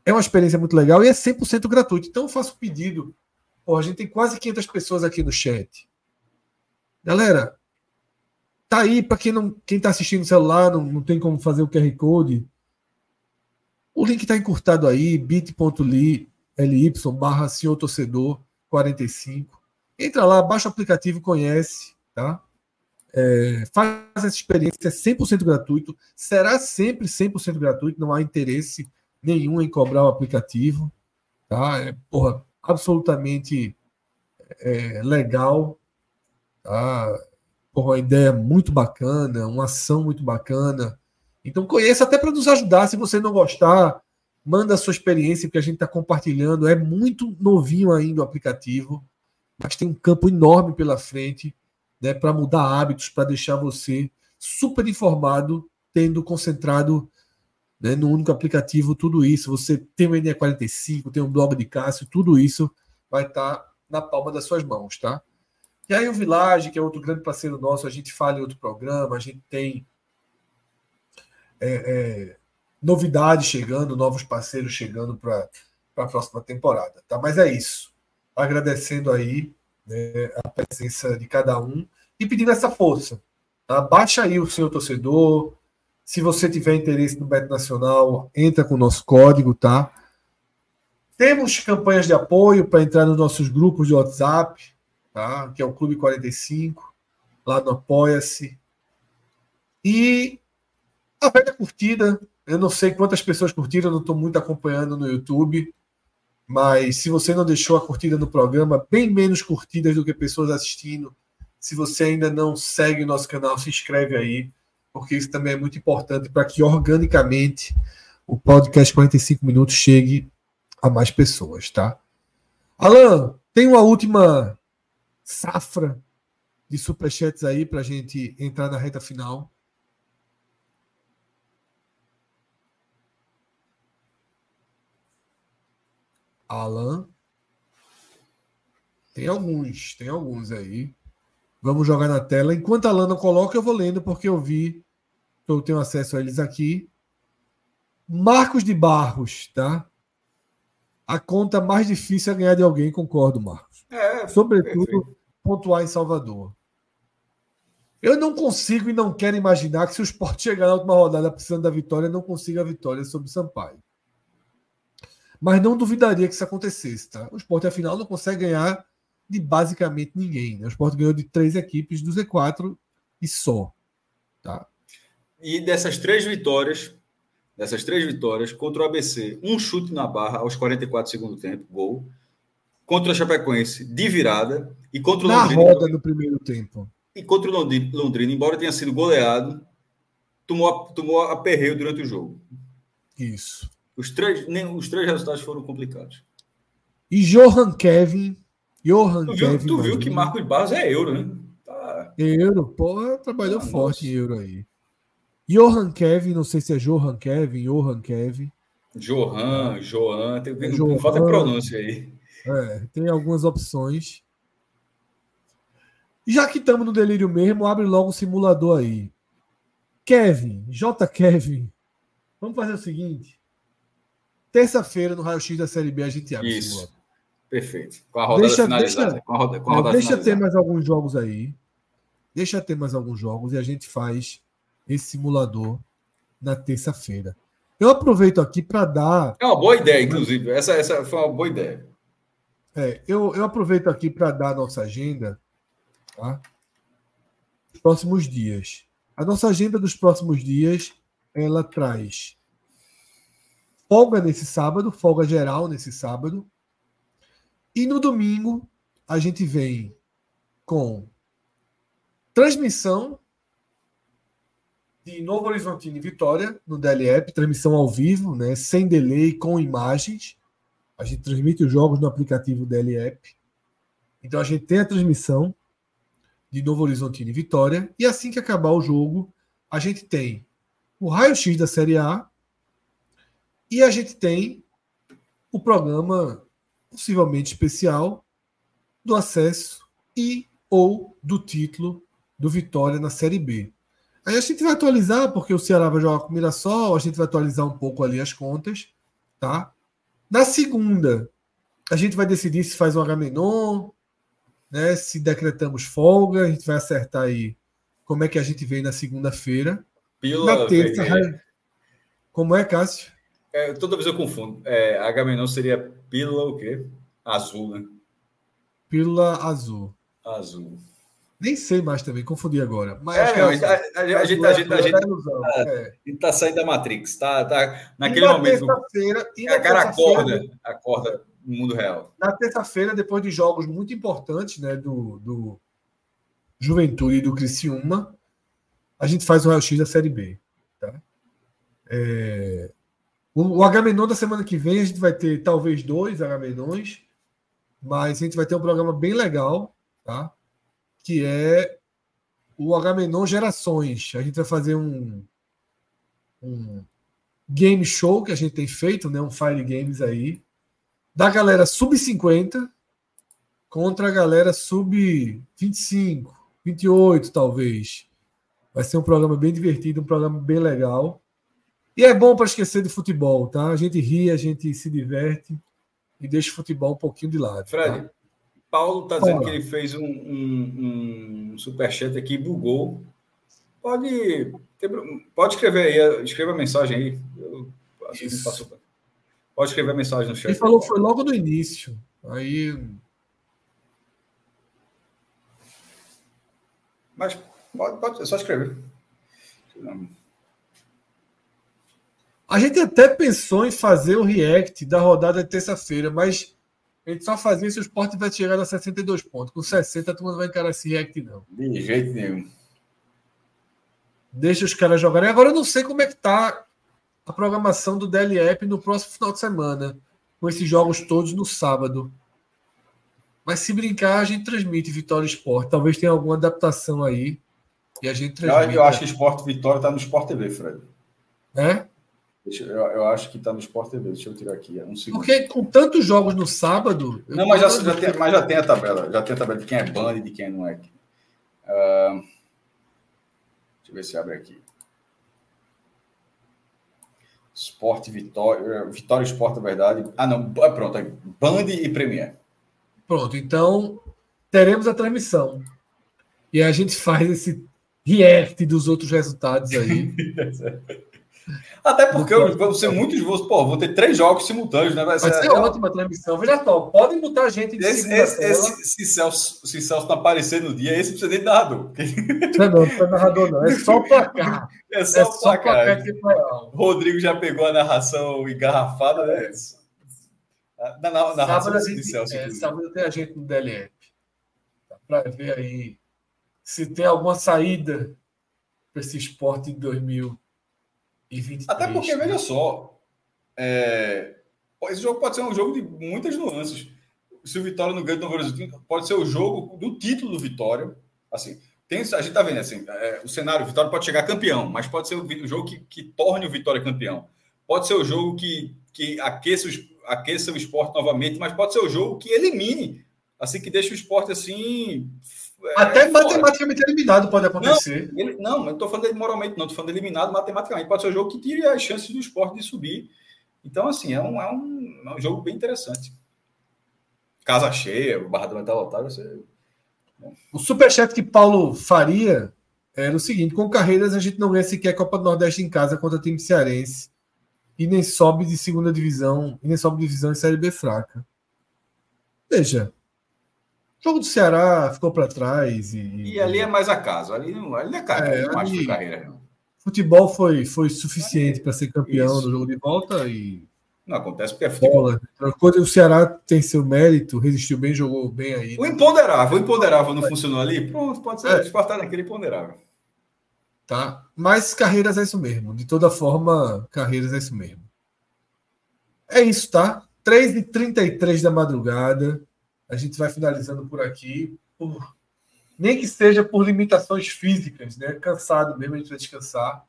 é uma experiência muito legal e é 100% gratuito. Então, eu faço um pedido. Pô, a gente tem quase 500 pessoas aqui no chat. Galera, tá aí para quem não quem tá assistindo no celular, não, não tem como fazer o QR Code o link está encurtado aí, bit.ly barra senhor torcedor 45. Entra lá, baixa o aplicativo, conhece, tá? É, faz essa experiência, é 100% gratuito. Será sempre 100% gratuito, não há interesse nenhum em cobrar o aplicativo, tá? É, porra, absolutamente é, legal, tá? Porra, uma ideia muito bacana, uma ação muito bacana. Então conheça até para nos ajudar. Se você não gostar, manda a sua experiência, porque a gente está compartilhando. É muito novinho ainda o aplicativo, mas tem um campo enorme pela frente né, para mudar hábitos, para deixar você super informado, tendo concentrado né, no único aplicativo tudo isso. Você tem o NE45, tem um blog de Cássio, tudo isso vai estar tá na palma das suas mãos, tá? E aí o Village, que é outro grande parceiro nosso, a gente fala em outro programa, a gente tem é, é, novidades chegando, novos parceiros chegando para a próxima temporada. Tá? Mas é isso. Agradecendo aí né, a presença de cada um e pedindo essa força. Tá? Baixa aí o seu torcedor. Se você tiver interesse no Beto Nacional, entra com o nosso código, tá? Temos campanhas de apoio para entrar nos nossos grupos de WhatsApp, tá? que é o Clube 45, lá no Apoia-se. E a velha curtida, eu não sei quantas pessoas curtiram, não estou muito acompanhando no YouTube, mas se você não deixou a curtida no programa, bem menos curtidas do que pessoas assistindo. Se você ainda não segue o nosso canal, se inscreve aí, porque isso também é muito importante para que organicamente o podcast 45 minutos chegue a mais pessoas, tá? Alan, tem uma última safra de superchats aí para a gente entrar na reta final. Alan. Tem alguns, tem alguns aí. Vamos jogar na tela. Enquanto a não coloca, eu vou lendo, porque eu vi, eu tenho acesso a eles aqui. Marcos de Barros, tá? A conta mais difícil é ganhar de alguém, concordo, Marcos. É, Sobretudo, perfeito. pontuar em Salvador. Eu não consigo e não quero imaginar que se o Sport chegar na última rodada precisando da vitória, não consiga a vitória sobre o Sampaio. Mas não duvidaria que isso acontecesse, tá? O Sport, afinal, não consegue ganhar de basicamente ninguém. Né? O Sport ganhou de três equipes do Z4 e só. Tá? E dessas três vitórias, dessas três vitórias, contra o ABC, um chute na barra aos 44 segundo tempo, gol. Contra o Chapecoense, de virada. E contra o na Londrina. roda no primeiro tempo. E contra o Londrina, embora tenha sido goleado, tomou, tomou aperreio durante o jogo. Isso. Os três, nem, os três resultados foram complicados. E Johan Kevin. Johan tu viu, Kevin. Tu viu que Marcos Barros é euro, né? Tá... Euro, porra, trabalhou ah, forte nossa. em euro aí. Johan Kevin, não sei se é Johan Kevin, Johan Kevin. Johan, Johan, tem é Johan, falta pronúncia aí. É, tem algumas opções. Já que estamos no delírio mesmo, abre logo o simulador aí. Kevin, J. Kevin, vamos fazer o seguinte. Terça-feira, no raio-x da Série B, a gente abre Isso. Perfeito. Com a rodada deixa, finalizada. Deixa, com a roda, com a rodada deixa ter mais alguns jogos aí. Deixa ter mais alguns jogos e a gente faz esse simulador na terça-feira. Eu aproveito aqui para dar. É uma boa ideia, inclusive. Essa, essa foi uma boa ideia. É, eu, eu aproveito aqui para dar a nossa agenda. Tá? Próximos dias. A nossa agenda dos próximos dias ela traz folga nesse sábado, folga geral nesse sábado. E no domingo a gente vem com transmissão de Novo Horizontino e Vitória no DLEP, transmissão ao vivo, né, sem delay, com imagens. A gente transmite os jogos no aplicativo DLEP. Então a gente tem a transmissão de Novo Horizontino e Vitória. E assim que acabar o jogo, a gente tem o raio-x da Série A e a gente tem o programa possivelmente especial do acesso e ou do título do Vitória na Série B. Aí a gente vai atualizar, porque o Ceará vai jogar com o Mirassol, a gente vai atualizar um pouco ali as contas, tá? Na segunda, a gente vai decidir se faz um Agamenon, né? Se decretamos folga, a gente vai acertar aí como é que a gente vem na segunda-feira. Na terça, como é, Cássio? É, toda vez eu confundo. É, Agamenon seria pílula o quê? Azul, né? Pílula azul. Azul. Nem sei mais também, confundi agora. Mas é, não, a, gente, a, a, gente, a, gente, a, gente, tá, é. saindo da Matrix, tá, tá naquele na momento. Terça-feira, e a cara acorda, acorda no mundo real. Na terça-feira, depois de jogos muito importantes, né, do, do Juventude e do Criciúma, a gente faz o raio-x da Série B. Tá? É, o, Agamenon da semana que vem a gente vai ter talvez dois Agamenons, mas a gente vai ter um programa bem legal, tá? Que é o Agamenon Gerações. A gente vai fazer um, um game show que a gente tem feito, né? Um Fire Games aí, da galera sub-50, contra a galera sub 25, 28, talvez. Vai ser um programa bem divertido, um programa bem legal. E é bom para esquecer de futebol, tá? A gente ri, a gente se diverte e deixa o futebol um pouquinho de lado. Fred, tá? Paulo está dizendo que ele fez um, um, um superchat aqui, bugou. Pode, pode escrever aí, escreva a mensagem aí. Eu, pode escrever a mensagem no chat. Ele falou que foi logo no início. Aí. Mas pode, pode é só escrever. A gente até pensou em fazer o react da rodada de terça-feira, mas a gente só fazia se o Sport tivesse chegado a 62 pontos. Com 60, a turma não vai encarar esse react, não. De jeito nenhum. Deixa os caras jogarem. Agora eu não sei como é que tá a programação do DLEP no próximo final de semana, com esses jogos todos no sábado. Mas se brincar, a gente transmite Vitória Esporte. Talvez tenha alguma adaptação aí. E a gente transmite. Eu, acho que Esporte Vitória está no Sport TV, Fred. É? Eu, eu, acho que está no Sport TV. Deixa eu tirar aqui. Um Porque com tantos jogos no sábado. Não, mas já, já, tem, mas já tem a tabela. Já tem a tabela de quem é Band e de quem não é. Uh, deixa eu ver se abre aqui. Esporte Vitória. Vitória Esporte, na verdade. Ah, não. É pronto. Band e Premier. Pronto. Então, teremos a transmissão. E a gente faz esse react dos outros resultados aí. Até porque eu vou ser muito esforço. Pô, vou ter três jogos simultâneos, né? Vai ser, Vai ser ótima transmissão. Veja só, podem botar a gente de esse, esse, esse, se, Celso, se Celso não aparecer no dia, esse precisa nem de narrador. Não, não, não é narrador, não. É só o placar. É só, é o placar. Rodrigo já pegou a narração engarrafada, né? Na, na, na sábado, gente, de Celso. É, sábado tem a gente no DLF. Para ver aí se tem alguma saída para esse esporte em 2000. 23, Até porque, né? veja só, é... esse jogo pode ser um jogo de muitas nuances. Se o Vitória não ganha do Novo pode ser o jogo do título do Vitória. Assim, tem, a gente tá vendo assim, é, o cenário, o Vitória pode chegar campeão, mas pode ser o, o jogo que, que, torne o Vitória campeão. Pode ser o jogo que, que aqueça, o, aqueça o esporte novamente, mas pode ser o jogo que elimine, assim, que deixa o esporte assim Até é matematicamente eliminado pode acontecer. Não, ele, não eu estou falando moralmente, não, estou falando eliminado matematicamente. Pode ser um jogo que tire as chances do esporte de subir. Então, assim, é um, é um, é um jogo bem interessante. Casa cheia, o Barra do Metal lotado, você. O superchat que Paulo faria era o seguinte: com carreiras a gente não ganha sequer Copa do Nordeste em casa contra o time cearense. E nem sobe de segunda divisão, e nem sobe de divisão em Série B fraca. Veja, o jogo do Ceará ficou para trás. E, e ali é mais acaso. Ali não, ali não é carreira, é, não acho que carreira. Não. Futebol foi, foi suficiente para ser campeão Isso. no jogo de volta e. Não acontece porque é futebol. Quando o Ceará tem seu mérito, resistiu bem, jogou bem aí. O imponderável, o imponderável não funcionou ali? Pronto, pode ser. É. Espartar naquele imponderável. Tá. Mas carreiras é isso mesmo. De toda forma, carreiras é isso mesmo. É isso, tá? 3h33 da madrugada. A gente vai finalizando por aqui, por, nem que seja por limitações físicas, né? Cansado mesmo, a gente vai descansar.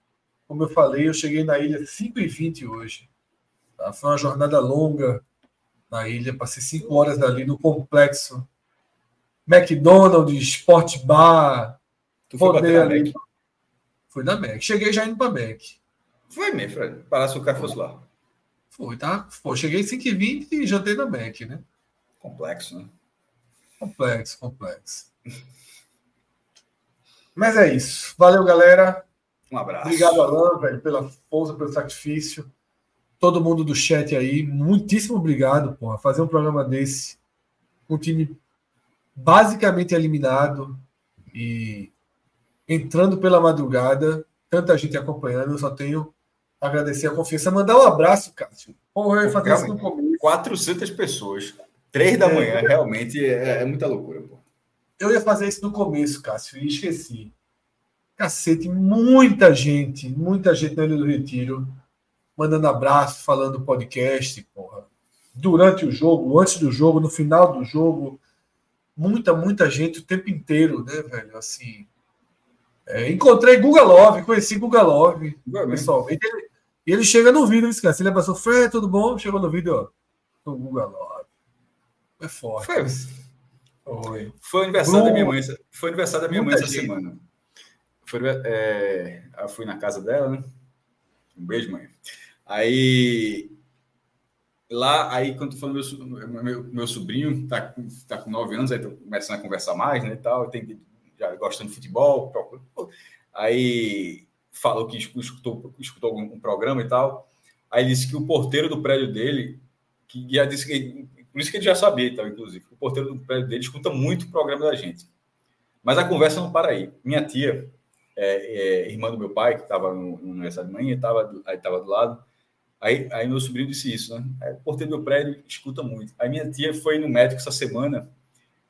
Como eu falei, eu cheguei na ilha 5h20 hoje. Tá? Foi uma jornada longa na ilha, passei 5 horas ali no complexo. McDonald's, Sport Bar. Tu foi ali. na Mac? Fui na Mac. Cheguei já indo para Mac. Foi mesmo, Fred. Parasse o carro fosse lá. Foi, tá? Pô, cheguei 5h20 e jantei na Mac, né? Complexo, né? Complexo, complexo. Mas é isso. Valeu, galera. Um abraço. Obrigado, Alan, velho, pela força, pelo sacrifício. Todo mundo do chat aí, muitíssimo obrigado, porra. Fazer um programa desse, um time basicamente eliminado e entrando pela madrugada, tanta gente acompanhando, eu só tenho a agradecer a confiança. Mandar um abraço, Cássio. Porra, eu ia fazer isso no começo. 400 pessoas. Três da é, manhã, realmente é, é, muita loucura, pô. Eu ia fazer isso no começo, Cássio, e esqueci. Cacete, muita gente, muita gente na Ilha do Retiro, mandando abraço, falando podcast, porra. Durante o jogo, antes do jogo, no final do jogo. Muita, muita gente o tempo inteiro, né, velho? Assim. É, encontrei Guga Love, conheci Guga Love, pessoalmente. Ele, e ele chega no vídeo, esquece. Ele abraçou, Fred, tudo bom? Chegou no vídeo, ó. Guga Love. É forte. Foi. Oi. Foi aniversário Bruno. da minha mãe. Foi aniversário da minha Muita mãe essa gente. semana. Foi, é, eu fui na casa dela, né? Um beijo, mãe. Aí lá, aí quando falando meu, meu, meu sobrinho tá, tá com nove anos, aí tô começando a conversar mais, né, e tal, tem, já gostando de futebol, aí falou que escutou, escutou um programa e tal, aí disse que o porteiro do prédio dele, que já disse que, por isso que ele já sabia e tal, inclusive, o porteiro do prédio dele escuta muito o programa da gente, mas a conversa não para aí. Minha tia, é, é, irmã do meu pai, que estava no, no aniversário de manhã, estava aí estava do lado, Aí, aí meu sobrinho disse isso, né? Aí, o porteiro do prédio escuta muito. Aí minha tia foi no médico essa semana.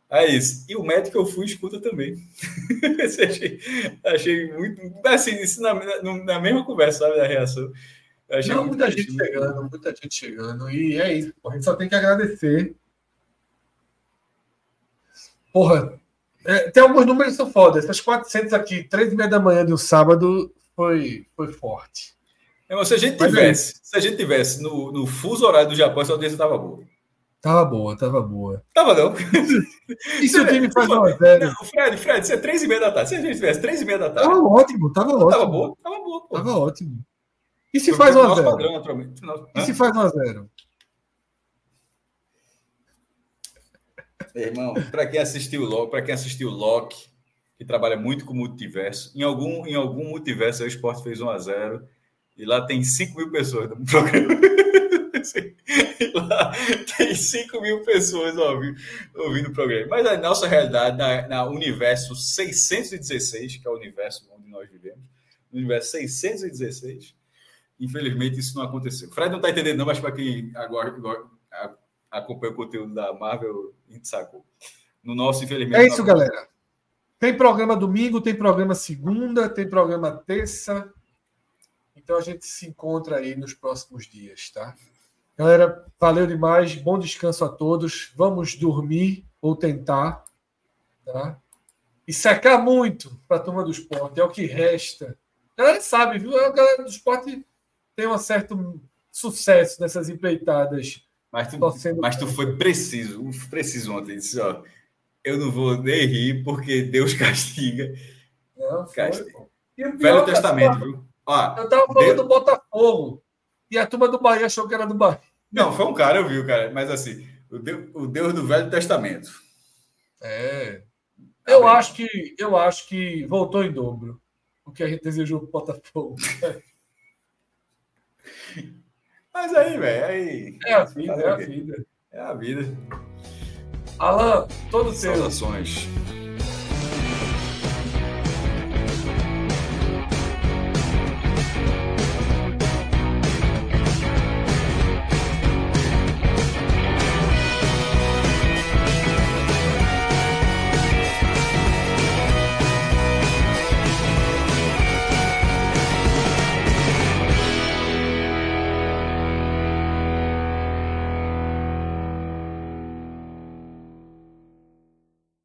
Aí isso. E o médico que eu fui escuta também. achei, achei muito. Assim, isso na, na, na, mesma conversa, sabe? A reação. Não, muita gente chegando, muita gente chegando. E é isso. A gente só tem que agradecer. Porra, é, tem alguns números que são foda. Essas 400 aqui, 3 e meia da manhã de um sábado, foi, foi forte. se a gente tivesse, se a gente tivesse no, no fuso horário do Japão, essa audiência estava boa. Tava boa, tava boa. Tava não. E se o time faz uma zero? Fred, Fred, você é três e meia da tarde. Se a gente tivesse três e meia da tarde. Tava ótimo, tava ótimo. Tava boa, tava boa. Pô. Tava ótimo. E se faz uma zero? Padrão, e se faz uma zero? Irmão, para quem assistiu Loki, para quem assistiu Loki, que trabalha muito com multiverso, em algum, em algum multiverso o esporte fez 1 a 0 e lá tem 5 mil pessoas no programa. lá tem 5 mil pessoas ouvindo, ouvindo o programa. Mas a nossa realidade, na, na universo 616, que é o universo onde nós vivemos, no universo 616, infelizmente isso não aconteceu. Fred não está entendendo, não, mas para quem agora, agora acompanha o conteúdo da Marvel, a gente sacou. No nosso, infelizmente. É isso, galera. Tem programa domingo, tem programa segunda, tem programa terça. Então a gente se encontra aí nos próximos dias, tá? Galera, valeu demais. Bom descanso a todos. Vamos dormir ou tentar, tá? E secar muito para a turma do esporte. É o que resta. A galera sabe, viu? A galera do esporte tem um certo sucesso nessas empreitadas mas tu, mas tu foi preciso, preciso ontem. Disse, ó, eu não vou nem rir porque Deus castiga. Não, foi, castiga. Velho Testamento, viu? Ó, eu tava falando Deus... do Botafogo e a turma do Bahia achou que era do Bahia. Não, foi um cara, eu vi, cara. Mas assim, o Deus, o Deus do Velho Testamento. É. Eu acho que eu acho que voltou em dobro o que a gente desejou pro Botafogo. Mas aí, velho, aí. É a vida, é a vida. É a vida. Alan, todo seu. Saudações.